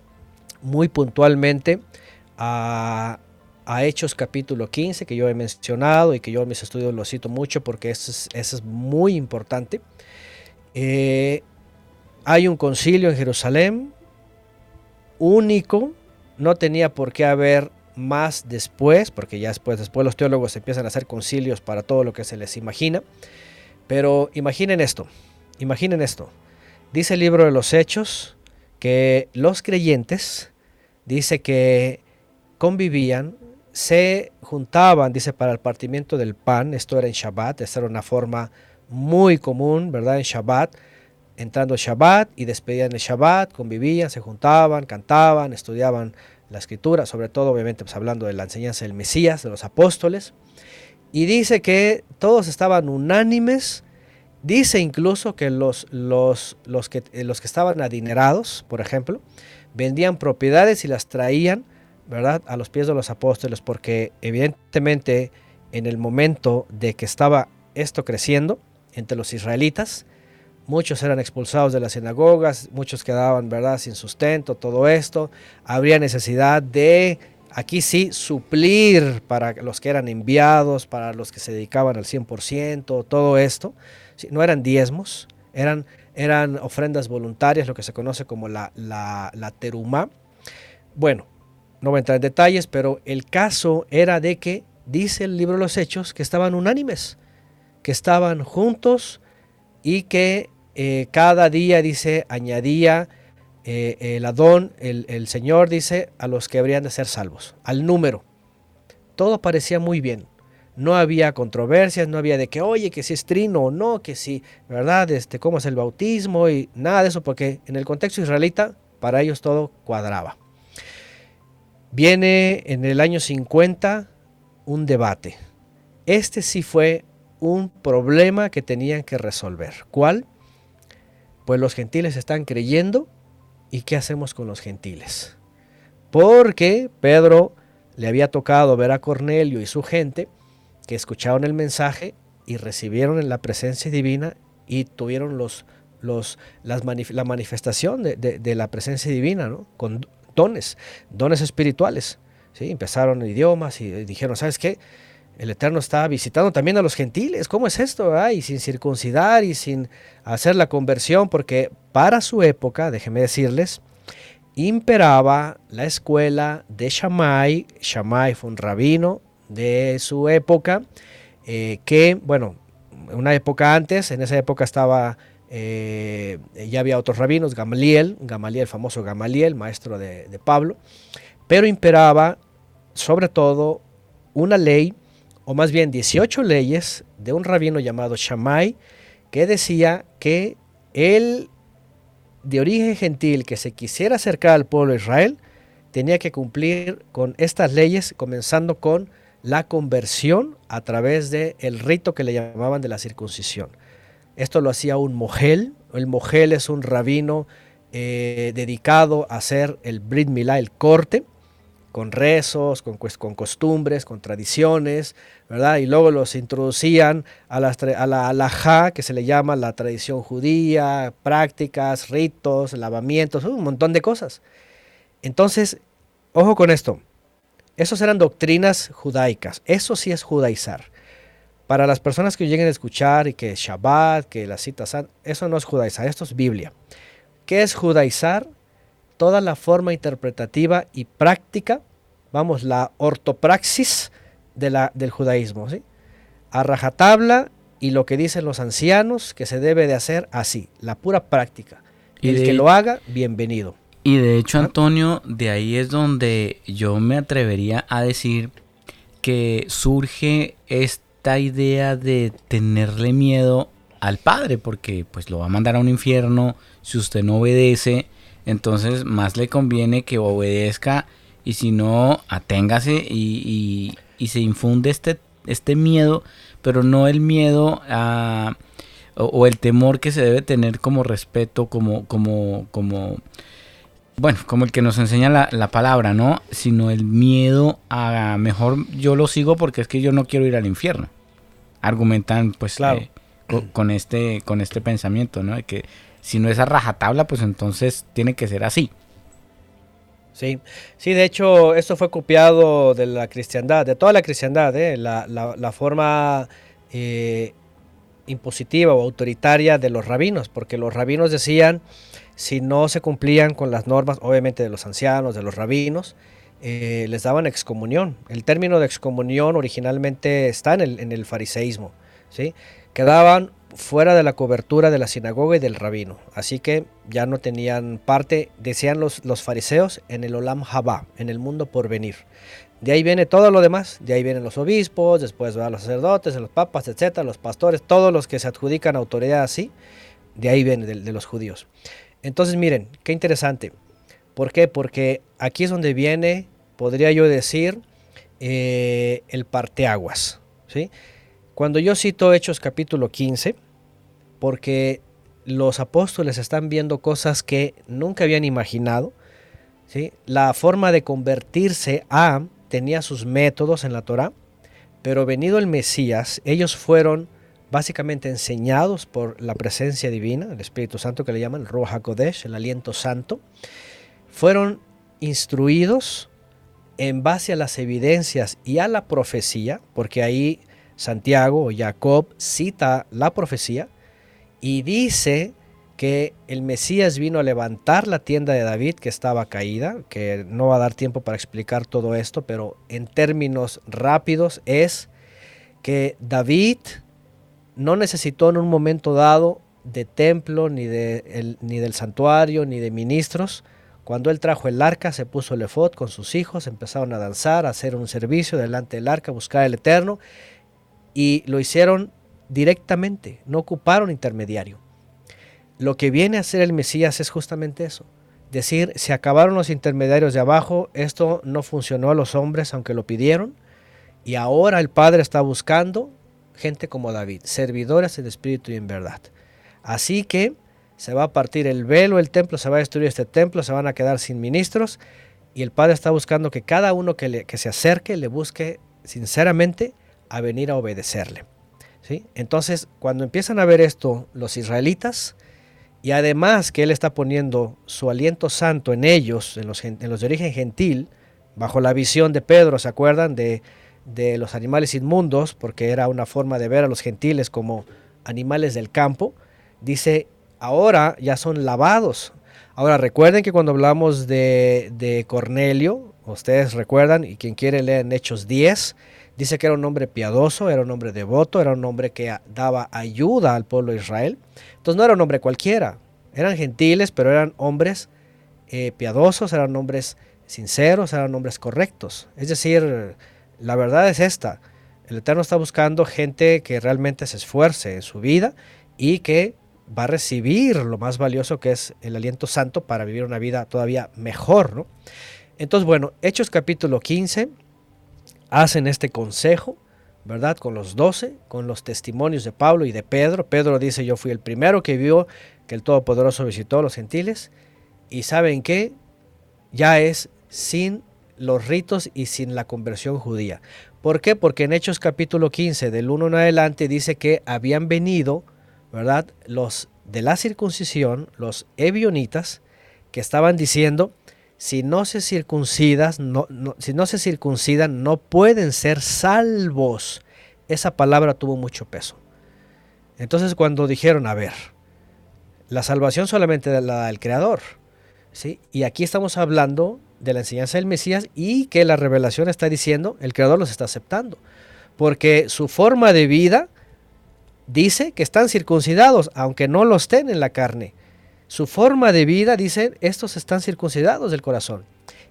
muy puntualmente a, Hechos capítulo 15, que yo he mencionado y que yo en mis estudios lo cito mucho porque eso es, es muy importante. Eh, hay un concilio en Jerusalén único, no tenía por qué haber más después, porque ya después, después los teólogos empiezan a hacer concilios para todo lo que se les imagina. Pero imaginen esto, imaginen esto. Dice el libro de los Hechos que los creyentes, dice que convivían, se juntaban, dice, para el partimiento del pan, esto era en Shabbat, esta era una forma muy común, ¿verdad? En Shabbat, entrando el Shabbat y despedían el Shabbat, convivían, se juntaban, cantaban, estudiaban la escritura, sobre todo obviamente pues, hablando de la enseñanza del Mesías, de los apóstoles, y dice que todos estaban unánimes, dice incluso que los, los, los, que, los que estaban adinerados, por ejemplo, vendían propiedades y las traían ¿verdad? A los pies de los apóstoles, porque evidentemente en el momento de que estaba esto creciendo entre los israelitas, muchos eran expulsados de las sinagogas, muchos quedaban, ¿verdad?, sin sustento, todo esto. Habría necesidad de, aquí sí, suplir para los que eran enviados, para los que se dedicaban al 100%, todo esto. No eran diezmos, eran, eran ofrendas voluntarias, lo que se conoce como la, la, la terumá. Bueno, no voy a entrar en detalles, pero el caso era de que, dice el libro de los Hechos, que estaban unánimes, que estaban juntos y que eh, cada día, dice, añadía eh, el Adón, el, el Señor, dice, a los que habrían de ser salvos, al número. Todo parecía muy bien. No había controversias, no había de que, oye, que si es trino o no, que si, ¿verdad? Este, cómo es el bautismo y nada de eso, porque en el contexto israelita, para ellos todo cuadraba. Viene en el año 50 un debate. Este sí fue un problema que tenían que resolver. ¿Cuál? Pues los gentiles están creyendo y ¿qué hacemos con los gentiles? Porque Pedro le había tocado ver a Cornelio y su gente que escucharon el mensaje y recibieron en la presencia divina y tuvieron los, los, las la manifestación de, de, la presencia divina, ¿no? Con dones, dones espirituales. ¿sí? Empezaron idiomas y dijeron, ¿sabes qué? El Eterno está visitando también a los gentiles. ¿Cómo es esto? Y sin circuncidar y sin hacer la conversión, porque para su época, déjenme decirles, imperaba la escuela de Shammai. Shammai fue un rabino de su época, eh, que, bueno, una época antes, en esa época estaba eh, ya había otros rabinos, Gamaliel, Gamaliel, el famoso Gamaliel, maestro de, Pablo, pero imperaba sobre todo una ley, o más bien 18 leyes de un rabino llamado Shammai, que decía que él, de origen gentil, que se quisiera acercar al pueblo de Israel, tenía que cumplir con estas leyes, comenzando con la conversión a través del el rito que le llamaban de la circuncisión. Esto lo hacía un mogel. El mogel es un rabino eh, dedicado a hacer el Brit Milá, el corte, con rezos, con, costumbres, con tradiciones, ¿verdad? Y luego los introducían a, a la alajá, que se le llama la tradición judía, prácticas, ritos, lavamientos, un montón de cosas. Entonces, ojo con esto, esos eran doctrinas judaicas, eso sí es judaizar. Para las personas que lleguen a escuchar y que Shabbat, que las citas, eso no es judaizar, esto es Biblia. ¿Qué es judaizar? Toda la forma interpretativa y práctica, vamos, la ortopraxis de la, del judaísmo, ¿sí? A rajatabla y lo que dicen los ancianos que se debe de hacer así, la pura práctica. Y el que lo haga, bienvenido. Y de hecho, Antonio, de ahí es donde yo me atrevería a decir que surge esta idea de tenerle miedo al padre, porque pues lo va a mandar a un infierno si usted no obedece, entonces más le conviene que obedezca y si no, aténgase y, se infunde este, este miedo, pero no el miedo a, o, el temor que se debe tener como respeto, como, como, como, bueno, como el que nos enseña la, la, palabra, ¿no? Sino el miedo a mejor yo lo sigo porque es que yo no quiero ir al infierno. Argumentan, pues, eh, con, este, con este pensamiento, ¿no? De que si no es a rajatabla, pues entonces tiene que ser así. Sí, sí, de hecho, esto fue copiado de la cristiandad, de toda la cristiandad, ¿eh? la, la, forma eh, impositiva o autoritaria de los rabinos, porque los rabinos decían si no se cumplían con las normas, obviamente de los ancianos, de los rabinos, eh, les daban excomunión. El término de excomunión originalmente está en el, en el fariseísmo. ¿sí? Quedaban fuera de la cobertura de la sinagoga y del rabino. Así que ya no tenían parte, decían los, los fariseos, en el Olam Haba, en el mundo por venir. De ahí viene todo lo demás, de ahí vienen los obispos, después van los sacerdotes, los papas, etcétera, los pastores, todos los que se adjudican autoridad así, de ahí viene de los judíos. Entonces, miren, qué interesante. ¿Por qué? Porque aquí es donde viene, podría yo decir, eh, el parteaguas. ¿sí? Cuando yo cito Hechos capítulo 15, porque los apóstoles están viendo cosas que nunca habían imaginado, ¿sí? la forma de convertirse a tenía sus métodos en la Torah, pero venido el Mesías, ellos fueron básicamente enseñados por la presencia divina, el Espíritu Santo que le llaman Ruach HaKodesh, el aliento santo, fueron instruidos en base a las evidencias y a la profecía, porque ahí Santiago o Jacob cita la profecía y dice que el Mesías vino a levantar la tienda de David que estaba caída, que no va a dar tiempo para explicar todo esto, pero en términos rápidos es que David no necesitó en un momento dado de templo, ni, de ni del santuario, ni de ministros. Cuando él trajo el arca, se puso el efod con sus hijos, empezaron a danzar, a hacer un servicio delante del arca, buscar el eterno, y lo hicieron directamente, no ocuparon intermediario. Lo que viene a hacer el Mesías es justamente eso. Decir, se acabaron los intermediarios de abajo, esto no funcionó a los hombres aunque lo pidieron, y ahora el Padre está buscando gente como David, servidores en espíritu y en verdad. Así que se va a partir el velo, el templo, se va a destruir este templo, se van a quedar sin ministros y el Padre está buscando que cada uno que se acerque le busque sinceramente a venir a obedecerle. ¿sí? Entonces, cuando empiezan a ver esto los israelitas, y además que Él está poniendo su aliento santo en ellos, en los, en los de origen gentil, bajo la visión de Pedro, ¿se acuerdan? De de los animales inmundos, porque era una forma de ver a los gentiles como animales del campo, dice, ahora ya son lavados. Ahora recuerden que cuando hablamos de, de Cornelio, ustedes recuerdan, y quien quiere leer en Hechos 10, dice que era un hombre piadoso, era un hombre devoto, era un hombre que daba ayuda al pueblo de Israel. Entonces no era un hombre cualquiera, eran gentiles, pero eran hombres eh, piadosos, eran hombres sinceros, eran hombres correctos. Es decir, la verdad es esta. El Eterno está buscando gente que realmente se esfuerce en su vida y que va a recibir lo más valioso que es el aliento santo para vivir una vida todavía mejor. ¿no? Entonces, bueno, Hechos capítulo 15 hacen este consejo, ¿verdad? Con los doce, con los testimonios de Pablo y de Pedro. Pedro dice, yo fui el primero que vio que el Todopoderoso visitó a los gentiles. Y saben qué? Ya es sin los ritos y sin la conversión judía. ¿Por qué? Porque en Hechos capítulo 15, del 1 en adelante, dice que habían venido, ¿verdad? Los de la circuncisión, los ebionitas, que estaban diciendo, si no se circuncidas, no, si no se circuncidan, no pueden ser salvos. Esa palabra tuvo mucho peso. Entonces cuando dijeron, a ver, la salvación solamente la da el Creador, ¿sí? Y aquí estamos hablando de la enseñanza del Mesías y que la revelación está diciendo, el Creador los está aceptando. Porque su forma de vida dice que están circuncidados, aunque no los estén en la carne. Su forma de vida dice, estos están circuncidados del corazón.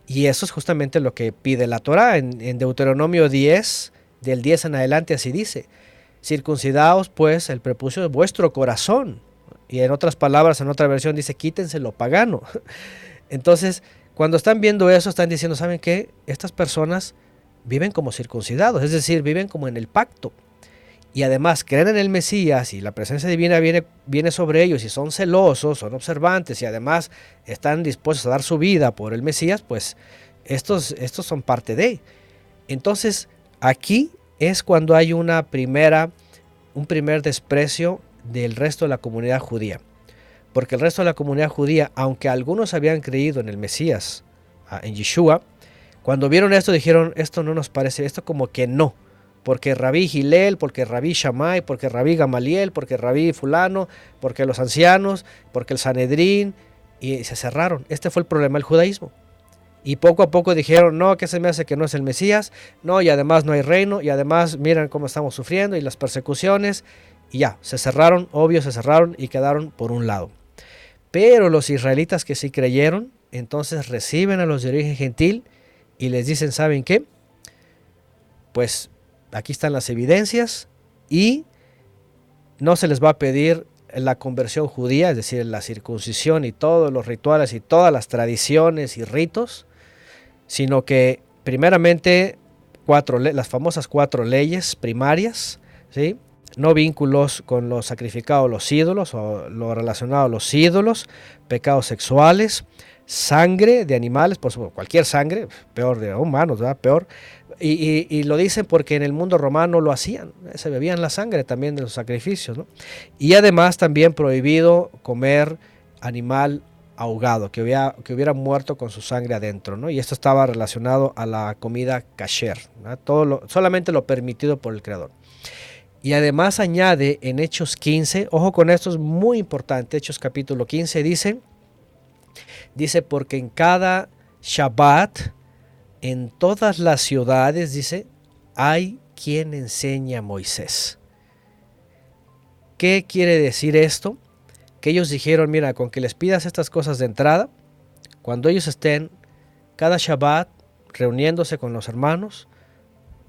Y eso es justamente lo que pide la Torah en, Deuteronomio 10, del 10 en adelante, así dice. Circuncidaos pues el prepucio de vuestro corazón. Y en otras palabras, en otra versión dice, quítense lo pagano. (laughs) Entonces, cuando están viendo eso, están diciendo, ¿saben qué? Estas personas viven como circuncidados, es decir, viven como en el pacto. Y además creen en el Mesías y la presencia divina viene, viene sobre ellos y son celosos, son observantes y además están dispuestos a dar su vida por el Mesías, pues estos, estos son parte de. Entonces, aquí es cuando hay una primera, un primer desprecio del resto de la comunidad judía porque el resto de la comunidad judía, aunque algunos habían creído en el Mesías, ah, en Yeshua, cuando vieron esto dijeron, esto no nos parece, esto como que no, porque Rabí Gilel, porque Rabí Shammai, porque Rabí Gamaliel, porque Rabí fulano, porque los ancianos, porque el Sanedrín, y se cerraron. Este fue el problema del judaísmo. Y poco a poco dijeron, no, que se me hace que no es el Mesías, no, y además no hay reino, y además miran cómo estamos sufriendo y las persecuciones, y ya, se cerraron, obvio, se cerraron y quedaron por un lado. Pero los israelitas que sí creyeron, entonces reciben a los de origen gentil y les dicen, ¿saben qué? Pues aquí están las evidencias y no se les va a pedir la conversión judía, es decir, la circuncisión y todos los rituales y todas las tradiciones y ritos, sino que primeramente cuatro, las famosas cuatro leyes primarias, ¿sí? No vínculos con los sacrificados los ídolos o lo relacionado a los ídolos, pecados sexuales, sangre de animales, por supuesto, cualquier sangre, peor de humanos. Peor. Y, lo dicen porque en el mundo romano lo hacían, se bebían la sangre también de los sacrificios. Y además también prohibido comer animal ahogado, que hubiera, que hubiera muerto con su sangre adentro, ¿no? Y esto estaba relacionado a la comida kasher, Todo solamente lo permitido por el Creador. Y además añade en Hechos 15, ojo con esto es muy importante, Hechos capítulo 15 dice, dice porque en cada Shabbat, en todas las ciudades, dice, hay quien enseña a Moisés. ¿Qué quiere decir esto? Que ellos dijeron, mira, con que les pidas estas cosas de entrada, cuando ellos estén cada Shabbat reuniéndose con los hermanos,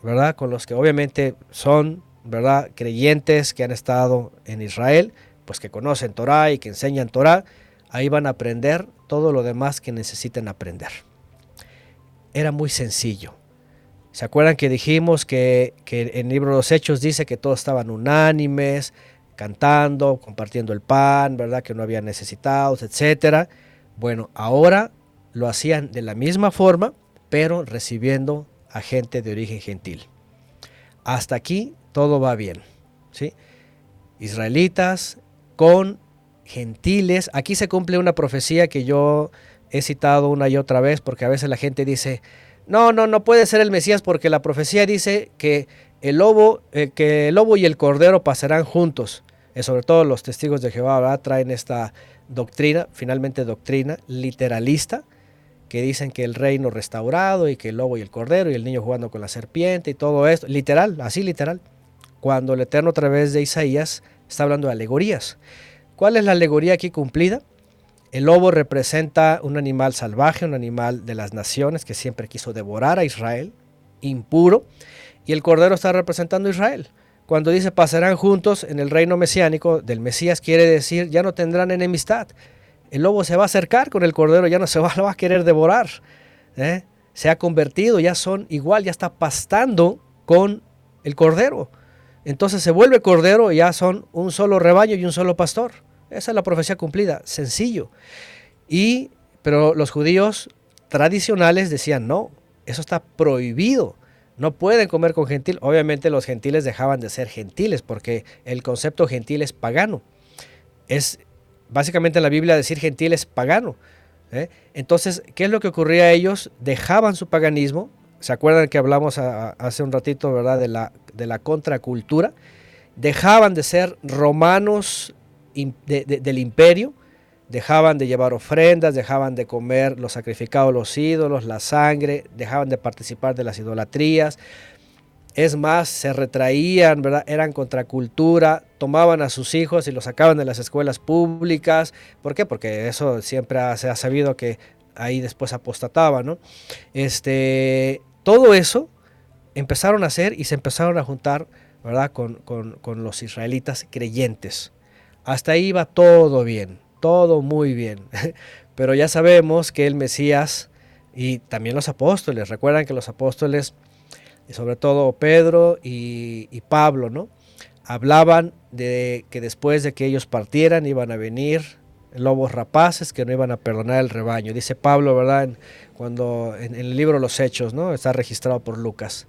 ¿verdad? Con los que obviamente son ¿verdad? Creyentes que han estado en Israel, pues que conocen Torah y que enseñan Torah, ahí van a aprender todo lo demás que necesiten aprender. Era muy sencillo. ¿Se acuerdan que dijimos que, que en el libro de los Hechos dice que todos estaban unánimes, cantando, compartiendo el pan, ¿verdad? Que no había necesitados, etcétera. Bueno, ahora lo hacían de la misma forma, pero recibiendo a gente de origen gentil. Hasta aquí todo va bien. ¿sí? Israelitas con gentiles. Aquí se cumple una profecía que yo he citado una y otra vez porque a veces la gente dice, no, no, no puede ser el Mesías porque la profecía dice que el lobo, eh, que el lobo y el cordero pasarán juntos. Eh, sobre todo los testigos de Jehová traen esta doctrina, finalmente doctrina literalista, que dicen que el reino restaurado y que el lobo y el cordero y el niño jugando con la serpiente y todo esto, literal, así literal cuando el Eterno a través de Isaías está hablando de alegorías. ¿Cuál es la alegoría aquí cumplida? El lobo representa un animal salvaje, un animal de las naciones que siempre quiso devorar a Israel, impuro, y el cordero está representando a Israel. Cuando dice pasarán juntos en el reino mesiánico del Mesías, quiere decir ya no tendrán enemistad. El lobo se va a acercar con el cordero, ya no se (laughs) va, va a querer devorar. ¿eh? Se ha convertido, ya son igual, ya está pastando con el cordero. Entonces se vuelve cordero y ya son un solo rebaño y un solo pastor. Esa es la profecía cumplida, sencillo. Y Pero los judíos tradicionales decían, no, eso está prohibido. No pueden comer con gentil. Obviamente los gentiles dejaban de ser gentiles porque el concepto gentil es pagano. Es básicamente en la Biblia decir gentil es pagano. ¿eh? Entonces, ¿qué es lo que ocurría a ellos? Dejaban su paganismo. ¿Se acuerdan que hablamos hace un ratito, verdad, de la, de la contracultura? Dejaban de ser romanos del imperio dejaban de llevar ofrendas, dejaban de comer los sacrificados, los ídolos, la sangre, dejaban de participar de las idolatrías. Es más, se retraían, ¿verdad? eran contracultura, tomaban a sus hijos y los sacaban de las escuelas públicas. ¿Por qué? Porque eso siempre se ha sabido que ahí después apostataba, ¿no? Este, todo eso empezaron a hacer y se empezaron a juntar, ¿verdad? Con, con los israelitas creyentes. Hasta ahí iba todo bien todo muy bien. (laughs) Pero ya sabemos que el Mesías y también los apóstoles, recuerdan que los apóstoles, y sobre todo Pedro y, Pablo, ¿no? Hablaban de que después de que ellos partieran iban a venir lobos rapaces que no iban a perdonar el rebaño. Dice Pablo, ¿verdad? cuando en, el libro Los Hechos, ¿no? Está registrado por Lucas.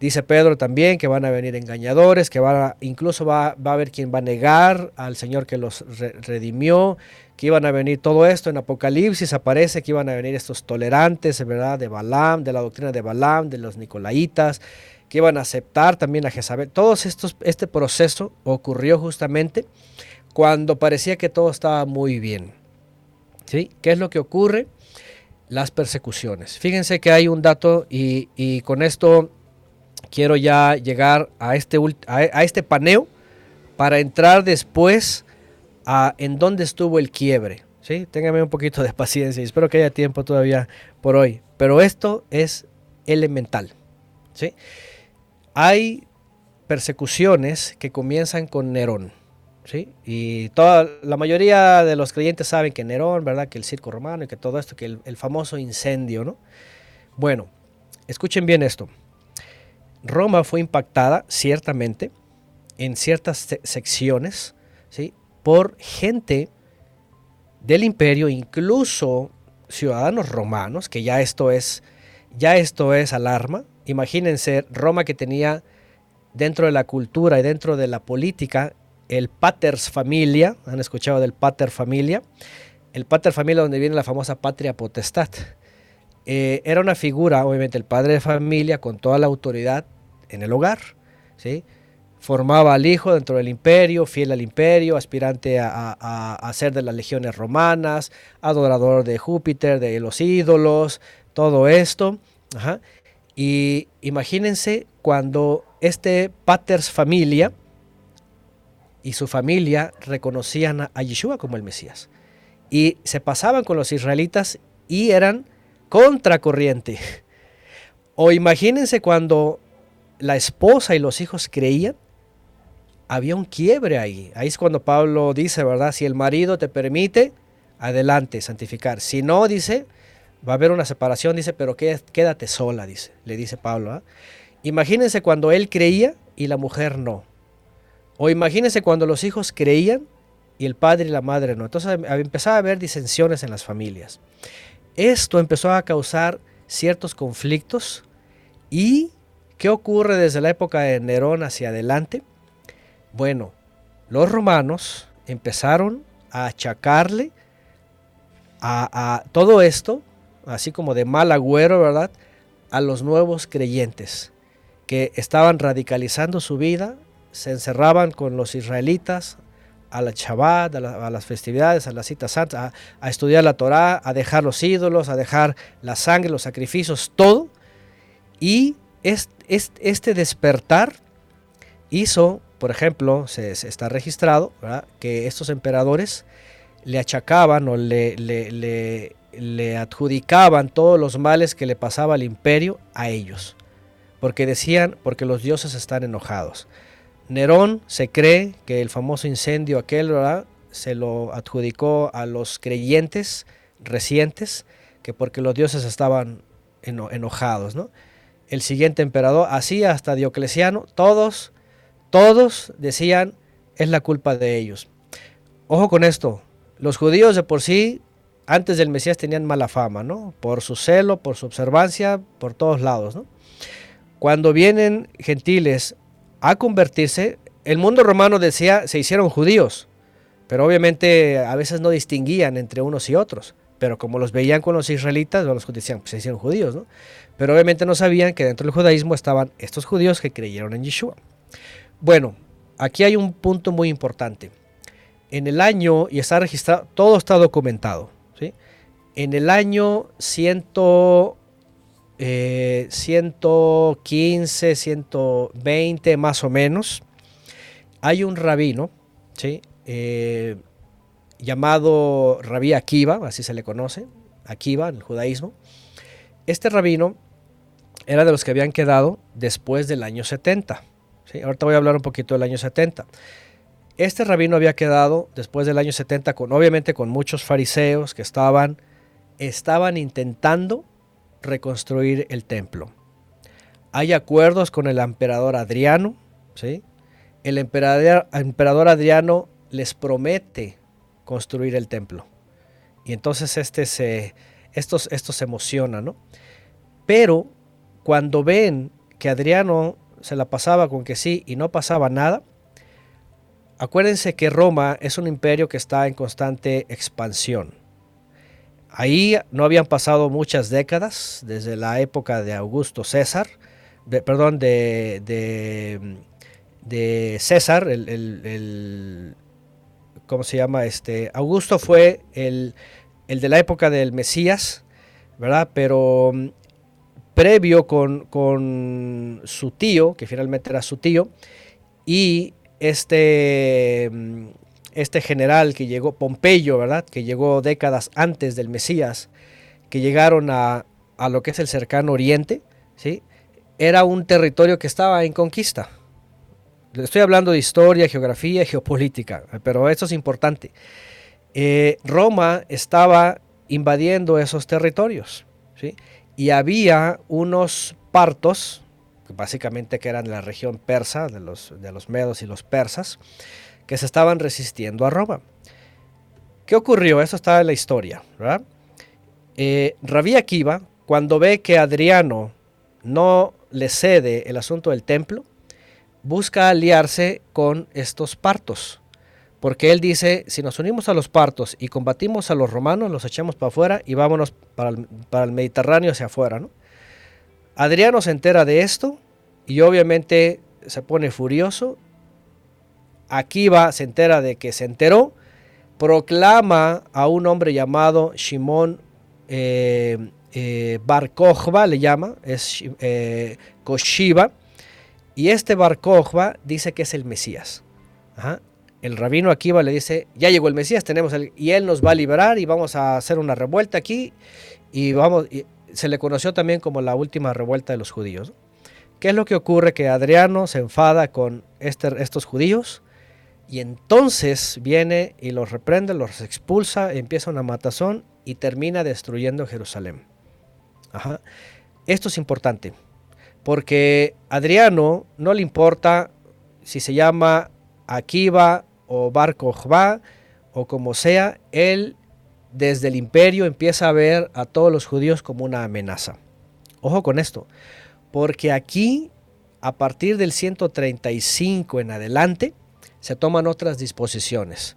Dice Pedro también que van a venir engañadores, que va incluso va, a haber quien va a negar al Señor que los redimió, que iban a venir todo esto. En Apocalipsis aparece que iban a venir estos tolerantes, ¿verdad? De Balaam, de la doctrina de Balaam, de los Nicolaitas, que iban a aceptar también a Jezabel. Todo estos, este proceso ocurrió justamente cuando parecía que todo estaba muy bien. ¿Sí? ¿Qué es lo que ocurre? Las persecuciones. Fíjense que hay un dato y, y con esto quiero ya llegar a este, a, este paneo para entrar después a en dónde estuvo el quiebre. ¿sí? Téngame un poquito de paciencia espero que haya tiempo todavía por hoy. Pero esto es elemental. ¿sí? Hay persecuciones que comienzan con Nerón. ¿Sí? Y toda, la mayoría de los creyentes saben que Nerón, ¿verdad? Que el circo romano y que todo esto, que el, el famoso incendio, ¿no? Bueno, escuchen bien esto. Roma fue impactada, ciertamente, en ciertas secciones, ¿sí? por gente del imperio, incluso ciudadanos romanos, que ya esto es, ya esto es alarma. Imagínense Roma que tenía dentro de la cultura y dentro de la política el paters familia, han escuchado del pater familia, el pater familia donde viene la famosa patria potestad. Eh, era una figura, obviamente, el padre de familia con toda la autoridad en el hogar, ¿sí? formaba al hijo dentro del imperio, fiel al imperio, aspirante a, ser de las legiones romanas, adorador de Júpiter, de los ídolos, todo esto. Y imagínense cuando este paters familia y su familia reconocían a Yeshua como el Mesías. Y se pasaban con los israelitas y eran contracorriente. (laughs) O imagínense cuando la esposa y los hijos creían, había un quiebre ahí. Ahí es cuando Pablo dice, ¿verdad? Si el marido te permite, adelante, santificar. Si no, dice, va a haber una separación, dice, pero quédate sola, dice, le dice Pablo. ¿ah? Imagínense cuando él creía y la mujer no. O imagínense cuando los hijos creían y el padre y la madre no. Entonces em, empezaba a haber disensiones en las familias. Esto empezó a causar ciertos conflictos y ¿qué ocurre desde la época de Nerón hacia adelante? Bueno, los romanos empezaron a achacarle a, todo esto, así como de mal agüero, ¿verdad? A los nuevos creyentes que estaban radicalizando su vida, se encerraban con los israelitas, a la Shabbat, a, las festividades, a las citas santas, a, estudiar la Torah, a dejar los ídolos, a dejar la sangre, los sacrificios, todo. Y este, despertar hizo, por ejemplo, se, está registrado, que estos emperadores le achacaban o le, le, le adjudicaban todos los males que le pasaba al imperio a ellos. Porque decían, porque los dioses están enojados. Nerón se cree que el famoso incendio aquel se lo adjudicó a los creyentes recientes, que porque los dioses estaban enojados. ¿no? El siguiente emperador, así hasta Diocleciano, todos, todos decían es la culpa de ellos. Ojo con esto, los judíos de por sí antes del Mesías tenían mala fama, ¿no? Por su celo, por su observancia, por todos lados. Cuando vienen gentiles a convertirse, el mundo romano decía se hicieron judíos, pero obviamente a veces no distinguían entre unos y otros. Pero como los veían con los israelitas, los decían, pues se hicieron judíos, ¿no? Pero obviamente no sabían que dentro del judaísmo estaban estos judíos que creyeron en Yeshua. Bueno, aquí hay un punto muy importante. En el año, y está registrado, todo está documentado, ¿sí? En el año 100, 115, 120 más o menos, hay un rabino, ¿sí? Eh, llamado Rabí Akiva, así se le conoce, Akiva en el judaísmo. Este rabino era de los que habían quedado después del año 70. ¿sí? Ahorita voy a hablar un poquito del año 70. Este rabino había quedado después del año 70 con obviamente con muchos fariseos que estaban estaban intentando reconstruir el templo. Hay acuerdos con el emperador Adriano, ¿sí? El emperador, Adriano les promete construir el templo. Y entonces este se, estos, estos se emociona, ¿no? Pero cuando ven que Adriano se la pasaba con que sí y no pasaba nada, acuérdense que Roma es un imperio que está en constante expansión. Ahí no habían pasado muchas décadas, desde la época de Augusto César, de, perdón, de, de, César, el, ¿cómo se llama? Este, Augusto fue el, el de la época del Mesías, ¿verdad? Pero mm, previo con, con, su tío, que finalmente era su tío, y este, mm, este general que llegó, Pompeyo, ¿verdad? Que llegó décadas antes del Mesías, que llegaron a, a lo que es el cercano oriente, ¿sí? Era un territorio que estaba en conquista. Estoy hablando de historia, geografía, geopolítica, pero esto es importante. Eh, Roma estaba invadiendo esos territorios, ¿sí? Y había unos partos, básicamente que eran la región persa, de los, de los medos y los persas, que se estaban resistiendo a Roma. ¿Qué ocurrió? Eso está en la historia. ¿verdad? Eh, Akiva, cuando ve que Adriano no le cede el asunto del templo, busca aliarse con estos partos. Porque él dice, si nos unimos a los partos y combatimos a los romanos, los echamos para afuera y vámonos para el, para el Mediterráneo hacia afuera. ¿no? Adriano se entera de esto y obviamente se pone furioso Akiva se entera de que se enteró, proclama a un hombre llamado Shimon eh, eh, Bar le llama, es eh, Koshiva, y este Bar dice que es el Mesías. El rabino Akiva le dice, ya llegó el Mesías, tenemos el, y él nos va a liberar y vamos a hacer una revuelta aquí, y vamos, se le conoció también como la última revuelta de los judíos. ¿Qué es lo que ocurre? Que Adriano se enfada con este, estos judíos, y entonces viene y los reprende, los expulsa, empieza una matazón y termina destruyendo Jerusalén. Esto es importante, porque Adriano no le importa si se llama Akiva o Bar o como sea, él desde el imperio empieza a ver a todos los judíos como una amenaza. Ojo con esto, porque aquí, a partir del 135 en adelante, se toman otras disposiciones.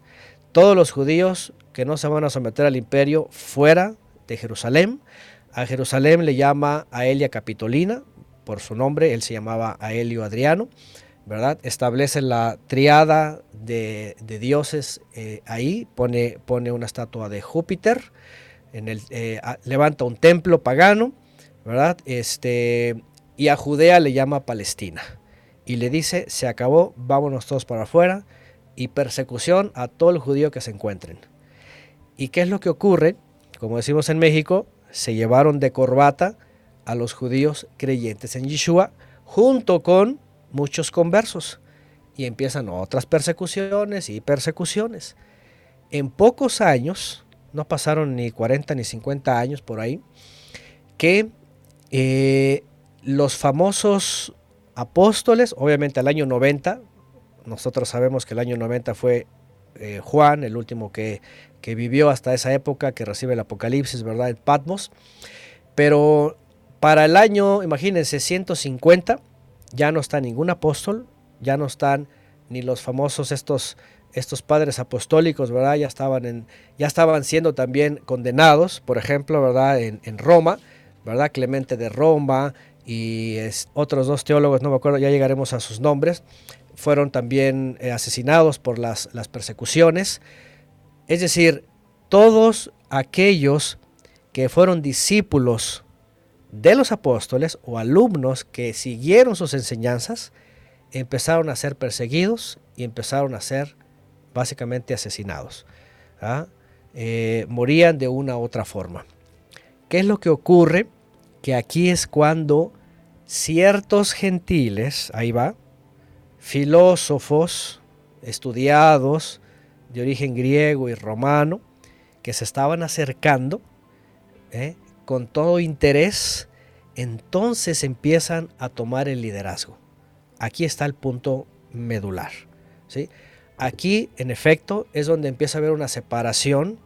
Todos los judíos que no se van a someter al imperio fuera de Jerusalén, a Jerusalén le llama Aelia Capitolina, por su nombre, él se llamaba Aelio Adriano, ¿verdad? Establece la triada de, dioses eh, ahí, pone, una estatua de Júpiter, eh, levanta un templo pagano, ¿verdad? Este, y a Judea le llama Palestina y le dice, se acabó, vámonos todos para afuera y persecución a todo el judío que se encuentren. ¿Y qué es lo que ocurre? Como decimos en México, se llevaron de corbata a los judíos creyentes en Yeshua junto con muchos conversos y empiezan otras persecuciones y persecuciones. En pocos años, no pasaron ni 40 ni 50 años por ahí, que eh, los famosos apóstoles, obviamente al año 90, nosotros sabemos que el año 90 fue eh, Juan, el último que, que vivió hasta esa época, que recibe el Apocalipsis, ¿verdad? En Patmos. Pero para el año, imagínense, 150, ya no está ningún apóstol, ya no están ni los famosos estos, estos padres apostólicos, ¿verdad? Ya estaban, en, ya estaban siendo también condenados, por ejemplo, ¿verdad? En, en Roma, ¿verdad? Clemente de Roma y otros dos teólogos, no me acuerdo, ya llegaremos a sus nombres, fueron también eh, asesinados por las, las persecuciones. Es decir, todos aquellos que fueron discípulos de los apóstoles o alumnos que siguieron sus enseñanzas, empezaron a ser perseguidos y empezaron a ser básicamente asesinados. ¿ah? Eh, morían de una u otra forma. ¿Qué es lo que ocurre? Que aquí es cuando ciertos gentiles, ahí va, filósofos estudiados de origen griego y romano, que se estaban acercando ¿eh? con todo interés, entonces empiezan a tomar el liderazgo. Aquí está el punto medular. ¿sí? Aquí, en efecto, es donde empieza a haber una separación,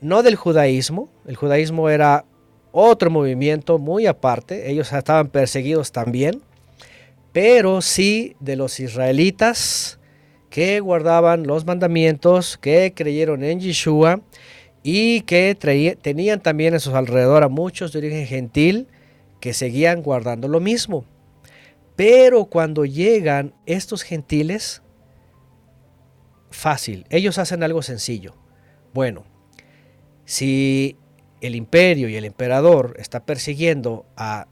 no del judaísmo, el judaísmo era otro movimiento muy aparte, ellos estaban perseguidos también, pero sí de los israelitas que guardaban los mandamientos, que creyeron en Yeshua y que tenían también en sus alrededor a muchos de origen gentil que seguían guardando lo mismo. Pero cuando llegan estos gentiles, fácil, ellos hacen algo sencillo. Bueno, si el imperio y el emperador está persiguiendo a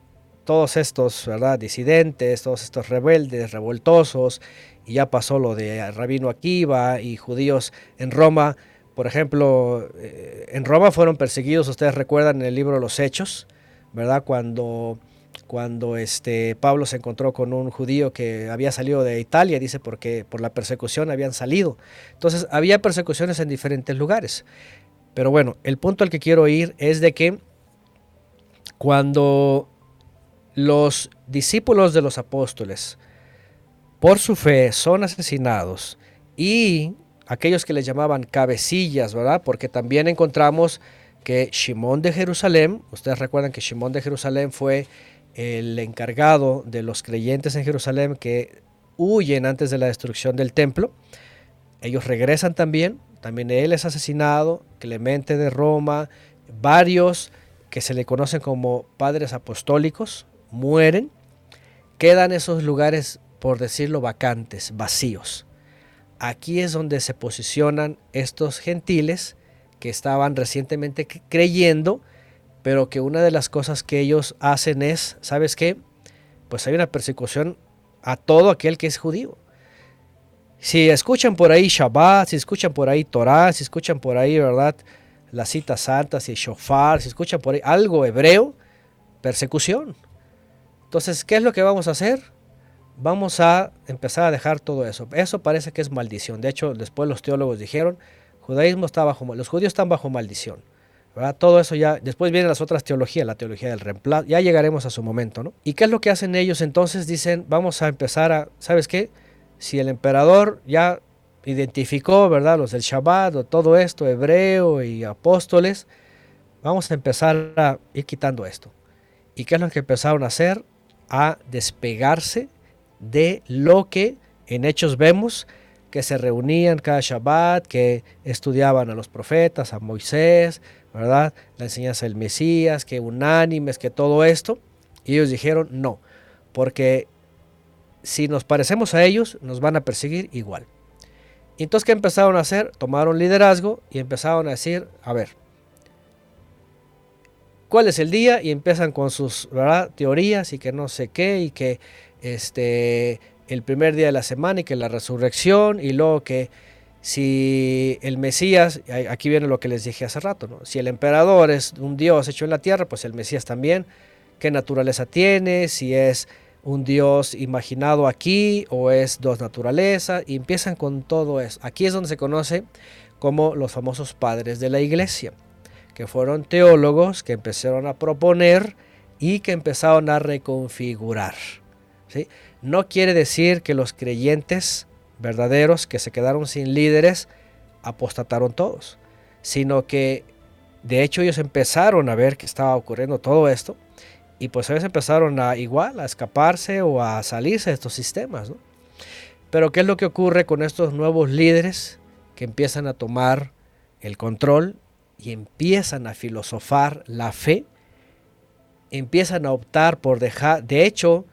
todos estos ¿verdad? disidentes, todos estos rebeldes, revoltosos, y ya pasó lo de Rabino Akiva y judíos en Roma, por ejemplo, eh, en Roma fueron perseguidos, ustedes recuerdan en el libro Los Hechos, ¿verdad? Cuando cuando este Pablo se encontró con un judío que había salido de Italia, dice porque por la persecución habían salido. Entonces, había persecuciones en diferentes lugares. Pero bueno, el punto al que quiero ir es de que cuando los discípulos de los apóstoles por su fe son asesinados y aquellos que les llamaban cabecillas, ¿verdad? Porque también encontramos que Shimón de Jerusalén, ustedes recuerdan que Shimón de Jerusalén fue el encargado de los creyentes en Jerusalén que huyen antes de la destrucción del templo. Ellos regresan también, también él es asesinado, Clemente de Roma, varios que se le conocen como padres apostólicos mueren, quedan esos lugares, por decirlo, vacantes, vacíos. Aquí es donde se posicionan estos gentiles que estaban recientemente creyendo pero que una de las cosas que ellos hacen es, ¿sabes qué? Pues hay una persecución a todo aquel que es judío. Si escuchan por ahí Shabbat, si escuchan por ahí Torah, si escuchan por ahí, ¿verdad? Las citas santas y shofar, si escuchan por ahí algo hebreo, persecución. Entonces, ¿qué es lo que vamos a hacer? Vamos a empezar a dejar todo eso. Eso parece que es maldición. De hecho, después los teólogos dijeron, judaísmo está bajo, los judíos están bajo maldición. Todo eso ya, después vienen las otras teologías, la teología del reemplazo, ya llegaremos a su momento, ¿no? ¿Y qué es lo que hacen ellos entonces? Dicen, vamos a empezar a, ¿sabes qué? Si el emperador ya identificó, ¿verdad? Los del Shabbat, todo esto, hebreo y apóstoles, vamos a empezar a ir quitando esto. ¿Y qué es lo que empezaron a hacer? A despegarse de lo que en hechos vemos, que se reunían cada Shabbat, que estudiaban a los profetas, a Moisés, ¿verdad? La enseñanza del Mesías, que unánimes, que todo esto. Y ellos dijeron, no, porque si nos parecemos a ellos, nos van a perseguir igual. Y entonces, ¿qué empezaron a hacer? Tomaron liderazgo y empezaron a decir, a ver, ¿cuál es el día? Y empiezan con sus teorías y que no sé qué, y que este, el primer día de la semana y que la resurrección, y luego que si el Mesías, aquí viene lo que les dije hace rato, ¿no? si el emperador es un Dios hecho en la tierra, pues el Mesías también, qué naturaleza tiene, si es un Dios imaginado aquí o es dos naturalezas, y empiezan con todo eso. Aquí es donde se conoce como los famosos padres de la iglesia, que fueron teólogos que empezaron a proponer y que empezaron a reconfigurar. ¿sí? No quiere decir que los creyentes verdaderos que se quedaron sin líderes, apostataron todos, sino que de hecho ellos empezaron a ver que estaba ocurriendo todo esto y pues ellos empezaron a igual a escaparse o a salirse de estos sistemas. ¿no? Pero ¿qué es lo que ocurre con estos nuevos líderes que empiezan a tomar el control y empiezan a filosofar la fe? Empiezan a optar por dejar, de hecho,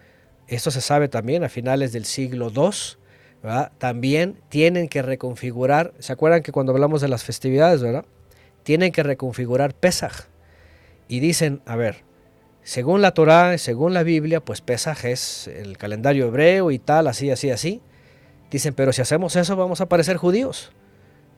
esto se sabe también a finales del siglo II, también tienen que reconfigurar, ¿se acuerdan que cuando hablamos de las festividades, verdad? Tienen que reconfigurar Pesaj. Y dicen, a ver, según la Torá, según la Biblia, pues Pesaj es el calendario hebreo y tal, así, así, así. Dicen, pero si hacemos eso vamos a parecer judíos.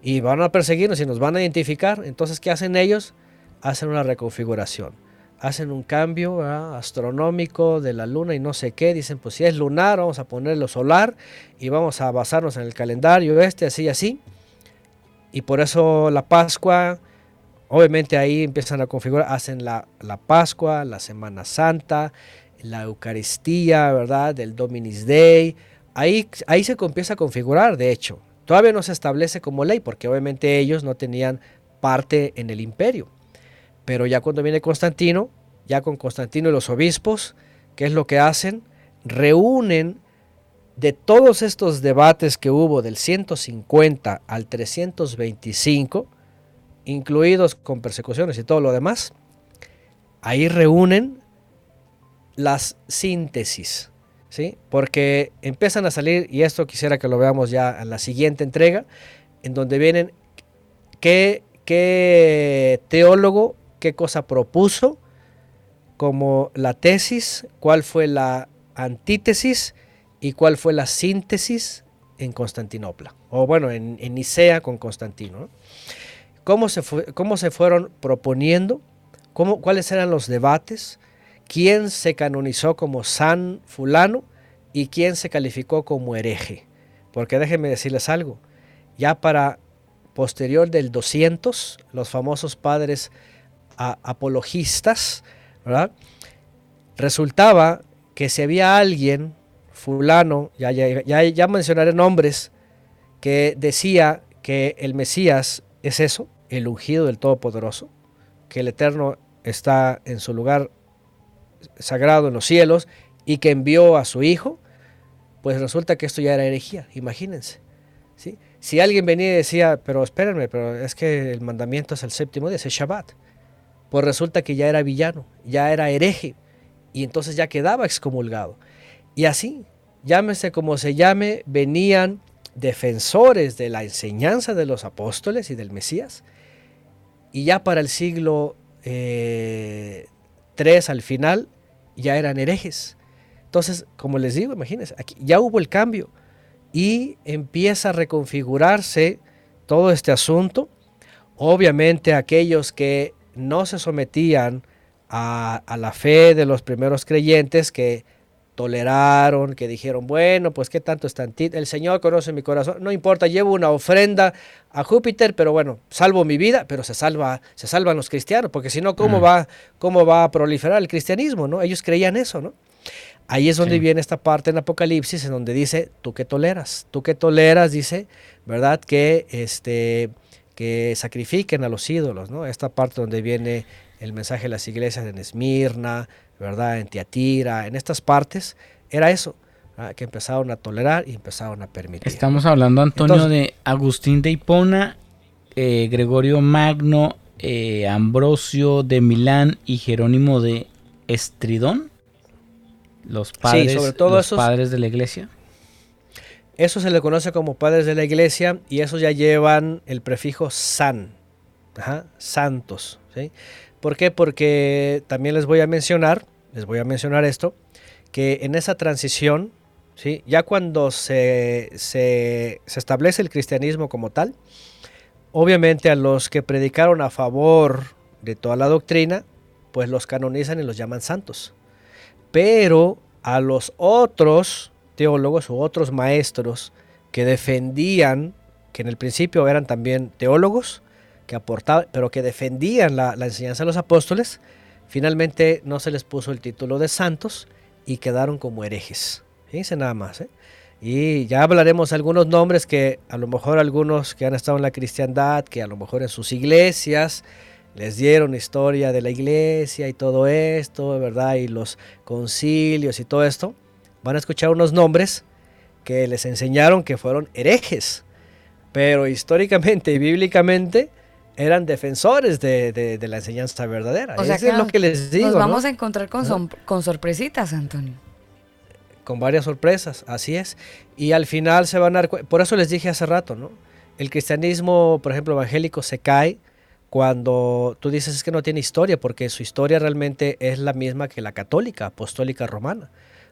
Y van a perseguirnos y nos van a identificar. Entonces, ¿qué hacen ellos? Hacen una reconfiguración. Hacen un cambio astronómico de la luna y no sé qué. Dicen, pues si es lunar, vamos a ponerlo solar y vamos a basarnos en el calendario este, así, así. Y por eso la Pascua Obviamente ahí empiezan a configurar, hacen la, Pascua, la Semana Santa, la Eucaristía, ¿verdad? Del Dominis Day. Ahí, ahí se empieza a configurar, de hecho. Todavía no se establece como ley, porque obviamente ellos no tenían parte en el imperio. Pero ya cuando viene Constantino, ya con Constantino y los obispos, ¿qué es lo que hacen? Reúnen de todos estos debates que hubo del 150 al 325, incluidos con persecuciones y todo lo demás, ahí reúnen las síntesis, ¿sí? Porque empiezan a salir, y esto quisiera que lo veamos ya en la siguiente entrega, en donde vienen qué, qué teólogo, qué cosa propuso como la tesis, cuál fue la antítesis y cuál fue la síntesis en Constantinopla, o bueno, en, en Nicea con Constantino cómo se, cómo se fueron proponiendo, cómo, cuáles eran los debates, quién se canonizó como San Fulano y quién se calificó como hereje. Porque déjenme decirles algo, ya para posterior del 200, los famosos padres apologistas, ¿verdad? resultaba que si había alguien, fulano, ya, ya, ya, ya mencionaré nombres, que decía que el Mesías es eso, el ungido del Todopoderoso, que el Eterno está en su lugar sagrado en los cielos y que envió a su Hijo, pues resulta que esto ya era herejía, imagínense. ¿sí? Si alguien venía y decía, pero espérenme, pero es que el mandamiento es el séptimo día, es Shabbat, pues resulta que ya era villano, ya era hereje, y entonces ya quedaba excomulgado. Y así, llámese como se llame, venían defensores de la enseñanza de los apóstoles y del Mesías. Y ya para el siglo eh, al final ya eran herejes. Entonces, como les digo, imagínense, aquí ya hubo el cambio y empieza a reconfigurarse todo este asunto. Obviamente aquellos que no se sometían a, a la fe de los primeros creyentes, que toleraron, que dijeron, bueno, pues qué tanto es tantito, el Señor conoce mi corazón, no importa, llevo una ofrenda a Júpiter, pero bueno, salvo mi vida, pero se salva, se salvan los cristianos, porque si no, ¿cómo, mm. va, ¿cómo va a proliferar el cristianismo? ¿no? Ellos creían eso, ¿no? Ahí es donde viene esta parte en Apocalipsis, en donde dice, tú que toleras, tú que toleras, dice, ¿verdad? Que, este, que sacrifiquen a los ídolos, ¿no? Esta parte donde viene el mensaje de las iglesias en Esmirna, ¿verdad? En Tiatira, en estas partes, era eso, que empezaron a tolerar y empezaron a permitir. Estamos hablando, Antonio, de Agustín de Hipona, eh, Gregorio Magno, eh, Ambrosio de Milán y Jerónimo de Estridón, los padres, sobre todo los padres de la iglesia. Eso se le conoce como padres de la iglesia y esos ya llevan el prefijo san, santos. ¿sí? ¿Por qué? Porque también les voy a mencionar, les voy a mencionar esto, que en esa transición, ¿sí? ya cuando se, se, establece el cristianismo como tal, obviamente a los que predicaron a favor de toda la doctrina, pues los canonizan y los llaman santos. Pero a los otros teólogos u otros maestros que defendían, que en el principio eran también teólogos, que aportaban, pero que defendían la, enseñanza de los apóstoles, finalmente no se les puso el título de santos y quedaron como herejes. Fíjense nada más. ¿eh? Y ya hablaremos algunos nombres que a lo mejor algunos que han estado en la cristiandad, que a lo mejor en sus iglesias les dieron historia de la iglesia y todo esto, ¿verdad? Y los concilios y todo esto, van a escuchar unos nombres que les enseñaron que fueron herejes, pero históricamente y bíblicamente eran defensores de, la enseñanza verdadera. O sea Eso es lo que les digo. Nos vamos a encontrar con, con sorpresitas, Antonio. Con varias sorpresas, así es. Y al final se van a dar por eso les dije hace rato, ¿no? El cristianismo, por ejemplo, evangélico se cae cuando tú dices que no tiene historia, porque su historia realmente es la misma que la católica, apostólica romana,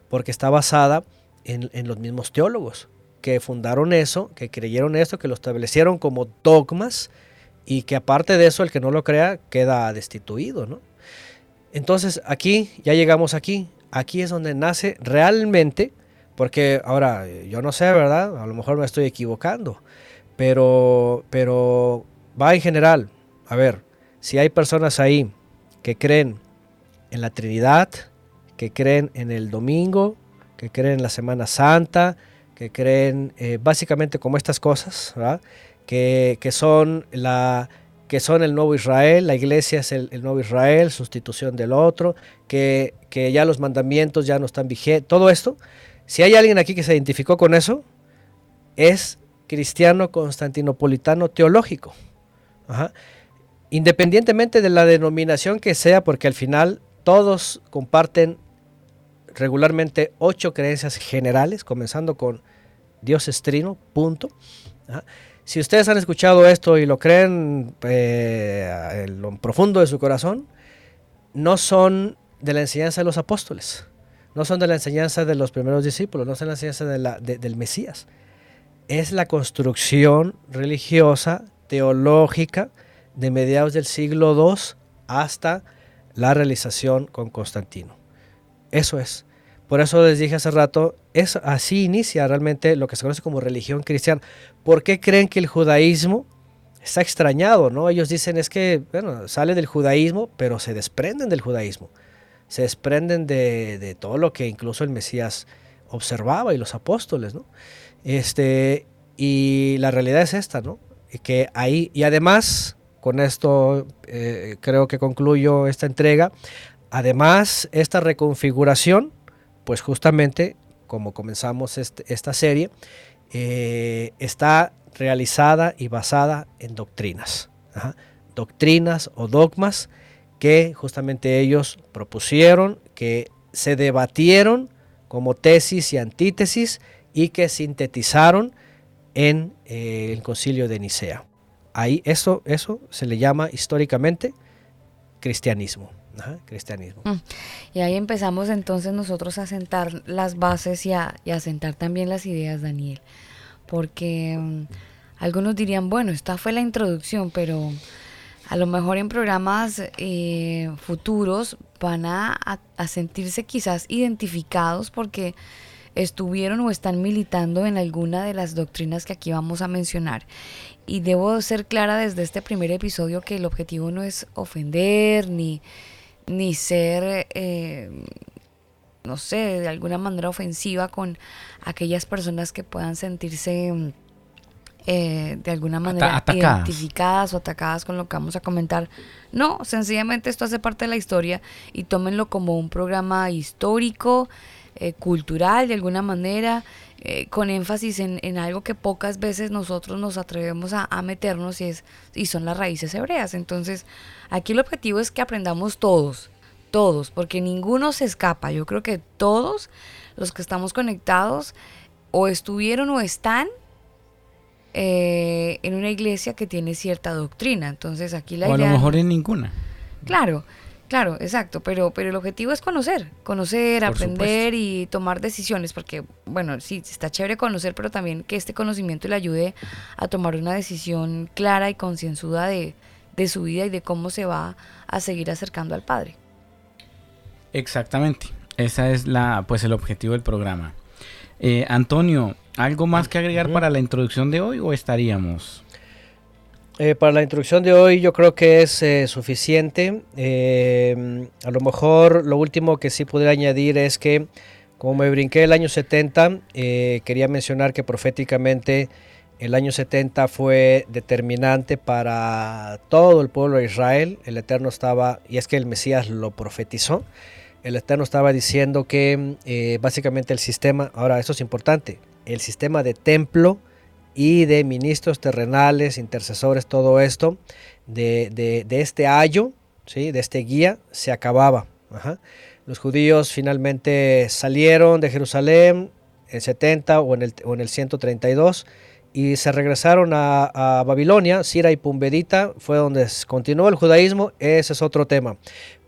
porque está basada en, en los mismos teólogos que fundaron eso, que creyeron esto, que lo establecieron como dogmas y que aparte de eso el que no lo crea queda destituido, ¿no? Entonces aquí, ya llegamos aquí, aquí es donde nace realmente, porque ahora yo no sé, ¿verdad? A lo mejor me estoy equivocando, pero, pero va en general, a ver, si hay personas ahí que creen en la Trinidad, que creen en el domingo, que creen en la Semana Santa, que creen eh, básicamente como estas cosas, ¿verdad? Que, son la, que son el nuevo Israel, la iglesia es el, nuevo Israel, sustitución del otro, que, que, ya los mandamientos ya no están vigentes, todo esto, si hay alguien aquí que se identificó con eso, es cristiano constantinopolitano teológico. Independientemente de la denominación que sea, porque al final todos comparten regularmente ocho creencias generales, comenzando con Dios estrino, punto. Si ustedes han escuchado esto y lo creen eh, en lo profundo de su corazón, no son de la enseñanza de los apóstoles, no son de la enseñanza de los primeros discípulos, no son de la enseñanza del Mesías. Es la construcción religiosa, teológica, de mediados del siglo II hasta la realización con Constantino. Eso es. Por eso les dije hace rato, es así inicia realmente lo que se conoce como religión cristiana. ¿Por qué creen que el judaísmo está extrañado? ¿no? Ellos dicen es que, bueno, sale del judaísmo, pero se desprenden del judaísmo. Se desprenden de, todo lo que incluso el Mesías observaba y los apóstoles, ¿no? Este, y la realidad es esta, ¿no? Que ahí, y además, con esto eh, creo que concluyo esta entrega, además, esta reconfiguración pues justamente como comenzamos este, esta serie, eh, está realizada y basada en doctrinas. Doctrinas o dogmas que justamente ellos propusieron, que se debatieron como tesis y antítesis y que sintetizaron en eh, el concilio de Nicea. Ahí eso, eso se le llama históricamente cristianismo cristianismo. Mm. Y ahí empezamos entonces nosotros a sentar las bases y a, sentar también las ideas, Daniel. Porque mm, algunos dirían, bueno, esta fue la introducción, pero a lo mejor en programas eh, futuros van a, a, sentirse quizás identificados porque estuvieron o están militando en alguna de las doctrinas que aquí vamos a mencionar. Y debo ser clara desde este primer episodio que el objetivo no es ofender ni ni ser, eh, no sé, de alguna manera ofensiva con aquellas personas que puedan sentirse eh, de alguna manera identificadas o atacadas con lo que vamos a comentar. No, sencillamente esto hace parte de la historia y tómenlo como un programa histórico, eh, cultural de alguna manera, con énfasis en, algo que pocas veces nosotros nos atrevemos a, a meternos y, es, y son las raíces hebreas. Entonces, Aquí el objetivo es que aprendamos todos, todos, porque ninguno se escapa. Yo creo que todos los que estamos conectados o estuvieron o están eh, en una iglesia que tiene cierta doctrina. Entonces aquí la o a lo mejor en ninguna. Claro, claro, exacto. Pero, pero el objetivo es conocer, conocer, aprender y tomar decisiones. Porque, bueno, sí, está chévere conocer, pero también que este conocimiento le ayude a tomar una decisión clara y concienzuda de, de su vida y de cómo se va a seguir acercando al Padre. Exactamente. Esa es la, pues el objetivo del programa. Eh, Antonio, ¿algo más que agregar para la introducción de hoy o estaríamos? Eh, para la introducción de hoy yo creo que es eh, suficiente. a lo mejor lo último que sí podría añadir es que Como me brinqué el año 70, eh, quería mencionar que proféticamente el año 70 fue determinante para todo el pueblo de Israel. El Eterno estaba, y es que el Mesías lo profetizó, el Eterno estaba diciendo que básicamente el sistema, ahora eso es importante, el sistema de templo y de ministros terrenales, intercesores, todo esto, de, este ayo, ¿sí? de este guía, se acababa. Los judíos finalmente salieron de Jerusalén en 70 o en el, o en el 132 y se regresaron a, Babilonia, Sira y Pumbedita fue donde continuó el judaísmo, ese es otro tema.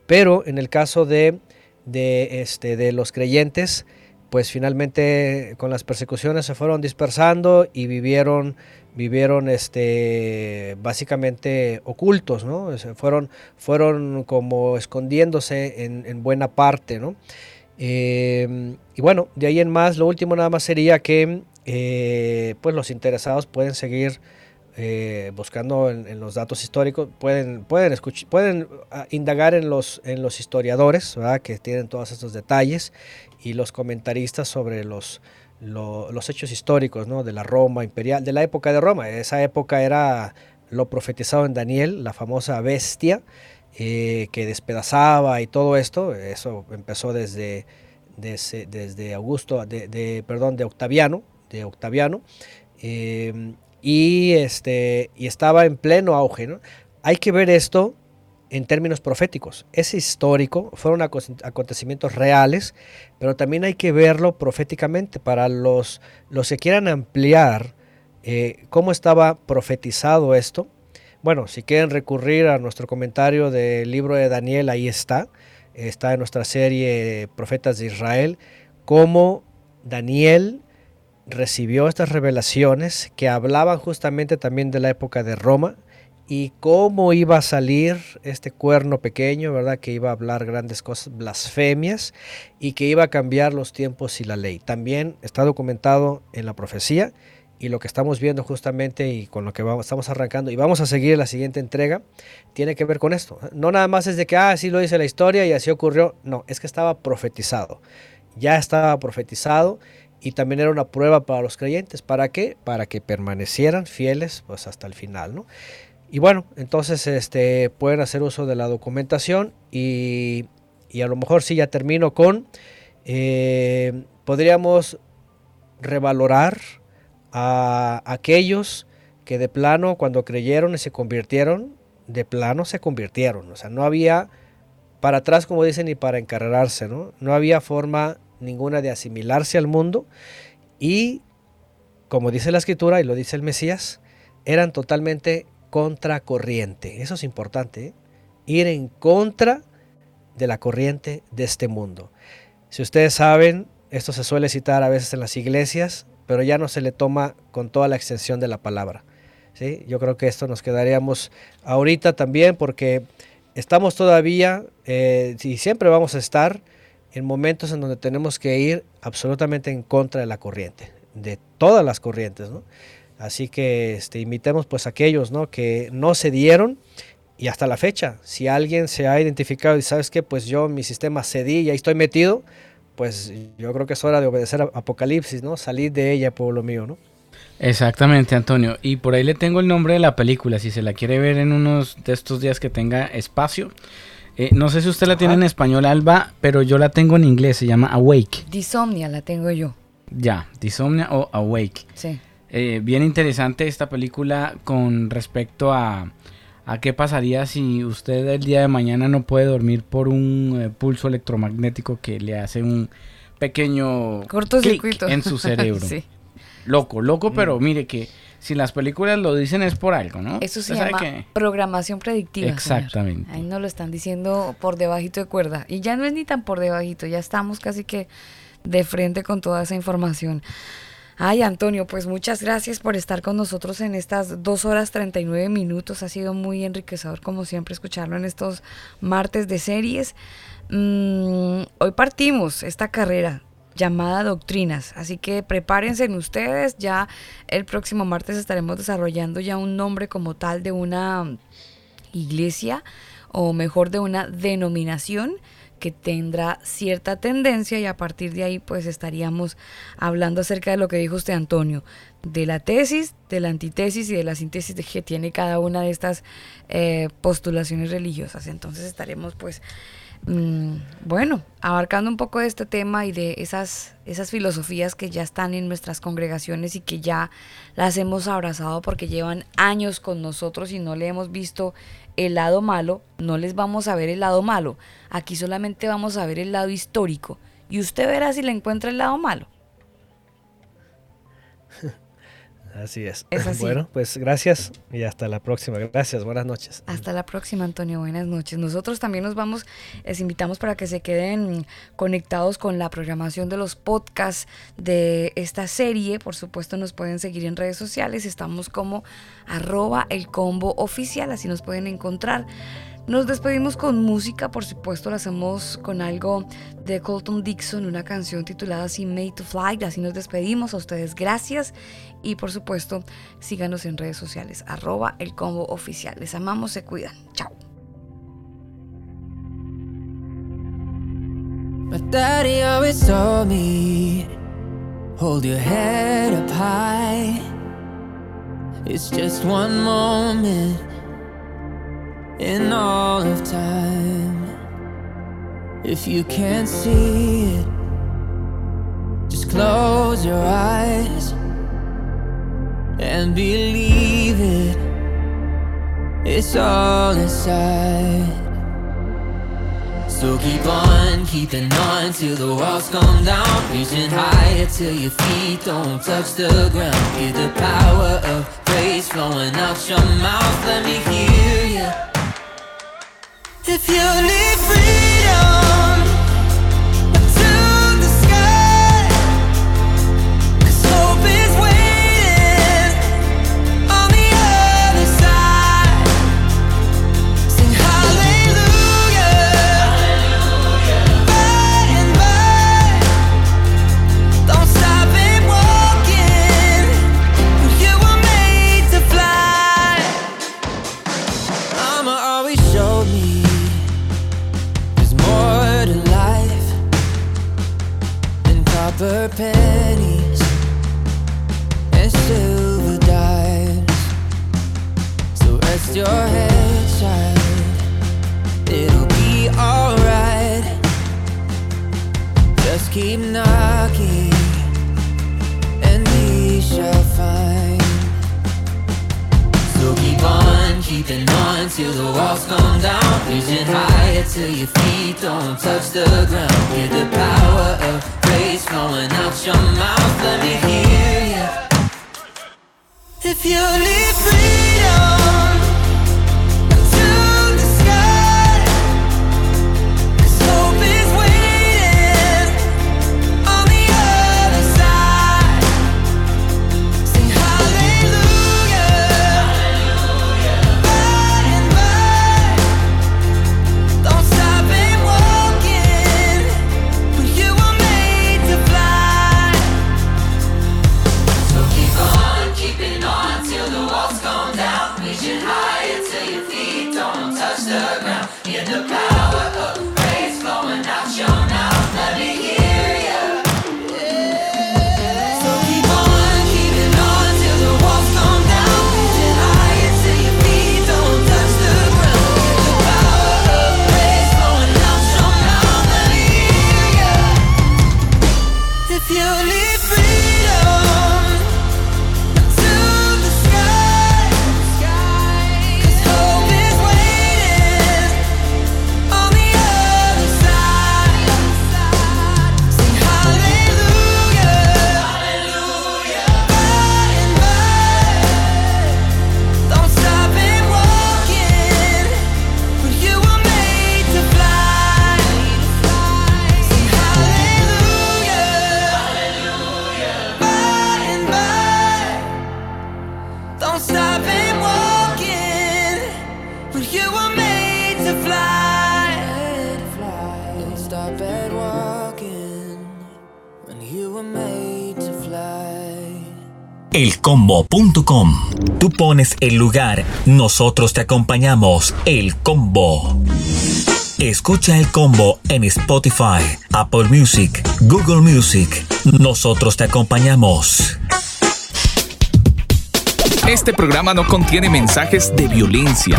Pero en el caso de, de, este, de los creyentes, pues finalmente con las persecuciones se fueron dispersando y vivieron, vivieron este, básicamente ocultos, ¿no? fueron, fueron como escondiéndose en, buena parte, ¿no? Eh, y bueno, de ahí en más, lo último nada más sería que eh, pues los interesados pueden seguir eh, buscando en, los datos históricos, pueden, pueden, pueden ah, indagar en los, en los historiadores que tienen todos estos detalles y los comentaristas sobre los, los hechos históricos ¿no? de la Roma imperial, de la época de Roma. Esa época era lo profetizado en Daniel, la famosa bestia eh, que despedazaba y todo esto. Eso empezó desde, desde, desde Augusto, de, perdón, de Octaviano, de Octaviano. Eh, y, este, y estaba en pleno auge. ¿no? Hay que ver esto en términos proféticos. Es histórico, fueron acontecimientos reales, pero también hay que verlo proféticamente para los, los que quieran ampliar eh, cómo estaba profetizado esto. Bueno, si quieren recurrir a nuestro comentario del libro de Daniel, ahí está. Está en nuestra serie Profetas de Israel, cómo Daniel recibió estas revelaciones que hablaban justamente también de la época de Roma, y cómo iba a salir este cuerno pequeño, ¿verdad? Que iba a hablar grandes cosas, blasfemias, y que iba a cambiar los tiempos y la ley. También está documentado en la profecía y lo que estamos viendo justamente y con lo que estamos arrancando y vamos a seguir la siguiente entrega, tiene que ver con esto. No nada más es de que, ah, así lo dice la historia y así ocurrió. No, es que estaba profetizado. Ya estaba profetizado y también era una prueba para los creyentes. ¿Para qué? Para que permanecieran fieles pues hasta el final, ¿no? Y bueno, entonces este, pueden hacer uso de la documentación y, a lo mejor sí ya termino con, eh, podríamos revalorar a aquellos que de plano cuando creyeron y se convirtieron, de plano se convirtieron. O sea, no había para atrás, como dicen, ni para encarrerarse, ¿no? No había forma ninguna de asimilarse al mundo y, como dice la escritura y lo dice el Mesías, eran totalmente contracorriente. Eso es importante, ¿eh? ir en contra de la corriente de este mundo. Si ustedes saben, esto se suele citar a veces en las iglesias, pero ya no se le toma con toda la extensión de la palabra. ¿sí? Yo creo que esto nos quedaríamos ahorita también porque estamos todavía eh, y siempre vamos a estar en momentos en donde tenemos que ir absolutamente en contra de la corriente, de todas las corrientes. ¿no? Así que este, invitemos pues a aquellos ¿no? que no se dieron y hasta la fecha, si alguien se ha identificado y sabes que pues yo mi sistema cedí y ahí estoy metido, pues yo creo que es hora de obedecer a Apocalipsis, ¿no? Salir de ella, pueblo mío, ¿no? Exactamente, Antonio. Y por ahí le tengo el nombre de la película, si se la quiere ver en unos de estos días que tenga espacio. Eh, no sé si usted la tiene en español, Alba, pero yo la tengo en inglés, se llama Awake. Disomnia la tengo yo. Ya, Disomnia o Awake. Sí. Eh, bien interesante esta película con respecto a, a qué pasaría si usted el día de mañana no puede dormir por un eh, pulso electromagnético que le hace un pequeño cortocircuito en su cerebro. (laughs) Loco, loco, mm. pero mire que si las películas lo dicen es por algo, ¿no? Eso se llama programación predictiva. Exactamente. Ahí nos lo están diciendo por debajito de cuerda. Y ya no es ni tan por debajito, ya estamos casi que de frente con toda esa información. Ay, Antonio, pues muchas gracias por estar con nosotros en estas dos horas 39 minutos. Ha sido muy enriquecedor, como siempre, escucharlo en estos martes de series. Mm, hoy partimos esta carrera llamada Doctrinas, así que prepárense en ustedes. Ya el próximo martes estaremos desarrollando ya un nombre como tal de una iglesia, o mejor de una denominación que tendrá cierta tendencia y a partir de ahí pues estaríamos hablando acerca de lo que dijo usted Antonio, de la tesis, de la antitesis y de la síntesis que tiene cada una de estas eh, postulaciones religiosas. Entonces estaremos pues bueno, abarcando un poco de este tema y de esas, esas filosofías que ya están en nuestras congregaciones y que ya las hemos abrazado porque llevan años con nosotros y no le hemos visto el lado malo, no les vamos a ver el lado malo. Aquí solamente vamos a ver el lado histórico y usted verá si le encuentra el lado malo. (laughs) Así es. (laughs) Bueno, pues gracias y hasta la próxima. Gracias, buenas noches. Hasta la próxima, Antonio. Buenas noches. Nosotros también nos vamos, les invitamos para que se queden conectados con la programación de los podcasts de esta serie. Por supuesto, nos pueden seguir en redes sociales. Estamos como arroba el combo oficial, así nos pueden encontrar. Nos despedimos con música, por supuesto, lo hacemos con algo de Colton Dixon, una canción titulada así Made to Fly. Así nos despedimos, a ustedes gracias y por supuesto síganos en redes sociales, arroba el combo oficial. Les amamos, se cuidan. Chao. hold your head up high. It's just one moment. In all of time. If you can't see it, just close your eyes and believe it. It's all inside. So keep on keeping on till the walls come down. Reaching higher till your feet don't touch the ground. Hear the power of praise flowing out your mouth. Let me hear you. If you need freedom pennies and silver dimes. So rest your head, child. It'll be alright. Just keep knocking, and we shall find. So keep on keeping on till the walls come down. Reaching higher till your feet don't touch the ground. Hear the power of praise flowing out your mouth. Let me hear you. If you need freedom. elcombo.com. Tú pones el lugar, nosotros te acompañamos. El Combo. Escucha el combo en Spotify, Apple Music, Google Music. Nosotros te acompañamos. Este programa no contiene mensajes de violencia.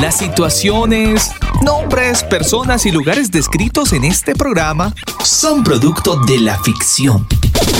Las situaciones, nombres, personas y lugares descritos en este programa son producto de la ficción.